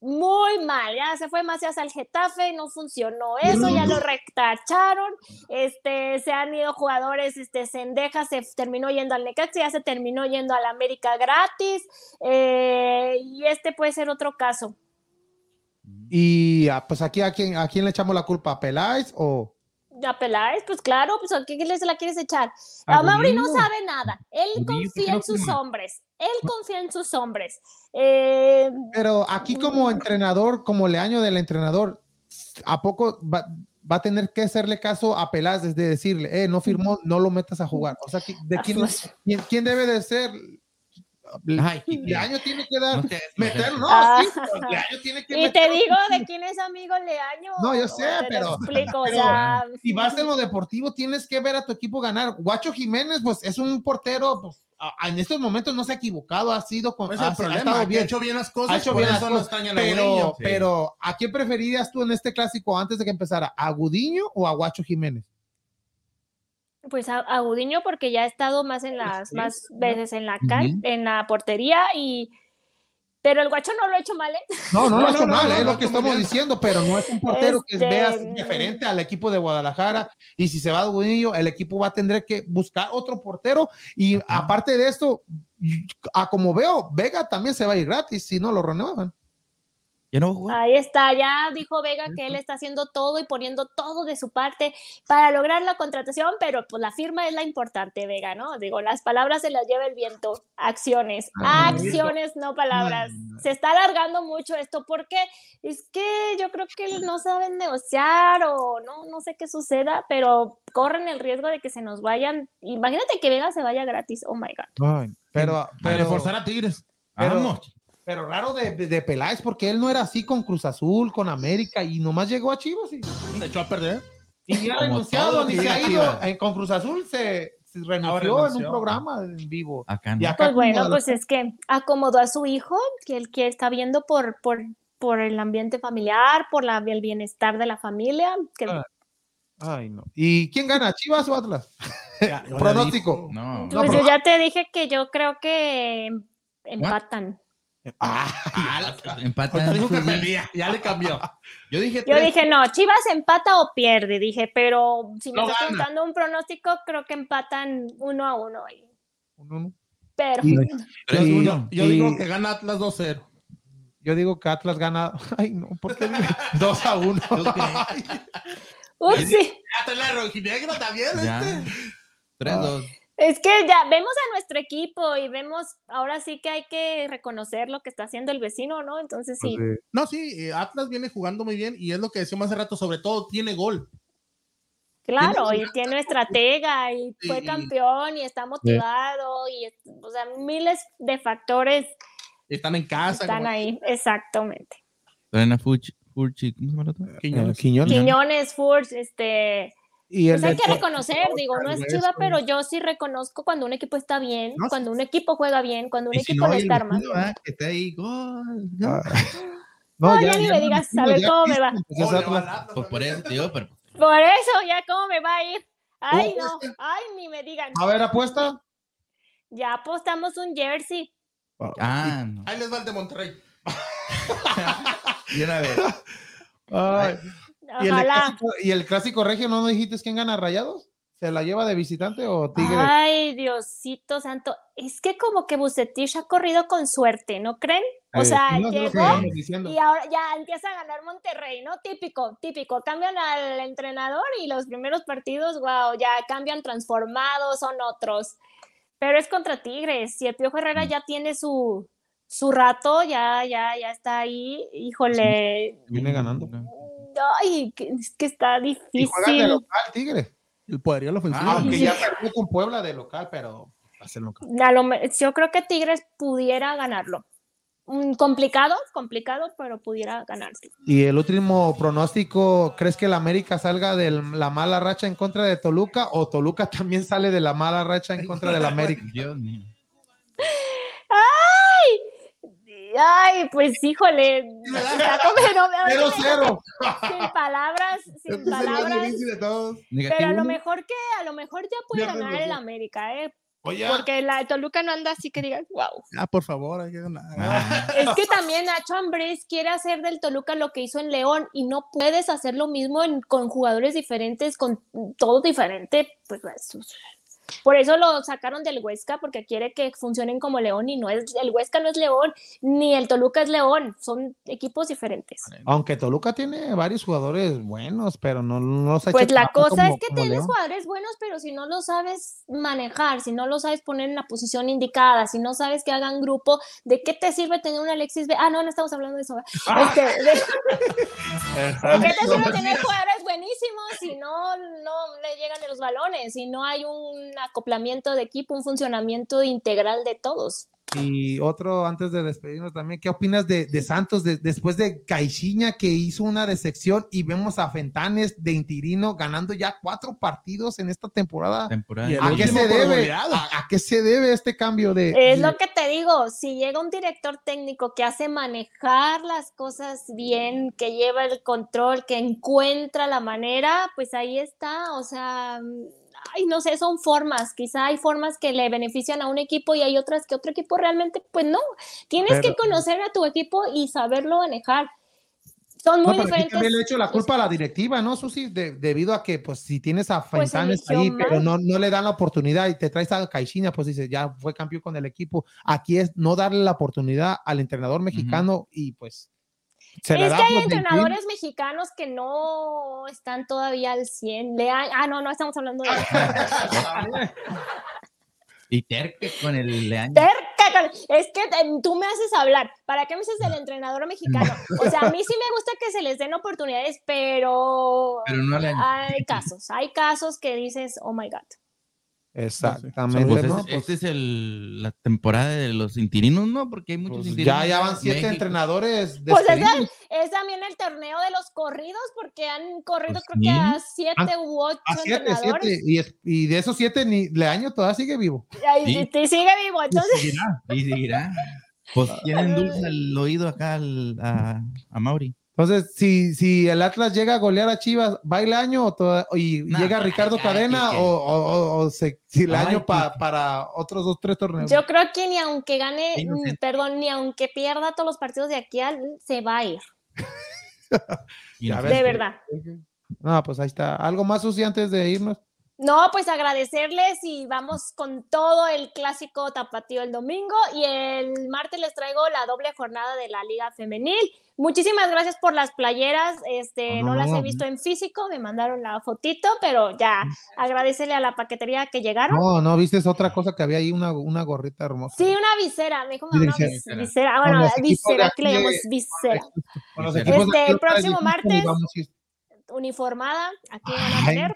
Muy mal, ya se fue Macías al Getafe, no funcionó eso, ya lo retacharon, este, se han ido jugadores, este, Sendeja se terminó yendo al Necaxa, ya se terminó yendo al América gratis, eh, y este puede ser otro caso. Y ah, pues aquí a quién, a quién le echamos la culpa, ¿a Peláez o A Peláez, pues claro, pues ¿a qué se la quieres echar? a A Mauri no sabe nada. Él Gudiño, ¿por qué confía en sus hombres. Él confía en sus hombres. Eh, Pero aquí como entrenador, como leaño del entrenador, ¿a poco va, va a tener que hacerle caso a Peláez de decirle, eh, no firmó, no lo metas a jugar? O sea, ¿qui- ¿de quién, quién, quién debe de ser? Ay, Leaño tiene que dar, no te hagas meter, no, Ah. sí, pues, Leaño tiene que y meter. te digo de quién es amigo Leaño. No, yo sé, pero- explico, o pero sea, Si vas en lo deportivo, tienes que ver a tu equipo ganar. Guacho Jiménez, pues es un portero, pues en estos momentos no se ha equivocado, ha sido con, Ese ha, ha bien. hecho bien las cosas, ha hecho bien las cosas, pero. Sí. pero ¿a quién preferirías tú en este clásico antes de que empezara? ¿A Gudiño o a Guacho Jiménez? Pues a, a Gudiño porque ya ha estado más en las Sí, más veces en la Ujú. en la portería y pero el guacho no lo ha hecho mal, ¿eh? No, no, lo ha hecho mal, es lo lo que estamos diciendo, pero no es un portero que Este, veas diferente al equipo de Guadalajara. Y si se va a Gudiño, el equipo va a tener que buscar otro portero. Y aparte de esto, a como veo, Vega también se va a ir gratis si no lo renuevan. Ya no va a jugar. Ahí está, ya dijo Vega que él está haciendo todo y poniendo todo de su parte para lograr la contratación, pero pues la firma es la importante, Vega, ¿no? Digo, las palabras se las lleva el viento, acciones, Ah, acciones, no palabras. Se está alargando mucho esto porque es que yo creo que no saben negociar o no, no sé qué suceda, pero corren el riesgo de que se nos vayan. Imagínate que Vega se vaya gratis, oh my God. pero, pero, reforzar a Tigres. pero- Vamos. Pero raro de, de, de Peláez porque él no era así con Cruz Azul, con América y nomás llegó a Chivas y, Se echó a perder. y ni ha Como renunciado ni se ha ido. Eh, con Cruz Azul se, se renunció en un programa en vivo. Acá no. Y acá Pues bueno, pues es que acomodó a su hijo, que él que está viendo por, por, por el ambiente familiar, por la, el bienestar de la familia. Que, Ah, Ay, no. ¿Y quién gana, Chivas o Atlas? Ya, Pronóstico. No. pues yo ya te dije que yo creo que em- empatan. Ah, Ah, Empata. perdía, ya le cambió. Yo dije Yo dije, no, Chivas empata o pierde, dije, pero si me No estás preguntando un pronóstico, creo que empatan uno a uno. ahí. uno, no. Pero Y- Y- uno. Yo Y- digo que gana Atlas 2-0. Yo digo que Atlas gana. Ay, no, ¿por qué? 2 a 1. ups, sí. Hasta la rojinegra también, este. Tres, dos. Es que ya vemos a nuestro equipo y vemos, ahora sí que hay que reconocer lo que está haciendo el vecino, ¿no? Entonces sí. No, sí, eh, Atlas viene jugando muy bien y es lo que decíamos hace rato, sobre todo tiene gol. Claro, Tiene y tiene estratega y fue campeón y está motivado y, o sea, miles de factores Están en casa. están ahí, exactamente. Fuchi, Furchi, ¿cómo se llama. Quiñones. Quiñones, Furch, este, Y el pues hay que reconocer, digo, no es chiva, pero yo sí reconozco cuando un equipo está bien, No, cuando un equipo juega bien, cuando un si equipo no, el está vecino, ¿verdad? Que está ahí, gol. ¿no? Ah, No, ya ni me digas, a ver ya cómo me va. pues, Pues por eso te digo, pero Por eso, ya cómo me va a ir. Ay, no, ay, ni me digan. A ver, apuesta. Ya apostamos un jersey. Ah, no. Ahí les va el de Monterrey. y una vez. ¿Y, el clásico, ¿Y el clásico regio no dijiste quién gana rayados? ¿Se la lleva de visitante o Tigre? Ay, Diosito santo. Es que como que Bucetich ha corrido con suerte, ¿no creen? O sea, llegó y ahora ya empieza a ganar Monterrey, ¿no? Típico, típico. Cambian al entrenador y los primeros partidos, wow, ya cambian transformados, son otros. Pero es contra Tigres. Y el Piojo Herrera mm. ya tiene su, su rato, ya, ya, ya está ahí. Híjole. Viene ganando. Ay, es que está difícil. Y juega de local, Tigre. El poderío lo ofensivo. Ah, aunque ya perdió con Puebla de local, pero yo creo que Tigres pudiera ganarlo. Mm, complicado, complicado, pero pudiera ganarse. ¿Y el último pronóstico, crees que el América salga de la mala racha en contra de Toluca o Toluca también sale de la mala racha en contra del América? ¡Ay! Ay, pues híjole. Cero, cero. Sin palabras, sin palabras. Pero a lo mejor que, a lo mejor ya puede ganar el América, ¿eh? Porque la Toluca no anda así que digas, wow. Ah, por favor, hay que ah. Es que también Nacho Ambriz quiere hacer del Toluca lo que hizo en León y no puedes hacer lo mismo con jugadores diferentes, con todo diferente. Pues, pues por eso lo sacaron del Huesca, porque quiere que funcionen como León y no es, el Huesca no es León, ni el Toluca es León, son equipos diferentes. Aunque Toluca tiene varios jugadores buenos, pero no, no Pues la cosa es que tienes jugadores buenos, pero si no lo sabes manejar, si no lo sabes poner en la posición indicada, si no sabes que hagan grupo, ¿de qué te sirve tener un Alexis B? Ah, no, no estamos hablando de eso. Este, de... qué te sirve tener jugadores buenísimos si no, no le llegan los balones, si no hay un acoplamiento de equipo, un funcionamiento integral de todos. Y otro, antes de despedirnos también, ¿qué opinas de, Santos después de Caixinha que hizo una decepción y vemos a Fentanes de Intirino ganando ya cuatro partidos en esta temporada? ¿A, qué se debe, ¿A, qué se debe este cambio de...? Es lo que te digo, si llega un director técnico que hace manejar las cosas bien, que lleva el control, que encuentra la manera, pues ahí está, o sea ay, no sé, son formas, quizá hay formas que le benefician a un equipo y hay otras que otro equipo realmente, pues no, tienes que conocer a tu equipo y saberlo manejar. Son muy diferentes. También le he hecho la culpa a la directiva, ¿no, Susi? debido a que, pues, si tienes a pues, Fentanes ahí, pero no, no le dan la oportunidad y te traes a Caixinha, pues dice, ya fue campeón con el equipo. Aquí es no darle la oportunidad al entrenador mexicano y, pues, es que hay entrenadores mexicanos que no están todavía al 100. ah, no, no estamos hablando de... y terque con el Leaño. Terque Es que tú me haces hablar. ¿Para qué me dices del entrenador mexicano? O sea, a mí sí me gusta que se les den oportunidades, pero, pero no hay casos. Hay casos que dices, oh my God. Exactamente. Pues ¿no? Pues, este es el, la temporada de los intirinos, ¿no? Porque hay muchos pues Ya, ya van siete entrenadores. Pues es, también el torneo de los corridos, porque han corrido creo que a siete u ocho entrenadores. Y, de esos siete, ni Leaño todavía sigue vivo. Y, sigue vivo, entonces. Y seguirá, y seguirá. Pues tienen dulce el oído acá a, a Mauri. Entonces, si, si el Atlas llega a golear a Chivas, ¿va el año y llega Ricardo Cadena o, se, si el año para otros dos, tres torneos? Yo creo que ni aunque gane, mm, perdón, ni aunque pierda todos los partidos de aquí, se va a ir. de verdad. No, pues ahí está. ¿Algo más, Susi, antes de irnos? No, pues agradecerles y vamos con todo el clásico tapatío el domingo y el martes les traigo la doble jornada de la Liga Femenil Muchísimas gracias por las playeras. Este, no, las he visto en físico, me mandaron la fotito, pero ya agradecele a la paquetería que llegaron. No, no, viste otra cosa que había ahí, una, una gorrita hermosa. Sí, una visera, me dijo una visera. Ah, bueno, visera, aquí le llamamos visera. Este, el próximo martes, uniformada, aquí van a tener.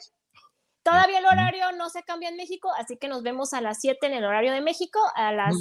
Todavía el horario no se cambia en México, así que nos vemos a las 7 en el horario de México, a las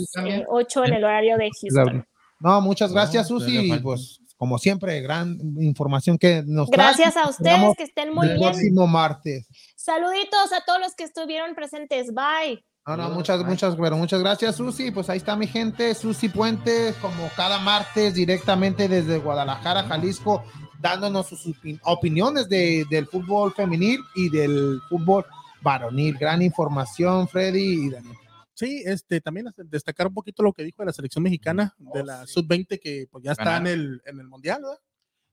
8 eh, en el horario de Houston. No, muchas gracias, Susi. Pues como siempre, gran información que nos Gracias a ustedes, que estén muy el bien. próximo martes. Saluditos a todos los que estuvieron presentes. Bye. No, no, muchas, muchas, pero muchas gracias, Susi. Pues ahí está mi gente, Susi Puentes, como cada martes, directamente desde Guadalajara, Jalisco, dándonos sus opiniones de, del fútbol femenil y del fútbol varonil. Gran información, Freddy y Daniel. Sí, este, también destacar un poquito lo que dijo de la selección mexicana, de oh, la sub-20, que pues ya está en el, en el Mundial, ¿verdad?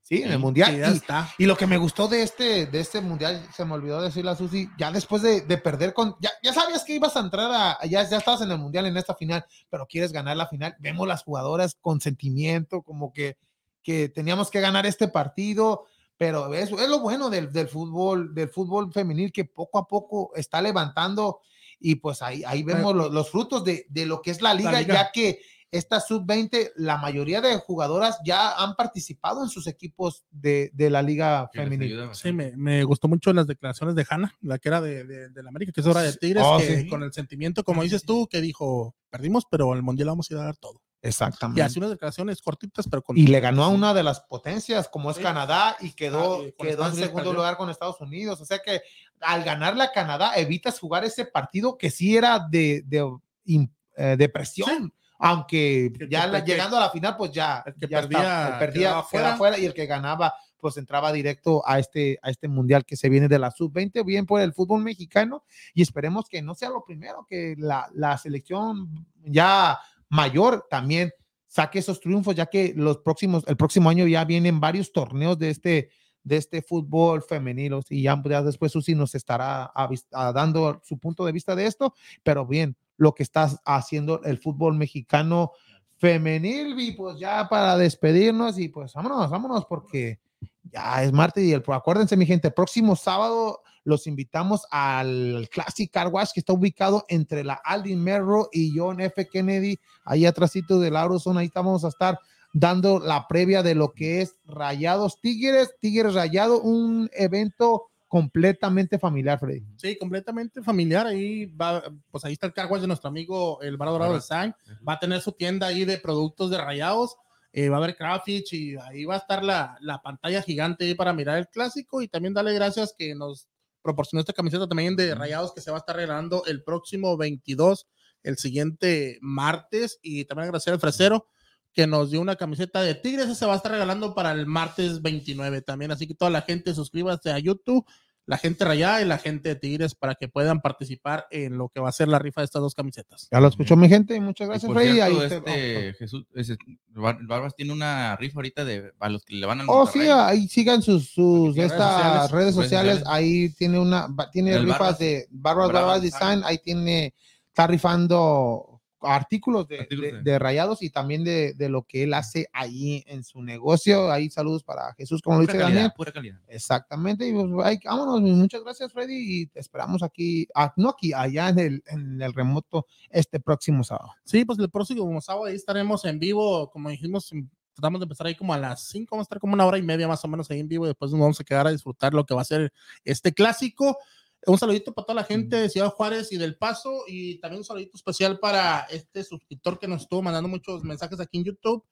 Sí, en el mundial. y, está. y, lo que me gustó de este, de este mundial, se me olvidó decirle a Susi, ya después de, perder con, ya, ya, sabías que ibas a entrar a, ya, ya estabas en el mundial en esta final, pero quieres ganar la final. Vemos las jugadoras con sentimiento, como que, que teníamos que ganar este partido, pero es, es lo bueno del, del, fútbol, del fútbol femenil que poco a poco está levantando y pues ahí, ahí vemos los, los frutos de, de, lo que es la liga, la liga. ya que esta sub-20, la mayoría de jugadoras ya han participado en sus equipos de, de la liga femenina. Sí, me, me, gustó mucho las declaraciones de Hanna, la que era de, de, la América, que es hora de Tigres, oh, que, con el sentimiento, como dices tú, que dijo, perdimos, pero al Mundial vamos a ir a dar todo. Exactamente. Y hace unas declaraciones cortitas, pero Y le ganó a una de las potencias, como es Canadá, y quedó, ah, quedó en segundo lugar con Estados Unidos. O sea que al ganarle a Canadá, evitas jugar ese partido que sí era de, de, eh, de presión aunque ya llegando a la final, pues ya, el que perdía, perdía fuera. y el que ganaba, pues entraba directo a este, a este mundial que se viene de la sub-20, bien por el fútbol mexicano, y esperemos que no sea lo primero, que la, la selección ya mayor también saque esos triunfos, ya que los próximos, el próximo año ya vienen varios torneos de este, de este fútbol femenino y ya, después Susi nos estará dando su punto de vista de esto, pero bien, lo que está haciendo el fútbol mexicano femenil y pues ya para despedirnos y pues vámonos, vámonos porque ya es martes y el, acuérdense mi gente, próximo sábado los invitamos al Classic Car Wash que está ubicado entre la Aldin Merro y John F. Kennedy, ahí atrásito del Auroson, ahí vamos a estar dando la previa de lo que es Rayados Tigres, Tigres Rayado, un evento completamente familiar, Freddy. Sí, completamente familiar. Ahí va, pues ahí está el carguas de nuestro amigo el Bar Dorado de San. Va a tener su tienda ahí de productos de rayados. Eh, va a haber Craftitch y ahí va a estar la, la, pantalla gigante ahí para mirar el clásico. Y también darle gracias que nos proporcionó esta camiseta también de rayados que se va a estar regalando el próximo 22, el siguiente martes. Y también agradecer al fresero que nos dio una camiseta de Tigres, se va a estar regalando para el martes 29 también, así que toda la gente suscríbase a YouTube, la gente rayada y la gente de Tigres para que puedan participar en lo que va a ser la rifa de estas dos camisetas. Ya lo escuchó mi gente, muchas gracias, Rey. Ahí este, Jesús, Barbas tiene una rifa ahorita de a los que le van a Oh, sí, ahí sigan sus, sus estas redes sociales, ahí tiene una tiene rifas de Barbas Barbas Design, ahí tiene está rifando artículos de, rayados y también de, lo que él hace ahí en su negocio. Ahí saludos para Jesús, como lo dice Daniel. Exactamente. Y pues, vámonos. Muchas gracias, Freddy. Y te esperamos aquí, ah, no aquí, allá en el, en el remoto este próximo sábado. Sí, pues el próximo sábado ahí estaremos en vivo, como dijimos, tratamos de empezar ahí como a las 5, vamos a estar como una hora y media más o menos ahí en vivo y después nos vamos a quedar a disfrutar lo que va a ser este clásico. Un saludito para toda la gente de Ciudad Juárez y del Paso y también un saludito especial para este suscriptor que nos estuvo mandando muchos mensajes aquí en YouTube,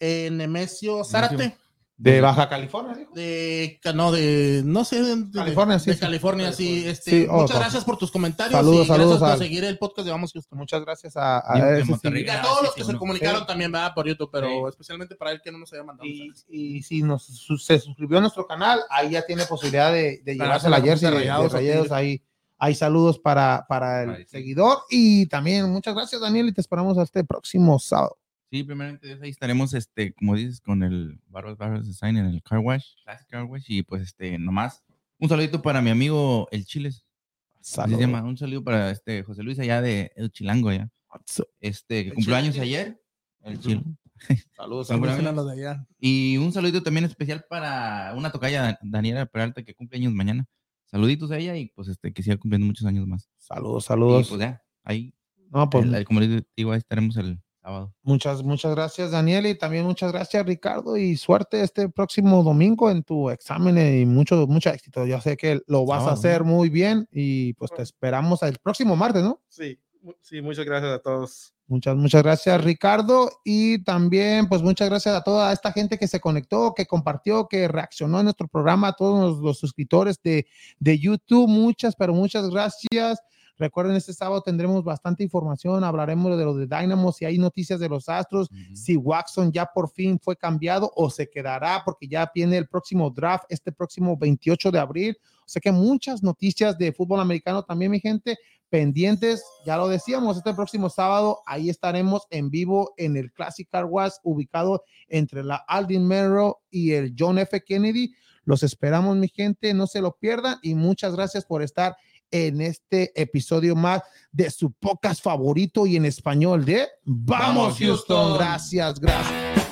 eh, Nemesio Zárate. De Baja California, De, no, de, no sé, de California, sí. De California, sí. Este, oh, muchas gracias por tus comentarios. Saludos, y saludos. Gracias por seguir el podcast de Vamos Houston. Muchas gracias a, a, a todos los que se comunicaron también, ¿verdad? Por YouTube, pero especialmente para él que no nos haya mandado. Y, y si nos, se suscribió a nuestro canal, ahí ya tiene posibilidad de, de llevarse la jersey de, de Rayados ahí. Hay saludos para, para el seguidor y también muchas gracias, Daniel, y te esperamos hasta el próximo sábado. Sí, primeramente ahí estaremos, este, como dices, con el Barbas Barbas Design en el Car Wash, Classic Car Wash, y pues, este, nomás, un saludito para mi amigo El Chiles. Se llama, un saludo para este José Luis allá de El Chilango, ya. Este, que cumplió años ayer. El Chile. Saludos, saludos de allá. Y un saludito también especial para una tocaya, Daniela Peralta, que cumple años mañana. Saluditos a ella y pues este, que siga cumpliendo muchos años más. Saludos, saludos. Y pues ya, ahí. No, pues, como les digo, ahí estaremos el, Muchas, muchas gracias, Daniel, y también muchas gracias, Ricardo, y suerte este próximo domingo en tu examen y mucho, mucho éxito. Yo sé que lo vas a hacer muy bien y pues te esperamos el próximo martes, ¿no? Sí, sí, muchas gracias a todos. Muchas, muchas gracias, Ricardo, y también pues muchas gracias a toda esta gente que se conectó, que compartió, que reaccionó a nuestro programa, a todos los, los suscriptores de, de YouTube, muchas, pero muchas gracias. Recuerden, este sábado tendremos bastante información, hablaremos de lo de Dynamo, si hay noticias de los Astros, si Watson ya por fin fue cambiado o se quedará porque ya viene el próximo draft este próximo 28 de abril. O sea que muchas noticias de fútbol americano también, mi gente, pendientes. Ya lo decíamos, este próximo sábado ahí estaremos en vivo en el Classic Car Wash, ubicado entre la Aldin Merrow y el John F. Kennedy. Los esperamos, mi gente, no se lo pierdan y muchas gracias por estar en este episodio más de su podcast favorito y en español de Vamos Houston. Gracias, gracias.